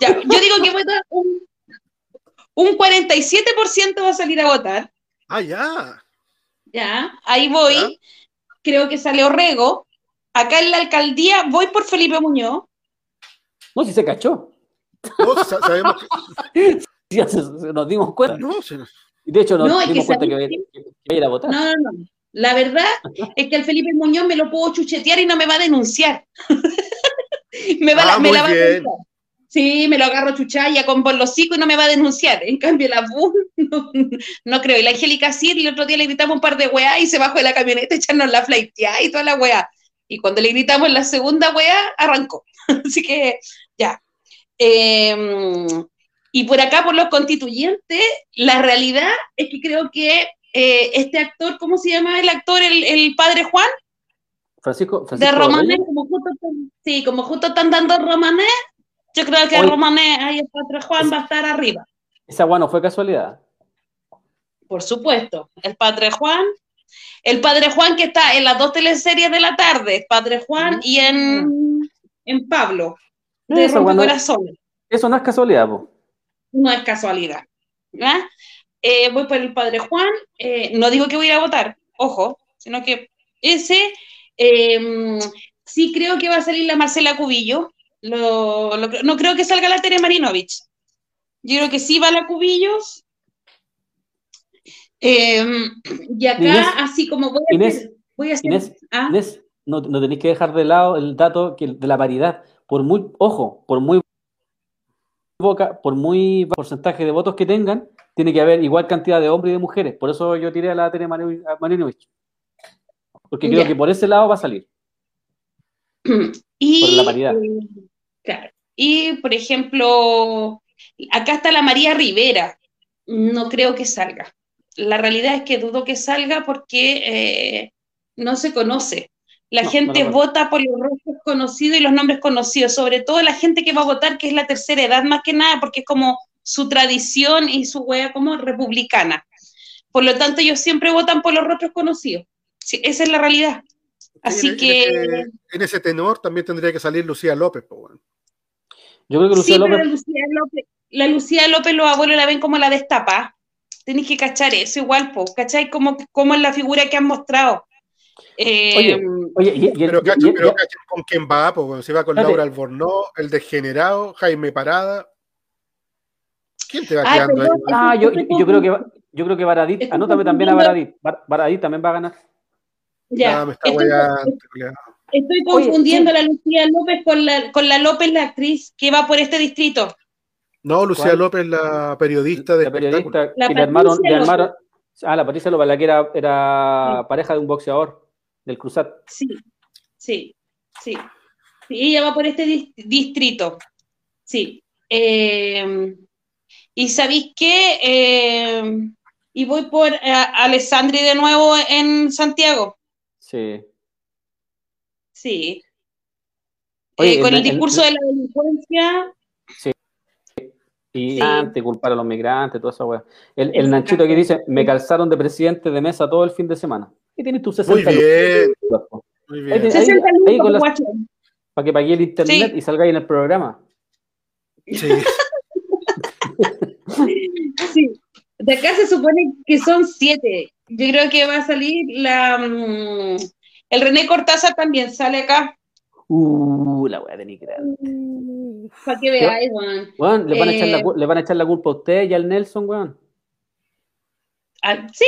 Ya, yo digo que vota un, un 47% va a salir a votar. Ah, ya. Ya, ahí voy. ¿Ya? Creo que sale Orrego. Acá en la alcaldía voy por Felipe Muñoz. No, si se cachó. No, sabemos que... (laughs) Sí, nos dimos cuenta. No, se nos... De hecho nos No, es dimos que cuenta que ¿sabes iba a ir- que iba a ir a votar. No, no, no. La verdad (laughs) es que al Felipe Muñoz me lo puedo chuchetear y no me va a denunciar. (laughs) me, va, Ah, la- me muy la va bien. a denunciar. Sí, me lo agarro chuchaya con por los y no me va a denunciar. En cambio, la BUN (laughs) no, no creo. Y la Angélica sí, el otro día le gritamos un par de weá y se bajó de la camioneta echarnos la flaiteada y toda la weá. Y cuando le gritamos la segunda weá, arrancó. (laughs) Así que, ya. Eh, y por acá, por los constituyentes, la realidad es que creo que eh, este actor, ¿cómo se llama el actor? El, el padre Juan, Francisco, de Romané, como justo, están- sí, como justo están dando Romané, yo creo que Oye. Romané, ahí el padre Juan va a estar arriba. esa guay no fue casualidad. Por supuesto, el padre Juan El Padre Juan que está en las dos teleseries de la tarde, Padre Juan y en, en Pablo, de Eso, bueno. Eso no es casualidad, po. No es casualidad. Eh, voy por el Padre Juan, eh, no digo que voy a ir a votar, ojo, sino que ese, eh, sí creo que va a salir la Marcela Cubillo, lo- lo- no creo que salga la Tere Marinovich. Yo creo que sí va la Cubillos. Eh, y acá, Inés, así como voy a Inés, hacer, voy a hacer- Inés, ¿ah? Inés, no, no tenéis que dejar de lado el dato que, de la paridad. Por muy, ojo, por muy poca, por muy porcentaje de votos que tengan, tiene que haber igual cantidad de hombres y de mujeres. Por eso yo tiré a la Tere Marinovich. Porque creo Ya. que por ese lado va a salir. (clears throat) Y, Por la paridad. eh, claro. Y, por ejemplo, acá está la María Rivera. No creo que salga. La realidad es que dudo que salga porque eh, no se conoce. La No, gente no vota por los rostros conocidos y los nombres conocidos, sobre todo la gente que va a votar, que es la tercera edad más que nada, porque es como su tradición y su wea como republicana. Por lo tanto, ellos siempre votan por los rostros conocidos. Sí, esa es la realidad. Así en, en que... ese, en ese tenor también tendría que salir Lucía López, pues, bueno. Yo creo que Lucía sí, pero López. la Lucía López, la Lucía López los abuelos la ven como la destapa. Tenéis que cachar eso igual, po, ¿cachai? Como, como es la figura que han mostrado. Eh, Oye, Oye, y, y- Pero, cacha, y- pero y- cacha con quién va, pues, bueno, si va con. Laura Albornoz, el degenerado, Jaime Parada. ¿Quién te va Ay, quedando ahí? perdón. Ah, yo, yo creo que va- yo creo que Baradit, anótame también a Baradit. Bar- Baradit también va a ganar. ya, Ah, me está estoy, estoy Oye, confundiendo sí. a la Lucía López con la, con la López, la actriz que va por este distrito. No, Lucía ¿Cuál? López, la periodista de La periodista La que le armaron, le. Ah, la Patricia López, la que era, era pareja de un boxeador del Cruzat. Sí, sí, sí. Sí, ella va por este dis- distrito. Sí. Eh, y sabéis qué? Eh, y voy por eh, Alessandri de nuevo en Santiago. Sí. Sí. Oye, Eh, con el- el discurso de la delincuencia. Y Sí. antes culpar a los migrantes, toda esa weá. El, el. Nanchito aquí dice, me calzaron de presidente de mesa todo el fin de semana. Y tienes tus 60 Muy bien, lucas, muy Ahí bien. te- 60 ahí lucas, con las- para que pagué el internet Sí. y salgáis en el programa. Sí. (laughs) Sí. De acá se supone que son siete. Yo creo que va a salir la. El René Cortázar también sale acá. Uh, la weá de Nicaragua. Para que veáis, weón. Weón, le van, a echar la, Eh, le van a echar la culpa a usted y al Nelson, weón. Ah, Sí,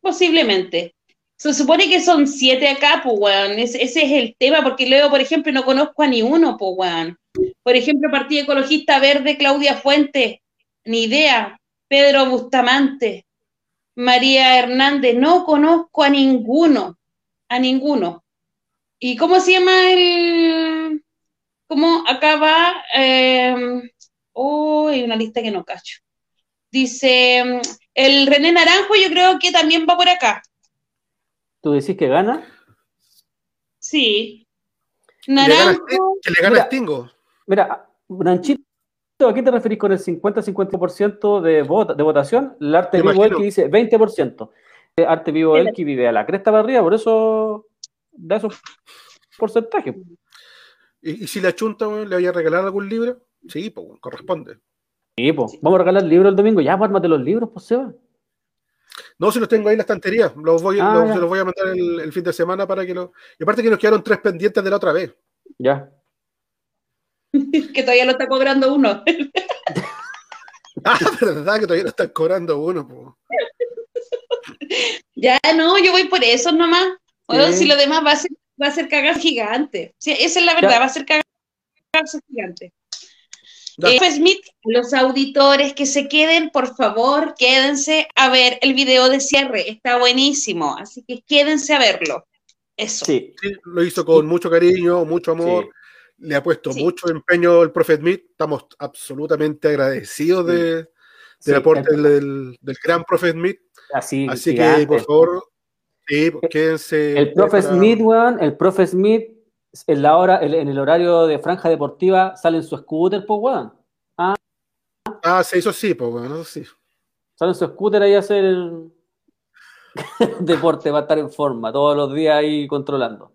posiblemente. Se supone que son siete acá, pues, weón. Ese, ese es el tema, porque luego, por ejemplo, no conozco a ni uno, pues, weón. Por ejemplo, Partido Ecologista Verde, Claudia Fuentes, ni idea. Pedro Bustamante, María Hernández, no conozco a ninguno, a ninguno. ¿Y cómo se llama el...? ¿Cómo acá va? Eh, oh, hay una lista que no cacho. Dice, mm, el René Naranjo yo creo que también va por acá. ¿Tú decís que gana? Sí. Le gana Naranjo, Que le gana Mira. Stingo. Mira, Nanchito, ¿a qué te referís con el 50-50% de, vota- de votación? Imagino. Elki dice 20%. Arte vivo El- Elki vive a la cresta para arriba, por eso da esos porcentajes. ¿Y, y si la chunta, weón, le vaya a regalar algún libro? Sí, pues, corresponde. Sí, po. Vamos a regalar libros el domingo. Ya, pues, ármate los libros, pues, Seba. No, si los tengo ahí en la estantería. Los voy, Ah, los- se los voy a mandar el, el fin de semana para que lo. Y aparte que nos quedaron tres pendientes de la otra vez. Ya. (laughs) que todavía lo está cobrando uno. (laughs) (laughs) Ah, verdad que todavía no están cobrando uno. po. Ya no, yo voy por eso nomás. Bueno, Sí. si lo demás va a ser, va a ser cagar gigante. Sí, esa es la verdad, Ya. va a ser cagar gigante. Eh, Smith, los auditores que se queden, por favor, quédense a ver el video de cierre. Está buenísimo, así que quédense a verlo. Eso. Sí. Sí, lo hizo con mucho cariño, mucho amor. Sí. Le ha puesto Sí. mucho empeño el Prophet Smith. Estamos absolutamente agradecidos de, del Sí, aporte el- del, del gran Prophet Smith. Así, Así gigante. que, por favor, sí, pues, quédense. El profe para- Smith, weón, el profe Smith, en, la hora, en en el horario de franja deportiva, sale en su scooter, pues, weón. Ah, sí, eso sí, pues, bueno, eso sí. Sale en su scooter ahí a hacer el- (laughs) Deporte va a estar en forma, todos los días ahí controlando.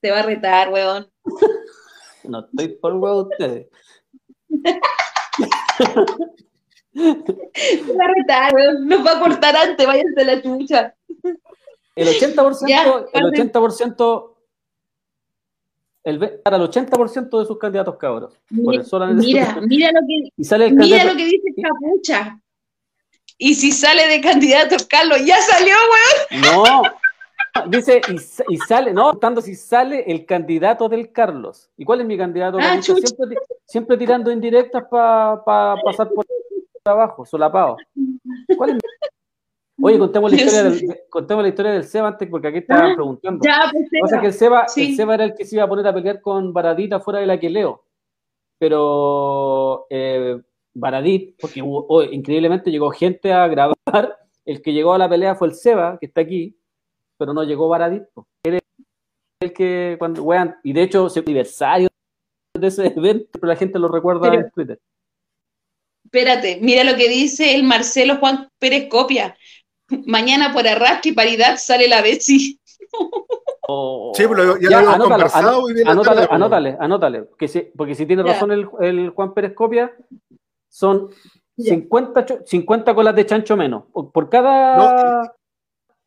Te va a retar, weón. (laughs) No estoy por huevo ustedes. (laughs) (laughs) Va a retar. Nos va a cortar antes, váyanse a la chucha. El 80%, Ya, el Carmen. 80%, el, para el 80% de sus candidatos cabros. Sola Mira, mira lo que, Y sale mira lo que dice Capucha. Y si sale de candidato Carlos, ya salió, weón. No, dice, y, sa- y sale, no, preguntando si sale el candidato del Carlos. ¿Y cuál es mi candidato? Ah, siempre, siempre tirando indirectas para pasar por abajo, solapado. ¿Cuál es mi- (laughs) Oye, contemos la, historia del, de- contemos la historia del Seba antes, porque aquí estaban Ah, preguntando. Ya, pues, Lo que el Seba, Sí. el Seba era el que se iba a poner a pelear con Baradit afuera de la que leo. Pero eh, Baradit, porque oh, increíblemente llegó gente a grabar, el que llegó a la pelea fue el Seba, que está aquí, pero no llegó Baradit. po. Él es el que, cuando, wean, y de hecho, es el aniversario de ese evento, pero la gente lo recuerda Pero- en Twitter. Espérate, mira lo que dice el Marcelo Juan Pérez Copia. Mañana por arrastre y paridad sale la Betsy. Oh, Sí, pero ya lo habíamos conversado en la anótale, tarde, po. anótale, anótale, que si- porque si tiene Ya. razón el, el Juan Pérez Copia, son Ya. 50, cho- 50 colas de chancho menos. Por, por cada,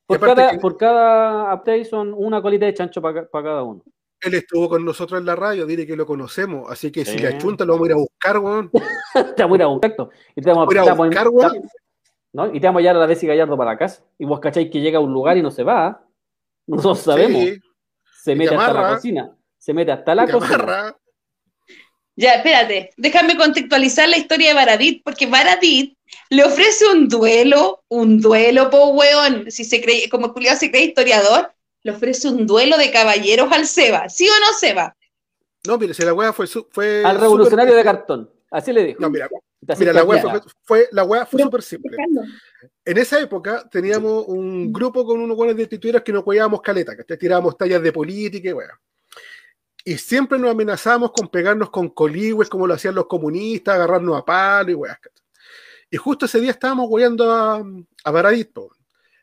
por, cada que- por cada update son una colita de chancho para cada uno. Él estuvo con nosotros en la radio, dile que lo conocemos. Así que si Sí. le achunta, lo vamos a ir a buscar, weón. (laughs) te vamos a ir a texto. Y te vamos, a te vamos a- buscar, weón. ¿no? Y te vamos a llevar a la Bessie Gallardo para la casa. Y vos cacháis que llega a un lugar y no se va. (laughs) Nosotros sabemos. Sí, se y mete te hasta la cocina. Se mete hasta la cocina. amarra. Ya, espérate, déjame contextualizar la historia de Baradit, porque Baradit le ofrece un duelo, un duelo, po weón, si se cree, como Julián se cree historiador, le ofrece un duelo de caballeros al Seba, ¿sí o no, Seba? No, mire, si la weá fue, fue Al revolucionario de cartón. Así le dijo. No, mira, mira la weá fue, fue- la weá fue súper simple. En esa época teníamos un grupo con unos buenos de que nos jugábamos caleta, que tirábamos tallas de política y weá. Y siempre nos amenazábamos con pegarnos con coligües como lo hacían los comunistas, agarrarnos a palo y weá. Y justo ese día estábamos hueando a, a Baradit, po.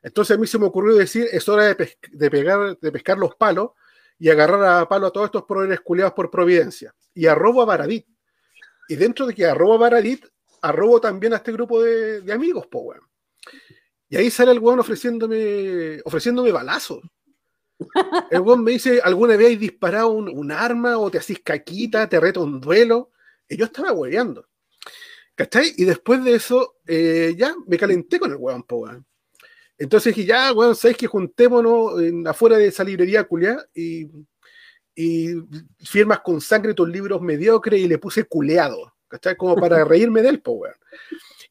Entonces a mí se me ocurrió decir, es hora de, pegar, de pescar los palos y agarrar a palo a todos estos proveedores culiados por Providencia. Y arrobo a Baradit. Y dentro de que arrobo a Baradit, arrobo también a este grupo de, amigos, po. Y ahí sale el weón ofreciéndome, ofreciéndome balazos. El weón me dice, ¿alguna vez disparado un, arma o te hacís caquita, te reto un duelo? Y yo estaba hueveando. ¿Cachai? Y después de eso, eh, ya me calenté con el weón, po. Entonces dije, ya, weón, ¿sabes que juntémonos en- afuera de esa librería culiá y, y firmas con sangre tus libros mediocres y le puse culeado, ¿cachai? Como para (laughs) reírme de él, po, weón.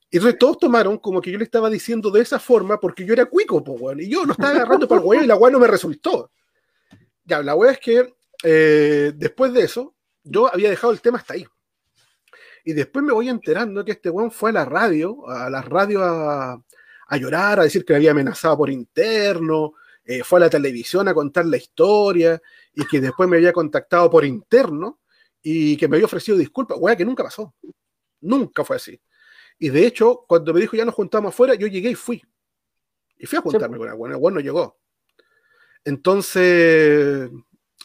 Y entonces todos tomaron como que yo le estaba diciendo de esa forma porque yo era cuico, po, weón. Y yo lo estaba agarrando para el weón y la weón no me resultó. Ya, la weón es que eh, después de eso, yo había dejado el tema hasta ahí. Y después me voy enterando que este weón fue a la radio, a la radio a, a llorar, a decir que le había amenazado por interno, eh, fue a la televisión a contar la historia y que después me había contactado por interno y que me había ofrecido disculpas, weá, que nunca pasó. Nunca fue así. Y de hecho, cuando me dijo ya nos juntamos afuera, yo llegué y fui. Y fui a juntarme con el weón, el weón no llegó. Entonces,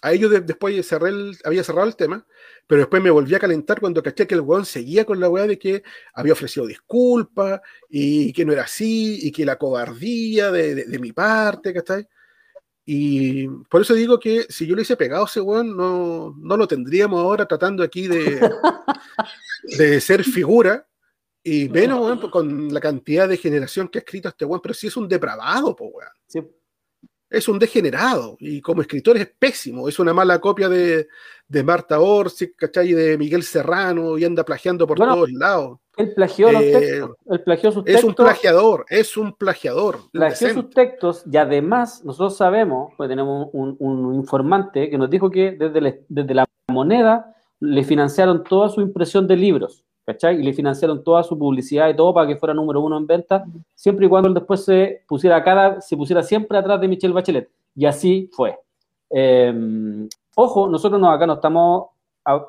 a ellos de- después cerré el- había cerrado el tema, pero después me volví a calentar cuando caché que el weón seguía con la weá de que había ofrecido disculpas y que no era así y que la cobardía de, de- de mi parte, ¿cachai? Y por eso digo que si yo le hubiese pegado a ese weón, no, no lo tendríamos ahora tratando aquí de, (laughs) de ser figura. Y menos, weón, con la cantidad de generación que ha escrito este weón, pero sí es un depravado, po, weón. Sí. Es un degenerado. Y como escritor es pésimo. Es una mala copia de, de Marta Orsic, ¿cachai? Y de Miguel Serrano, y anda plagiando por Bueno, todos lados. Él plagió los Eh, textos. Él plagió sus Es textos. un plagiador, es un plagiador. plagió indecente. sus textos y además nosotros sabemos, pues tenemos un, un informante que nos dijo que desde, desde la moneda le financiaron toda su impresión de libros, ¿cachai? Y le financiaron toda su publicidad y todo para que fuera número uno en venta, siempre y cuando él después se pusiera cara, se pusiera siempre atrás de Michelle Bachelet. Y así fue. Eh, ojo, nosotros no, acá no estamos a-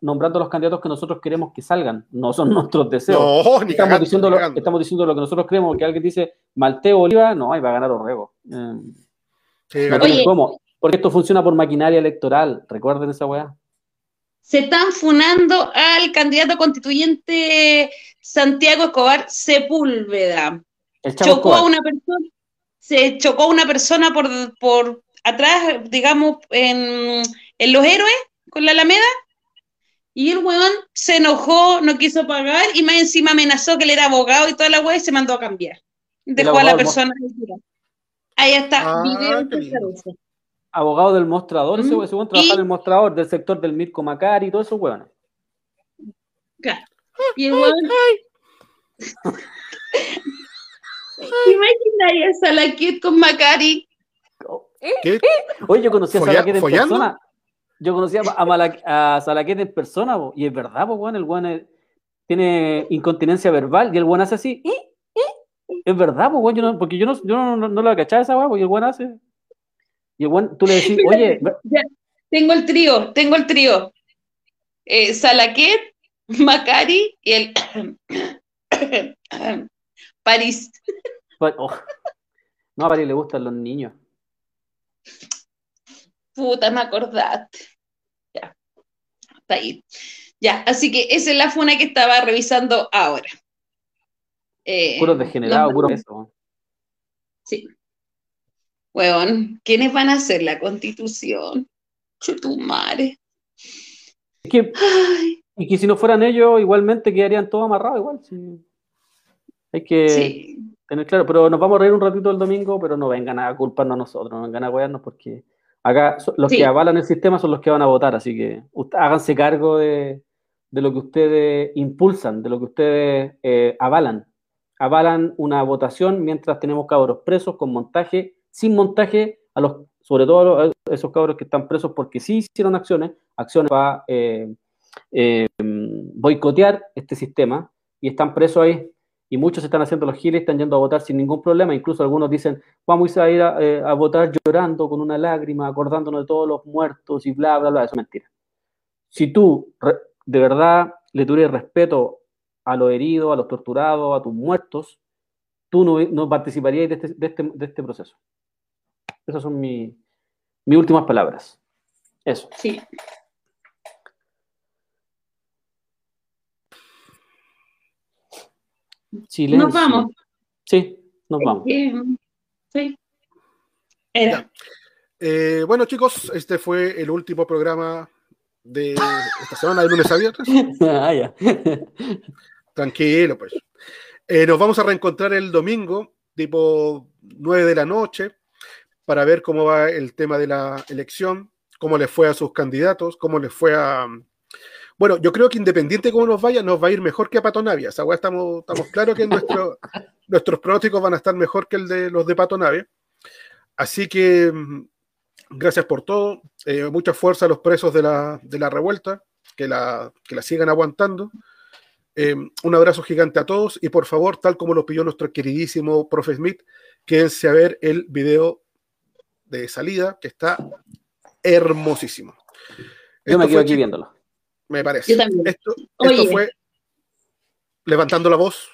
nombrando los candidatos que nosotros queremos que salgan, no son (laughs) nuestros deseos No, ni estamos cagando, diciendo, ni lo, estamos diciendo lo que nosotros creemos, que alguien dice, Malteo Oliva, no, ahí va a ganar Orrego. Eh, Sí, no ganó. tienen cómo, porque esto funciona por maquinaria electoral, recuerden esa weá. Se están funando al candidato constituyente Santiago Escobar Sepúlveda. Chocó a una persona, se chocó a una persona por, por atrás, digamos, en, en Los Héroes, con la Alameda, y el weón se enojó, no quiso pagar, y más encima amenazó que él era abogado y toda la weá y se mandó a cambiar. Dejó a la persona. Ahí está, Ah, video abogado del mostrador, ese Mm, weón, ese weón trabajaba y- en el mostrador del sector del Mirko Macari y todo eso, weón. Claro. Y el weón. Imagina esa la Kid con Macari. ¿Qué? Oye, yo conocía a Salaquet en follando? persona. Yo conocía a, a Salaquet en persona, y es verdad, po, weón, el weón es- tiene incontinencia verbal y el weón hace así. "Ih, ih". Es verdad, po, weón, yo no- porque yo no, yo no, no, no lo cachaba esa weón, porque el weón hace. Y tú le decís, (laughs) oye, Ya, tengo el trío, tengo el trío. Eh, Salaquet, Macari y el (coughs) París. pa- oh. no, a Pari le gustan los niños. Puta, me acordaste. Ya. Está ahí. Ya, así que esa es la funa que estaba revisando ahora. Eh, Puros degenerados, puros eso. Sí. Weón, ¿quiénes van a hacer la constitución? Chutumare. Es que, Ay, y que si no fueran ellos, igualmente quedarían todos amarrados, igual. sí. Hay que sí. tener claro, pero nos vamos a reír un ratito el domingo, pero no vengan a culparnos a nosotros, no vengan a wearnos porque acá los Sí. que avalan el sistema son los que van a votar, así que háganse cargo de, de lo que ustedes impulsan, de lo que ustedes eh, avalan. Avalan una votación mientras tenemos cabros presos con montaje, sin montaje, a los, sobre todo a esos cabros que están presos porque sí hicieron acciones, acciones para eh, eh, boicotear este sistema y están presos ahí. Y muchos están haciendo los giles, están yendo a votar sin ningún problema, incluso algunos dicen, vamos a ir a, eh, a votar llorando con una lágrima, acordándonos de todos los muertos y bla, bla, bla, eso es mentira. Si tú de verdad le tuvieras respeto a los heridos, a los torturados, a tus muertos, tú no, no participarías de este, de, este, de este proceso. Esas son mi- mis últimas palabras. Eso. Sí. Silencio. Nos vamos. Sí, nos vamos. Eh, sí. Era. Eh, bueno, chicos, este fue el último programa de esta semana, de lunes a viernes. (laughs) Ah, ya. Tranquilo, pues. Eh, nos vamos a reencontrar el domingo, tipo 9 de la noche, para ver cómo va el tema de la elección, cómo les fue a sus candidatos, cómo les fue a. Bueno, yo creo que independiente de cómo nos vaya, nos va a ir mejor que a Pato Navia. Esa weá estamos, estamos claros que nuestro- (laughs) nuestros pronósticos van a estar mejor que el de los de Pato Navia. Así que mm, gracias por todo. Eh, mucha fuerza a los presos de la, de la revuelta, que la, que la sigan aguantando. Eh, un abrazo gigante a todos y por favor, tal como lo pidió nuestro queridísimo profe Smith, quédense a ver el video de salida que está hermosísimo. Yo me quedo fue, aquí viéndolo. Me parece. Yo también. Esto, fue levantando la voz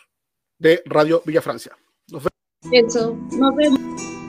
de Radio Villa Francia. Nos vemos. Eso. Nos vemos.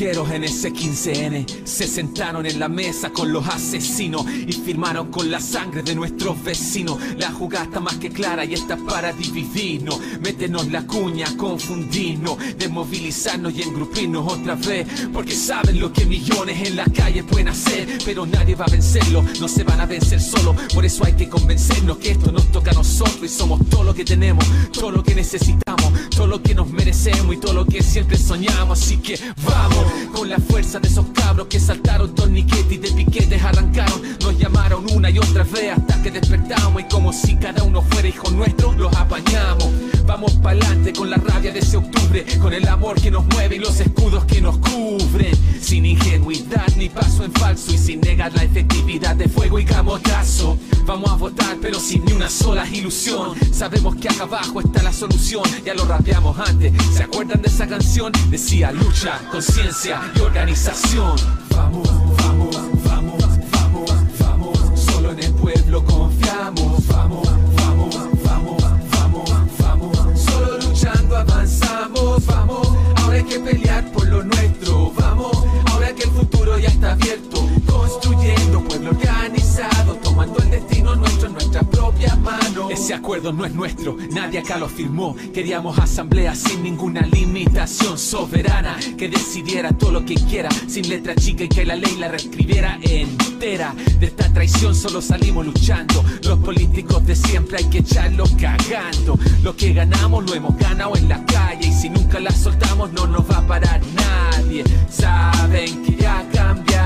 Truqueros en ese 15N. Se sentaron en la mesa con los asesinos y firmaron con la sangre de nuestros vecinos. La jugada está más que clara y está para dividirnos. Métenos la cuña, confundirnos, desmovilizarnos y engrupirnos otra vez. Porque saben lo que millones en la calle pueden hacer, pero nadie va a vencerlo. No se van a vencer solo. Por eso hay que convencernos que esto nos toca a nosotros y somos todo lo que tenemos, todo lo que necesitamos, todo lo que nos merecemos y todo lo que siempre soñamos. Así que vamos con la fuerza de esos cabros que saltaron torniquetes y de piquetes arrancaron. Nos llamaron una y otra vez hasta que despertamos y como si cada uno fuera hijo nuestro, los apañamos. Vamos pa'lante con la rabia de ese octubre, con el amor que nos mueve y los escudos que nos cubren. Ni paso en falso y sin negar la efectividad de fuego y camotazo. Vamos a votar pero sin ni una sola ilusión. Sabemos que acá abajo está la solución, ya lo rapeamos antes. ¿Se acuerdan de esa canción? Decía lucha, conciencia y organización. Vamos, vamos, vamos, vamos, vamos. Solo en el pueblo confiamos. Vamos, vamos, vamos, vamos, vamos. Solo luchando avanzamos. Vamos, ahora hay que pelear por lo nuestro. Abierto. Construyendo pueblo organizado, tomando el destino nuestro en nuestras propias manos. Ese acuerdo no es nuestro, nadie acá lo firmó. Queríamos asamblea sin ninguna limitación soberana que decidiera todo lo que quiera, sin letra chica y que la ley la reescribiera entera. De esta traición solo salimos luchando. Los políticos de siempre hay que echarlos cagando. Lo que ganamos lo hemos ganado en la calle y si nunca la soltamos no nos va a parar nadie. Saben que ya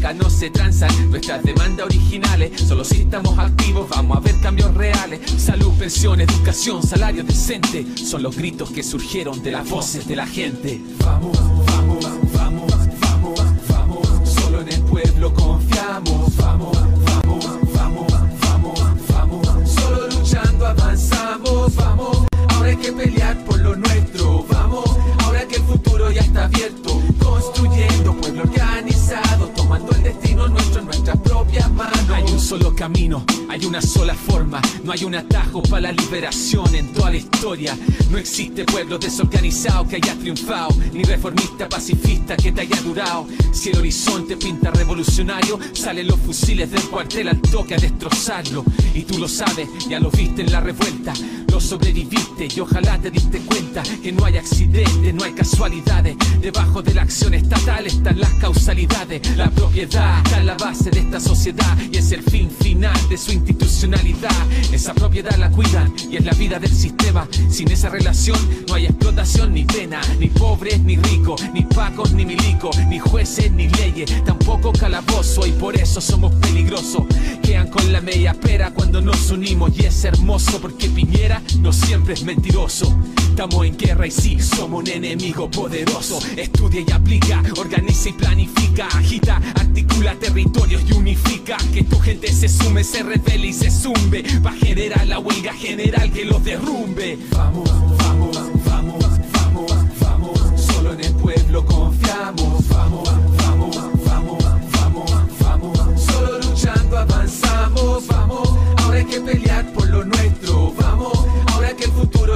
no se transan nuestras demandas originales. Solo si estamos activos vamos a ver cambios reales. Salud, pensión, educación, salario decente son los gritos que surgieron de las voces de la gente. Vamos, vamos, vamos, vamos, vamos. Solo en el pueblo confiamos. Vamos, vamos, vamos, vamos, vamos. Solo luchando avanzamos. Vamos, ahora hay que pelear por lo nuestro. Vamos, ahora que el futuro ya abierto. Construyendo pueblo organizado, tomando el destino nuestro en nuestras propias manos. Hay un solo camino, hay una sola forma. No hay un atajo para la liberación en toda la historia. No existe pueblo desorganizado que haya triunfado, ni reformista pacifista que te haya durado. Si el horizonte pinta revolucionario, salen los fusiles del cuartel al toque a destrozarlo. Y tú lo sabes, ya lo viste en la revuelta. Lo sobreviviste y ojalá te diste cuenta que no hay accidentes, no hay casualidades. Debajo de la acción estatal están las causalidades. La propiedad está en la base de esta sociedad y es el fin final de su institucionalidad. Esa propiedad la cuidan y es la vida del sistema. Sin esa relación no hay explotación ni pena, ni pobres ni ricos, ni pacos ni milicos, ni jueces ni leyes, tampoco calabozo y por eso somos peligrosos. Quedan con la media pera cuando nos unimos y es hermoso porque Piñera no siempre es mentiroso. Estamos en guerra y sí, somos un enemigo poderoso. Estudia y aplica, organiza y planifica, agita, articula territorios y unifica. Que tu gente se sume, se revele y se zumbe. Va a generar la huelga general que los derrumbe. Vamos, vamos, vamos, vamos, vamos. Solo en el pueblo confiamos. Vamos, vamos, vamos, vamos, vamos. Solo luchando avanzamos. Vamos, ahora hay que pelear por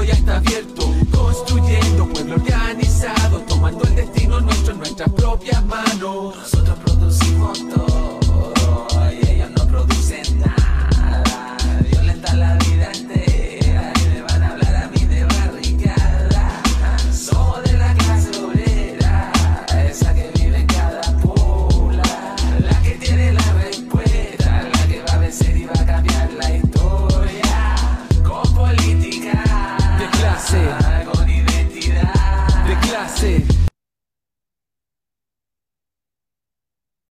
ya está abierto. Construyendo pueblo organizado, tomando el destino nuestro en nuestras propias manos. Nosotros producimos todo.